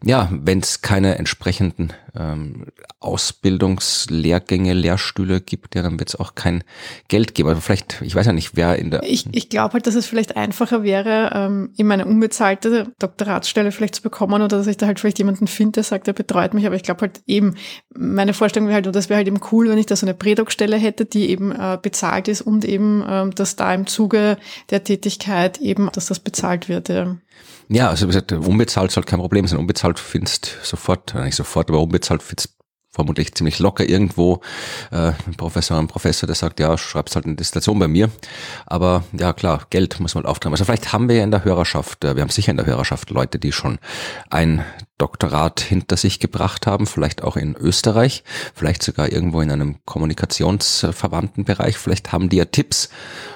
ja, wenn es keine entsprechenden ähm, Ausbildungslehrgänge, Lehrstühle gibt, ja, wird es auch kein Geld geben. Also vielleicht, ich weiß ja nicht, wer in der... Ich, ich glaube halt, dass es vielleicht einfacher wäre, ähm, eben eine unbezahlte Doktoratsstelle vielleicht zu bekommen oder dass ich da halt vielleicht jemanden finde, der sagt, er betreut mich. Aber ich glaube halt eben, meine Vorstellung wäre halt, oder das wäre halt eben cool, wenn ich da so eine Prädoc-Stelle hätte, die eben äh, bezahlt ist und eben, ähm, dass da im Zuge der Tätigkeit eben, dass das bezahlt wird. Ja. Ja, also wie gesagt, unbezahlt soll kein Problem sein. Unbezahlt findest sofort, nicht sofort, aber unbezahlt findest vermutlich ziemlich locker irgendwo äh, ein Professor, ein Professor, der sagt, ja, schreibst halt eine Dissertation bei mir. Aber ja, klar, Geld muss man halt auftreiben. Also vielleicht haben wir ja in der Hörerschaft, äh, wir haben sicher in der Hörerschaft Leute, die schon ein Doktorat hinter sich gebracht haben, vielleicht auch in Österreich, vielleicht sogar irgendwo in einem kommunikationsverwandten Bereich. Vielleicht haben die ja Tipps,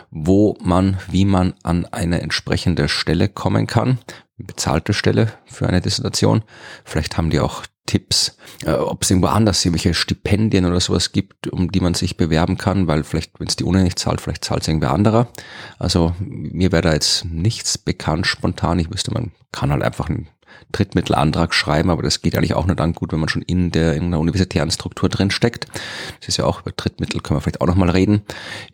wo man, wie man an eine entsprechende Stelle kommen kann, bezahlte Stelle für eine Dissertation. Vielleicht haben die auch Tipps, äh, ob es irgendwo anders irgendwelche Stipendien oder sowas gibt, um die man sich bewerben kann, weil vielleicht, wenn es die Uni nicht zahlt, vielleicht zahlt es irgendwer anderer. Also mir wäre da jetzt nichts bekannt spontan. Ich wüsste, man kann halt einfach einen Drittmittelantrag schreiben, aber das geht eigentlich auch nur dann gut, wenn man schon in der in einer universitären Struktur drin steckt. Das ist ja auch über Drittmittel können wir vielleicht auch nochmal reden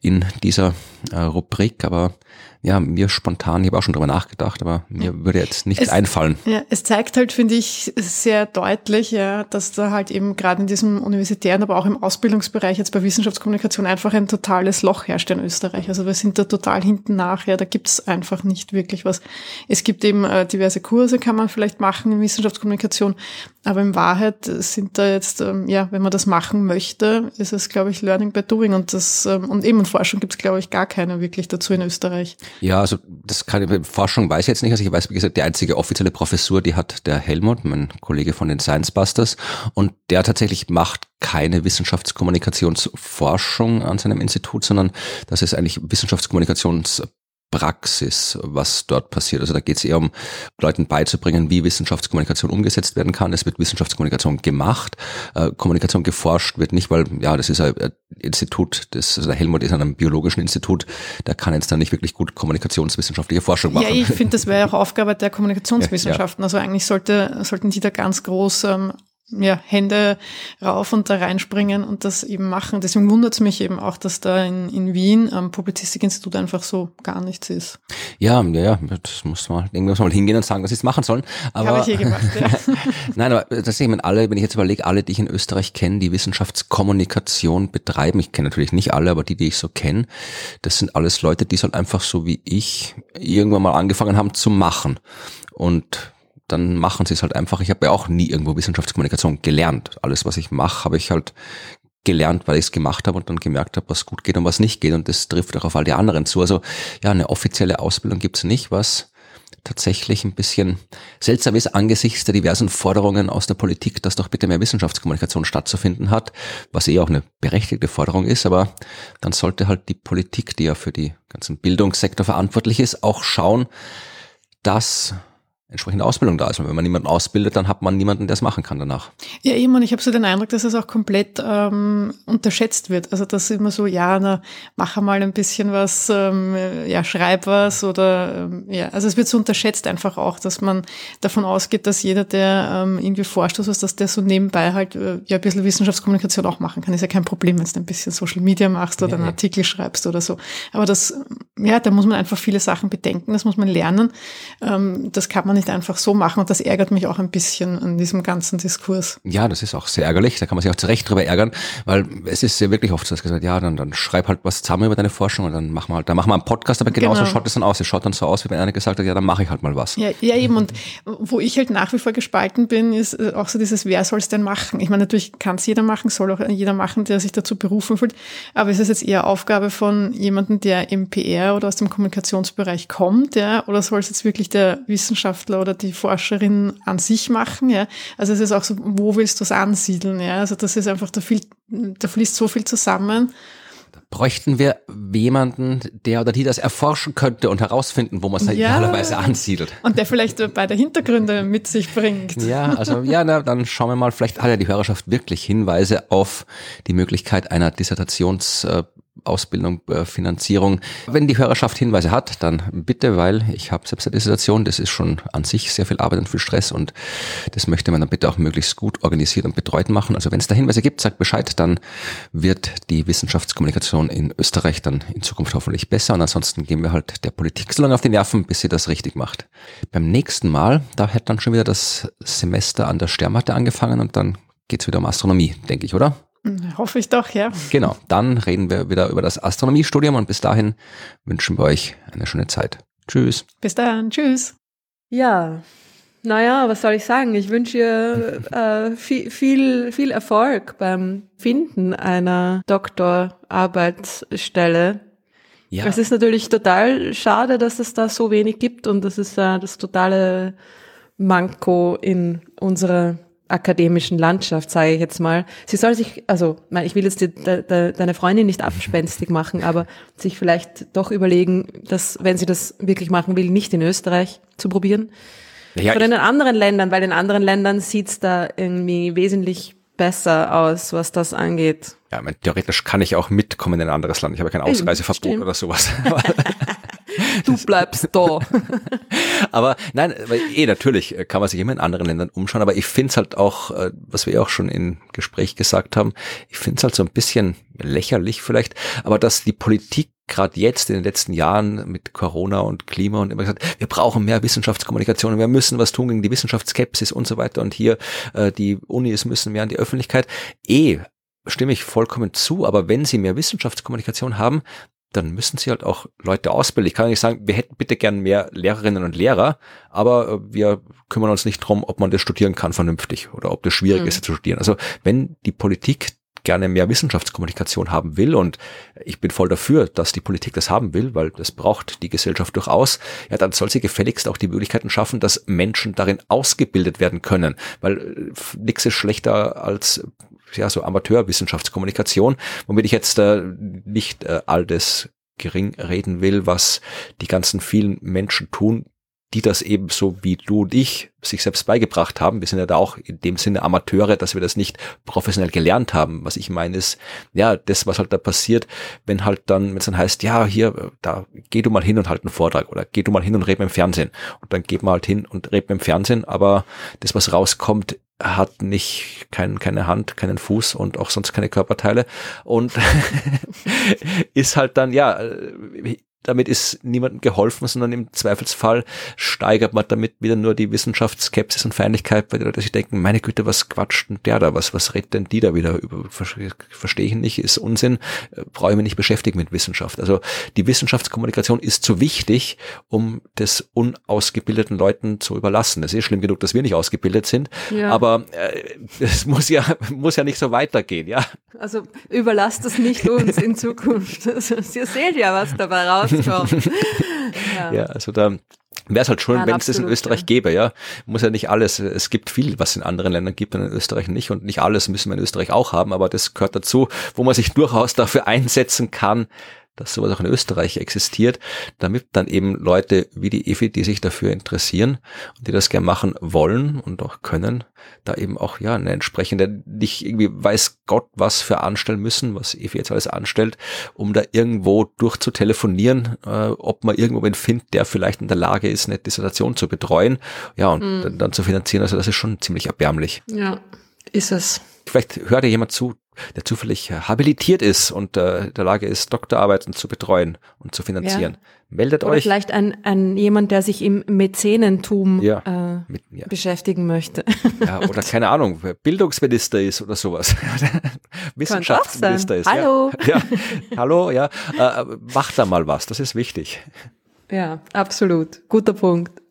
in dieser äh, Rubrik, aber ja, mir spontan, ich habe auch schon drüber nachgedacht, aber mir würde jetzt nichts es, einfallen. Ja, es zeigt halt, finde ich, sehr deutlich, ja, dass da halt eben gerade in diesem universitären, aber auch im Ausbildungsbereich jetzt bei Wissenschaftskommunikation einfach ein totales Loch herrscht in Österreich. Also wir sind da total hinten nach, ja, da gibt's einfach nicht wirklich was. Es gibt eben äh, diverse Kurse, kann man vielleicht machen in Wissenschaftskommunikation, aber in Wahrheit sind da jetzt, ähm, ja, wenn man das machen möchte, ist es, glaube ich, Learning by Doing und das, ähm, und eben in Forschung gibt's glaube ich, gar keine wirklich dazu in Österreich. Ja, also das kann ich, Forschung weiß ich jetzt nicht. Also ich weiß, wie gesagt, die einzige offizielle Professur, die hat der Helmut, mein Kollege von den Science Busters. Und der tatsächlich macht keine Wissenschaftskommunikationsforschung an seinem Institut, sondern das ist eigentlich Wissenschaftskommunikations Praxis, was dort passiert. Also da geht es eher um Leuten beizubringen, wie Wissenschaftskommunikation umgesetzt werden kann. Es wird Wissenschaftskommunikation gemacht, äh, Kommunikation geforscht wird nicht, weil ja, das ist ein Institut, das, also der Helmut ist an einem biologischen Institut, der kann jetzt dann nicht wirklich gut kommunikationswissenschaftliche Forschung machen. Ja, ich finde, das wäre auch Aufgabe der Kommunikationswissenschaften. Ja, ja. Also eigentlich sollte, sollten die da ganz groß ähm, ja, Hände rauf und da reinspringen und das eben machen. Deswegen wundert es mich eben auch, dass da in, in Wien am Publizistikinstitut einfach so gar nichts ist. Ja, ja, ja, das muss man, irgendwann muss man mal hingehen und sagen, was sie es machen sollen. Aber, Habe ich eh gemacht, ja. Nein, aber das ich meine, alle, wenn ich jetzt überlege, alle, die ich in Österreich kenne, die Wissenschaftskommunikation betreiben, ich kenne natürlich nicht alle, aber die, die ich so kenne, das sind alles Leute, die es halt einfach so wie ich irgendwann mal angefangen haben zu machen. Und dann machen sie es halt einfach. Ich habe ja auch nie irgendwo Wissenschaftskommunikation gelernt. Alles, was ich mache, habe ich halt gelernt, weil ich es gemacht habe und dann gemerkt habe, was gut geht und was nicht geht. Und das trifft auch auf all die anderen zu. Also ja, eine offizielle Ausbildung gibt's nicht, was tatsächlich ein bisschen seltsam ist angesichts der diversen Forderungen aus der Politik, dass doch bitte mehr Wissenschaftskommunikation stattzufinden hat, was eh auch eine berechtigte Forderung ist, aber dann sollte halt die Politik, die ja für die ganzen Bildungssektor verantwortlich ist, auch schauen, dass entsprechende Ausbildung da ist. Und wenn man niemanden ausbildet, dann hat man niemanden, der es machen kann danach. Ja, eben, und ich habe so den Eindruck, dass es auch komplett ähm, unterschätzt wird. Also das immer so, ja, na, mach mal ein bisschen was, ähm, ja, schreib was oder ähm, ja, also es wird so unterschätzt einfach auch, dass man davon ausgeht, dass jeder, der ähm, irgendwie forscht, also dass der so nebenbei halt äh, ja ein bisschen Wissenschaftskommunikation auch machen kann. Ist ja kein Problem, wenn du ein bisschen Social Media machst oder ja, einen Artikel schreibst oder so. Aber das, ja, da muss man einfach viele Sachen bedenken, das muss man lernen. Ähm, das kann man nicht einfach so machen und das ärgert mich auch ein bisschen an diesem ganzen Diskurs. Ja, das ist auch sehr ärgerlich, da kann man sich auch zu Recht drüber ärgern, weil es ist ja wirklich oft so, dass gesagt, ja, dann, dann schreib halt was zusammen über deine Forschung und dann machen wir halt, dann machen wir einen Podcast, aber genauso genau. schaut es dann aus. Es schaut dann so aus, wie wenn einer gesagt hat, ja, dann mache ich halt mal was. Ja, ja, eben und wo ich halt nach wie vor gespalten bin, ist äh, auch so dieses, wer soll es denn machen? Ich meine, natürlich kann es jeder machen, soll auch jeder machen, der sich dazu berufen fühlt, aber es ist jetzt eher Aufgabe von jemandem, der im PR oder aus dem Kommunikationsbereich kommt, ja, oder soll es jetzt wirklich der Wissenschaftler oder die Forscherin an sich machen, ja. Also es ist auch so, wo willst du es ansiedeln, ja. Also das ist einfach, da, viel, da fließt so viel zusammen. Da bräuchten wir jemanden, der oder die das erforschen könnte und herausfinden, wo man es ja. idealerweise ansiedelt. Und der vielleicht beide Hintergründe mit sich bringt. Ja, also ja, na, dann schauen wir mal, vielleicht hat ja die Hörerschaft wirklich Hinweise auf die Möglichkeit einer Dissertations- äh, Ausbildung, äh, Finanzierung. Wenn die Hörerschaft Hinweise hat, dann bitte, weil ich habe selbst eine Dissertation, das ist schon an sich sehr viel Arbeit und viel Stress und das möchte man dann bitte auch möglichst gut organisiert und betreut machen. Also wenn es da Hinweise gibt, sagt Bescheid, dann wird die Wissenschaftskommunikation in Österreich dann in Zukunft hoffentlich besser und ansonsten gehen wir halt der Politik so lange auf die Nerven, bis sie das richtig macht. Beim nächsten Mal, da hätte dann schon wieder das Semester an der Sternmatte angefangen und dann geht's wieder um Astronomie, denke ich, oder? Hoffe ich doch, ja. Genau, dann reden wir wieder über das Astronomiestudium und bis dahin wünschen wir euch eine schöne Zeit. Tschüss. Bis dann, tschüss. Ja, naja, was soll ich sagen? Ich wünsche ihr äh, viel, viel, viel Erfolg beim Finden einer Doktorarbeitsstelle. Ja. Es ist natürlich total schade, dass es da so wenig gibt und das ist äh, das totale Manko in unserer akademischen Landschaft, sage ich jetzt mal. Sie soll sich, also ich will jetzt die, de, de, deine Freundin nicht abspenstig machen, aber sich vielleicht doch überlegen, dass, wenn sie das wirklich machen will, nicht in Österreich zu probieren. Ja, Von den anderen Ländern, weil in anderen Ländern sieht's da irgendwie wesentlich besser aus, was das angeht. Ja, mein, theoretisch kann ich auch mitkommen in ein anderes Land. Ich habe kein Ausreiseverbot Stimmt. oder sowas. du bleibst da. aber nein, eh natürlich kann man sich immer in anderen Ländern umschauen, aber ich finde es halt auch, äh, was wir auch schon im Gespräch gesagt haben, ich finde es halt so ein bisschen lächerlich vielleicht, aber dass die Politik gerade jetzt in den letzten Jahren mit Corona und Klima und immer gesagt, wir brauchen mehr Wissenschaftskommunikation, wir müssen was tun gegen die Wissenschaftsskepsis und so weiter und hier äh, die Unis müssen mehr an die Öffentlichkeit. Eh stimme ich vollkommen zu, aber wenn sie mehr Wissenschaftskommunikation haben, dann müssen sie halt auch Leute ausbilden. Ich kann nicht sagen, wir hätten bitte gern mehr Lehrerinnen und Lehrer, aber äh, wir kümmern uns nicht drum, ob man das studieren kann vernünftig oder ob das schwierig mhm. ist zu studieren. Also wenn die Politik gerne mehr Wissenschaftskommunikation haben will und ich bin voll dafür, dass die Politik das haben will, weil das braucht die Gesellschaft durchaus, ja, dann soll sie gefälligst auch die Möglichkeiten schaffen, dass Menschen darin ausgebildet werden können, weil äh, nichts ist schlechter als ja, so Amateurwissenschaftskommunikation, womit ich jetzt äh, nicht äh, all das gering reden will, was die ganzen vielen Menschen tun, die das eben so wie du und ich sich selbst beigebracht haben. Wir sind ja da auch in dem Sinne Amateure, dass wir das nicht professionell gelernt haben. Was ich meine ist, ja, das, was halt da passiert, wenn halt dann, wenn es dann heißt, ja, hier, da geh du mal hin und halt einen Vortrag oder geh du mal hin und red mit dem Fernsehen. Und dann geht man halt hin und red mit dem Fernsehen, aber das, was rauskommt, hat nicht kein, keine Hand, keinen Fuß und auch sonst keine Körperteile. Und ist halt dann ja damit ist niemandem geholfen, sondern im Zweifelsfall steigert man damit wieder nur die Wissenschaftsskepsis und Feindlichkeit, bei der sich denken, meine Güte, was quatscht denn der da, was, was redet denn die da wieder über, verstehe ich nicht, ist Unsinn, äh, brauche ich mich nicht beschäftigen mit Wissenschaft. Also die Wissenschaftskommunikation ist zu wichtig, um das unausgebildeten Leuten zu überlassen. Es ist schlimm genug, dass wir nicht ausgebildet sind, ja. aber äh, es muss ja, muss ja nicht so weitergehen, ja. Also überlasst es nicht uns in Zukunft. Also, ihr seht ja, was dabei raus rauskommt. ja. ja, also da wäre es halt schon, ja, wenn es das in Österreich ja. gäbe, ja. Muss ja nicht alles, es gibt viel, was in anderen Ländern gibt und in Österreich nicht und nicht alles müssen wir in Österreich auch haben, aber das gehört dazu, wo man sich durchaus dafür einsetzen kann, dass sowas auch in Österreich existiert, damit dann eben Leute wie die EFI, die sich dafür interessieren und die das gerne machen wollen und auch können, da eben auch ja eine entsprechende, nicht irgendwie weiß Gott was für anstellen müssen, was EFI jetzt alles anstellt, um da irgendwo durchzutelefonieren, äh, ob man irgendwo wen findet, der vielleicht in der Lage ist, eine Dissertation zu betreuen, ja, und mhm. dann, dann zu finanzieren. Also das ist schon ziemlich erbärmlich. Ja, ist es. Vielleicht hört ja jemand zu, der zufällig äh, habilitiert ist und äh, in der Lage ist, Doktorarbeiten zu betreuen und zu finanzieren. Ja. Meldet Oder euch. Vielleicht ein, ein jemand, der sich im Mäzenentum Ja, äh, Mit, ja. beschäftigen möchte. ja, oder keine Ahnung, Bildungsminister ist oder sowas. Wissenschaftsminister ist. Hallo. Ja. ja. Hallo, ja. Äh, macht da mal was, das ist wichtig. Ja, absolut. Guter Punkt.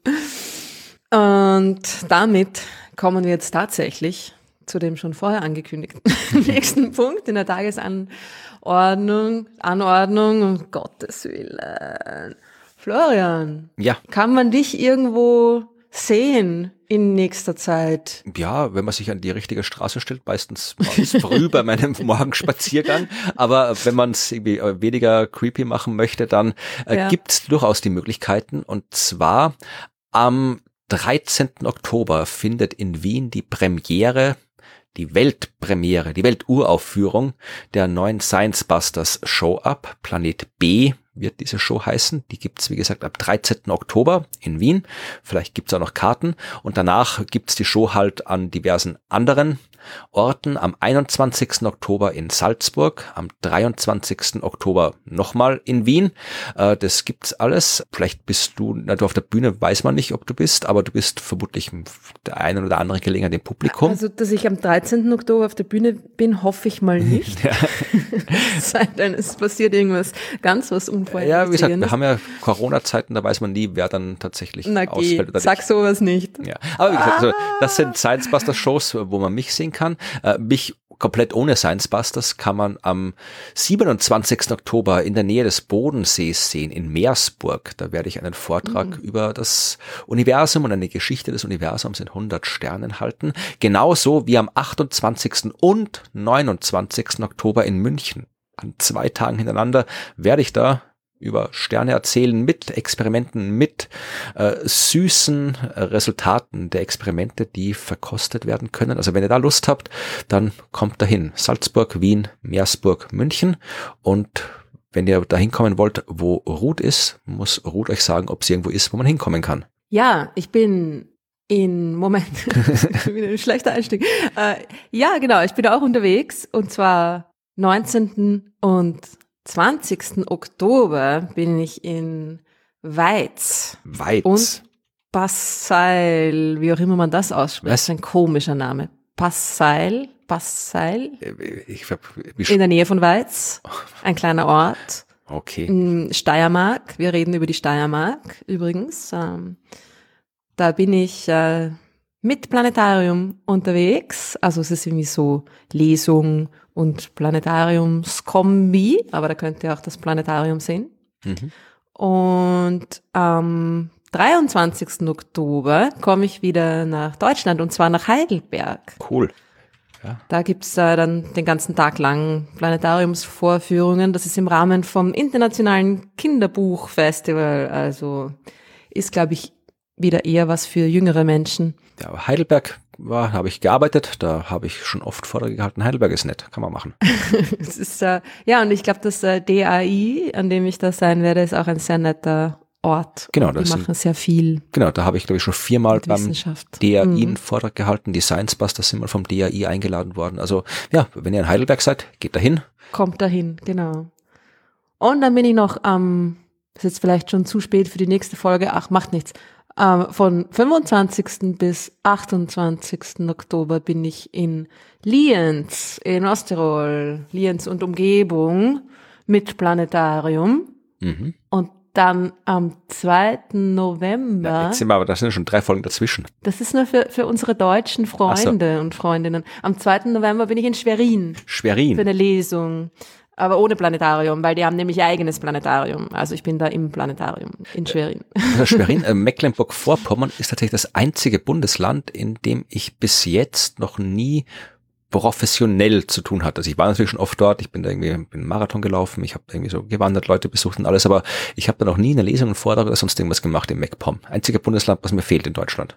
Und damit kommen wir jetzt tatsächlich zu dem schon vorher angekündigten nächsten Punkt in der Tagesanordnung, Anordnung, um Gottes Willen. Florian, Ja, kann man dich irgendwo sehen in nächster Zeit? ja, wenn man sich an die richtige Straße stellt, meistens früh bei meinem Morgenspaziergang. Aber wenn man es äh, weniger creepy machen möchte, dann äh, Ja. gibt es durchaus die Möglichkeiten. Und zwar am 13. Oktober findet in Wien die Premiere die Weltpremiere, die Welturaufführung der neuen Science Busters Show ab. Planet B wird diese Show heißen. Die gibt's wie gesagt, ab 13. Oktober in Wien. Vielleicht gibt's auch noch Karten. Und danach gibt's die Show halt an diversen anderen Orten. Am 21. Oktober in Salzburg, am 23. Oktober nochmal in Wien. Äh, das gibt's alles. Vielleicht bist du, na, du auf der Bühne weiß man nicht, ob du bist, aber du bist vermutlich der einen oder andere Gelegenheit im Publikum. Also, dass ich am 13. Oktober auf der Bühne bin, hoffe ich mal nicht. Es sei denn, es passiert irgendwas ganz was Ja, wie Unvorhergesehenes. gesagt, wir haben ja Corona-Zeiten, da weiß man nie, wer dann tatsächlich Na geh, ausfällt oder sag nicht. sowas nicht. Ja. Aber wie gesagt, also, das sind Science Busters Shows, wo man mich sehen kann. Äh, mich komplett ohne Science Busters kann man am 27. Oktober in der Nähe des Bodensees sehen, in Meersburg. Da werde ich einen Vortrag über das Universum und eine Geschichte des Universums in 100 Sternen halten. Genauso wie am 28. und 29. Oktober in München. An zwei Tagen hintereinander werde ich da über Sterne erzählen mit Experimenten, mit äh, süßen Resultaten der Experimente, die verkostet werden können. Also wenn ihr da Lust habt, dann kommt dahin. Salzburg, Wien, Meersburg, München. Und wenn ihr dahin kommen wollt, wo Ruth ist, muss Ruth euch sagen, ob sie irgendwo ist, wo man hinkommen kann. Ja, ich bin in, Moment, wieder ein schlechter Einstieg. Äh, ja, genau, ich bin auch unterwegs und zwar 19. und 20. Oktober bin ich in Weiz Weit. und Passail, wie auch immer man das ausspricht. Was? Das ist ein komischer Name. Passail, Passail, Äh, ich, wie in der Nähe von Weiz, ein kleiner Ort. okay. in Steiermark. Wir reden über die Steiermark übrigens. Ähm, da bin ich äh, mit Planetarium unterwegs. Also es ist irgendwie so Lesung und Planetariumskombi, aber da könnt ihr auch das Planetarium sehen. Mhm. Und am 23. Oktober komme ich wieder nach Deutschland und zwar nach Heidelberg. Cool. Da gibt's äh, dann den ganzen Tag lang Planetariumsvorführungen. Das ist im Rahmen vom Internationalen Kinderbuchfestival. Also ist, glaube ich, wieder eher was für jüngere Menschen. Ja, Heidelberg war, habe ich gearbeitet, da habe ich schon oft Vorträge gehalten. Heidelberg ist nett, kann man machen. Es ist, äh, ja, und ich glaube, das äh, DAI, an dem ich da sein werde, ist auch ein sehr netter Ort. Genau, Die das sind- machen sehr viel Genau, da habe ich, glaube ich, schon viermal beim. DAI Mhm. einen Vortrag gehalten. Die Science Busters sind mal vom DAI eingeladen worden. Also ja, wenn ihr in Heidelberg seid, geht dahin. Kommt dahin, genau. Und dann bin ich noch am, ist jetzt vielleicht schon zu spät für die nächste Folge, ach, macht nichts. Ähm, von 25. bis 28. Oktober bin ich in Lienz in Osttirol, Lienz und Umgebung mit Planetarium. Mhm. Und dann am 2. November, Jetzt sind wir aber, da sind schon drei Folgen dazwischen. das ist nur für, für unsere deutschen Freunde und Freundinnen. Am 2. November bin ich in Schwerin für Schwerin. eine Lesung. Aber ohne Planetarium, weil die haben nämlich ihr eigenes Planetarium. Also ich bin da im Planetarium in Schwerin. Also Schwerin, äh, Mecklenburg-Vorpommern ist tatsächlich das einzige Bundesland, in dem ich bis jetzt noch nie professionell zu tun hatte. Also ich war natürlich schon oft dort, ich bin da irgendwie bin Marathon gelaufen, ich habe irgendwie so gewandert, Leute besucht und alles, aber ich habe da noch nie eine Lesung, einen Vortrag oder sonst irgendwas gemacht im MacPom. Einzige Bundesland, was mir fehlt in Deutschland.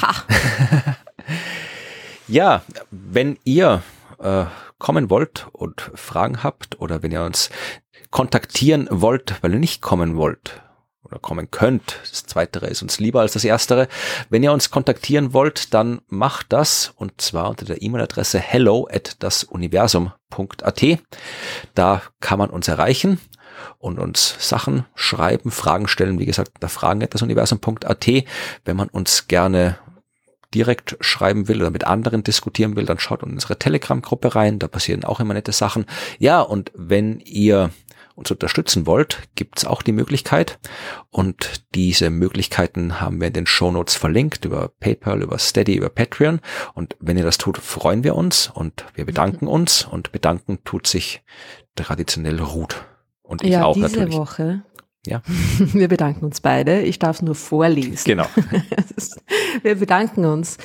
Ha! Ja, wenn ihr äh, kommen wollt und Fragen habt oder wenn ihr uns kontaktieren wollt, weil ihr nicht kommen wollt, oder kommen könnt. Das Zweite ist uns lieber als das Erstere. Wenn ihr uns kontaktieren wollt, dann macht das und zwar unter der E-Mail-Adresse hello at dasuniversum.at. Da kann man uns erreichen und uns Sachen schreiben, Fragen stellen. Wie gesagt, da fragen at dasuniversum.at. Wenn man uns gerne direkt schreiben will oder mit anderen diskutieren will, dann schaut in unsere Telegram-Gruppe rein. Da passieren auch immer nette Sachen. Ja, und wenn ihr uns unterstützen wollt, gibt's auch die Möglichkeit. Und diese Möglichkeiten haben wir in den Shownotes verlinkt über PayPal, über Steady, über Patreon. Und wenn ihr das tut, freuen wir uns und wir bedanken uns. Und bedanken tut sich traditionell Ruth. Und ich ja, auch diese natürlich. Woche. Ja. Wir bedanken uns beide. Ich darf es nur vorlesen. Genau. Wir bedanken uns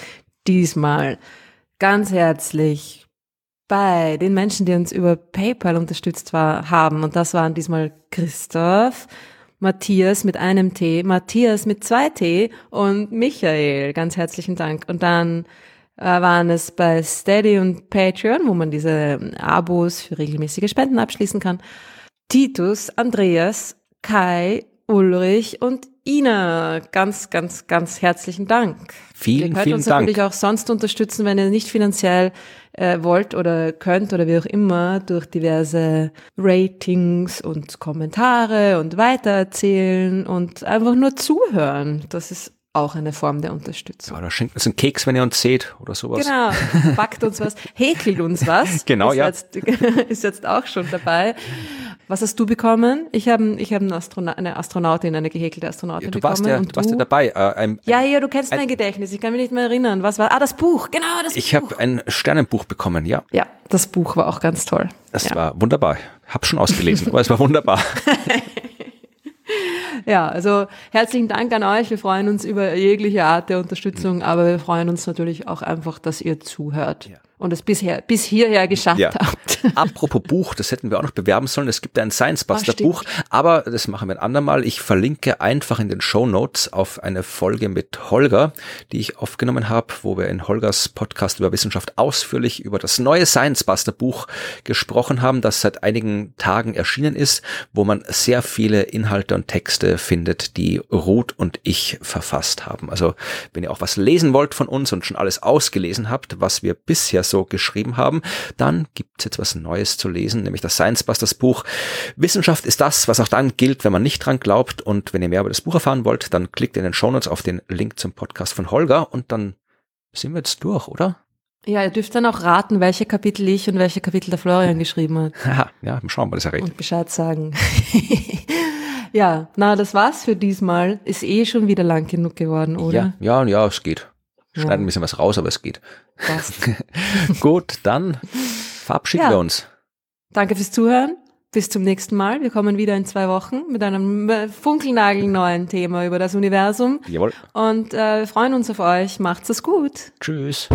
diesmal ganz herzlich bei den Menschen, die uns über PayPal unterstützt war, haben. Und das waren diesmal Christoph, Matthias mit einem T, Matthias mit zwei T und Michael. Ganz herzlichen Dank. Und dann äh, waren es bei Steady und Patreon, wo man diese Abos für regelmäßige Spenden abschließen kann. Titus, Andreas, Kai, Ulrich und Ina. Ganz, ganz, ganz herzlichen Dank. Vielen, ihr könnt vielen uns Dank. natürlich auch sonst unterstützen, wenn ihr nicht finanziell äh, wollt oder könnt oder wie auch immer, durch diverse Ratings und Kommentare und weitererzählen und einfach nur zuhören. Das ist auch eine Form der Unterstützung. Ja, oder schenkt uns einen Keks, wenn ihr uns seht oder sowas. Genau, backt uns was, häkelt uns was. Genau, ist ja. Jetzt, ist jetzt auch schon dabei. Was hast du bekommen? Ich habe ich hab eine, Astronaut, eine Astronautin, eine gehäkelte Astronautin Ja, du bekommen. warst ja, und du warst ja dabei. Äh, ein, Ja, ja, du kennst ein- mein Gedächtnis. Ich kann mich nicht mehr erinnern. Was war? Ah, das Buch. Genau, das ich Buch. habe ein Sternenbuch bekommen, ja. Ja, das Buch war auch ganz toll. Das ja. war wunderbar. Hab schon ausgelesen, aber es war wunderbar. ja, also herzlichen Dank an euch. Wir freuen uns über jegliche Art der Unterstützung, aber wir freuen uns natürlich auch einfach, dass ihr zuhört und es bisher bis hierher geschafft Ja. habt. Apropos Buch, das hätten wir auch noch bewerben sollen. Es gibt ein Science Buster Ah, stimmt. Buch, aber das machen wir ein andermal. Ich verlinke einfach in den Show Notes auf eine Folge mit Holger, die ich aufgenommen habe, wo wir in Holgers Podcast über Wissenschaft ausführlich über das neue Science Buster Buch gesprochen haben, das seit einigen Tagen erschienen ist, wo man sehr viele Inhalte und Texte findet, die Ruth und ich verfasst haben. Also wenn ihr auch was lesen wollt von uns und schon alles ausgelesen habt, was wir bisher so geschrieben haben, dann gibt's jetzt was Neues zu lesen, nämlich das Science Busters Buch. Wissenschaft ist das, was auch dann gilt, wenn man nicht dran glaubt. Und wenn ihr mehr über das Buch erfahren wollt, dann klickt in den Shownotes auf den Link zum Podcast von Holger und dann sind wir jetzt durch, oder? Ja, ihr dürft dann auch raten, welche Kapitel ich und welche Kapitel der Florian geschrieben hat Haha, ja, schauen wir, das erregt. und Bescheid sagen. ja, na, das war's für diesmal. Ist eh schon wieder lang genug geworden, oder? Ja, ja, ja, es geht. Schneiden Ja. ein bisschen was raus, aber es geht. Gut, dann verabschieden Ja. wir uns. Danke fürs Zuhören. Bis zum nächsten Mal. Wir kommen wieder in zwei Wochen mit einem äh, funkelnagelneuen Thema über das Universum. Jawohl. Und äh, wir freuen uns auf euch. Macht's es gut. Tschüss.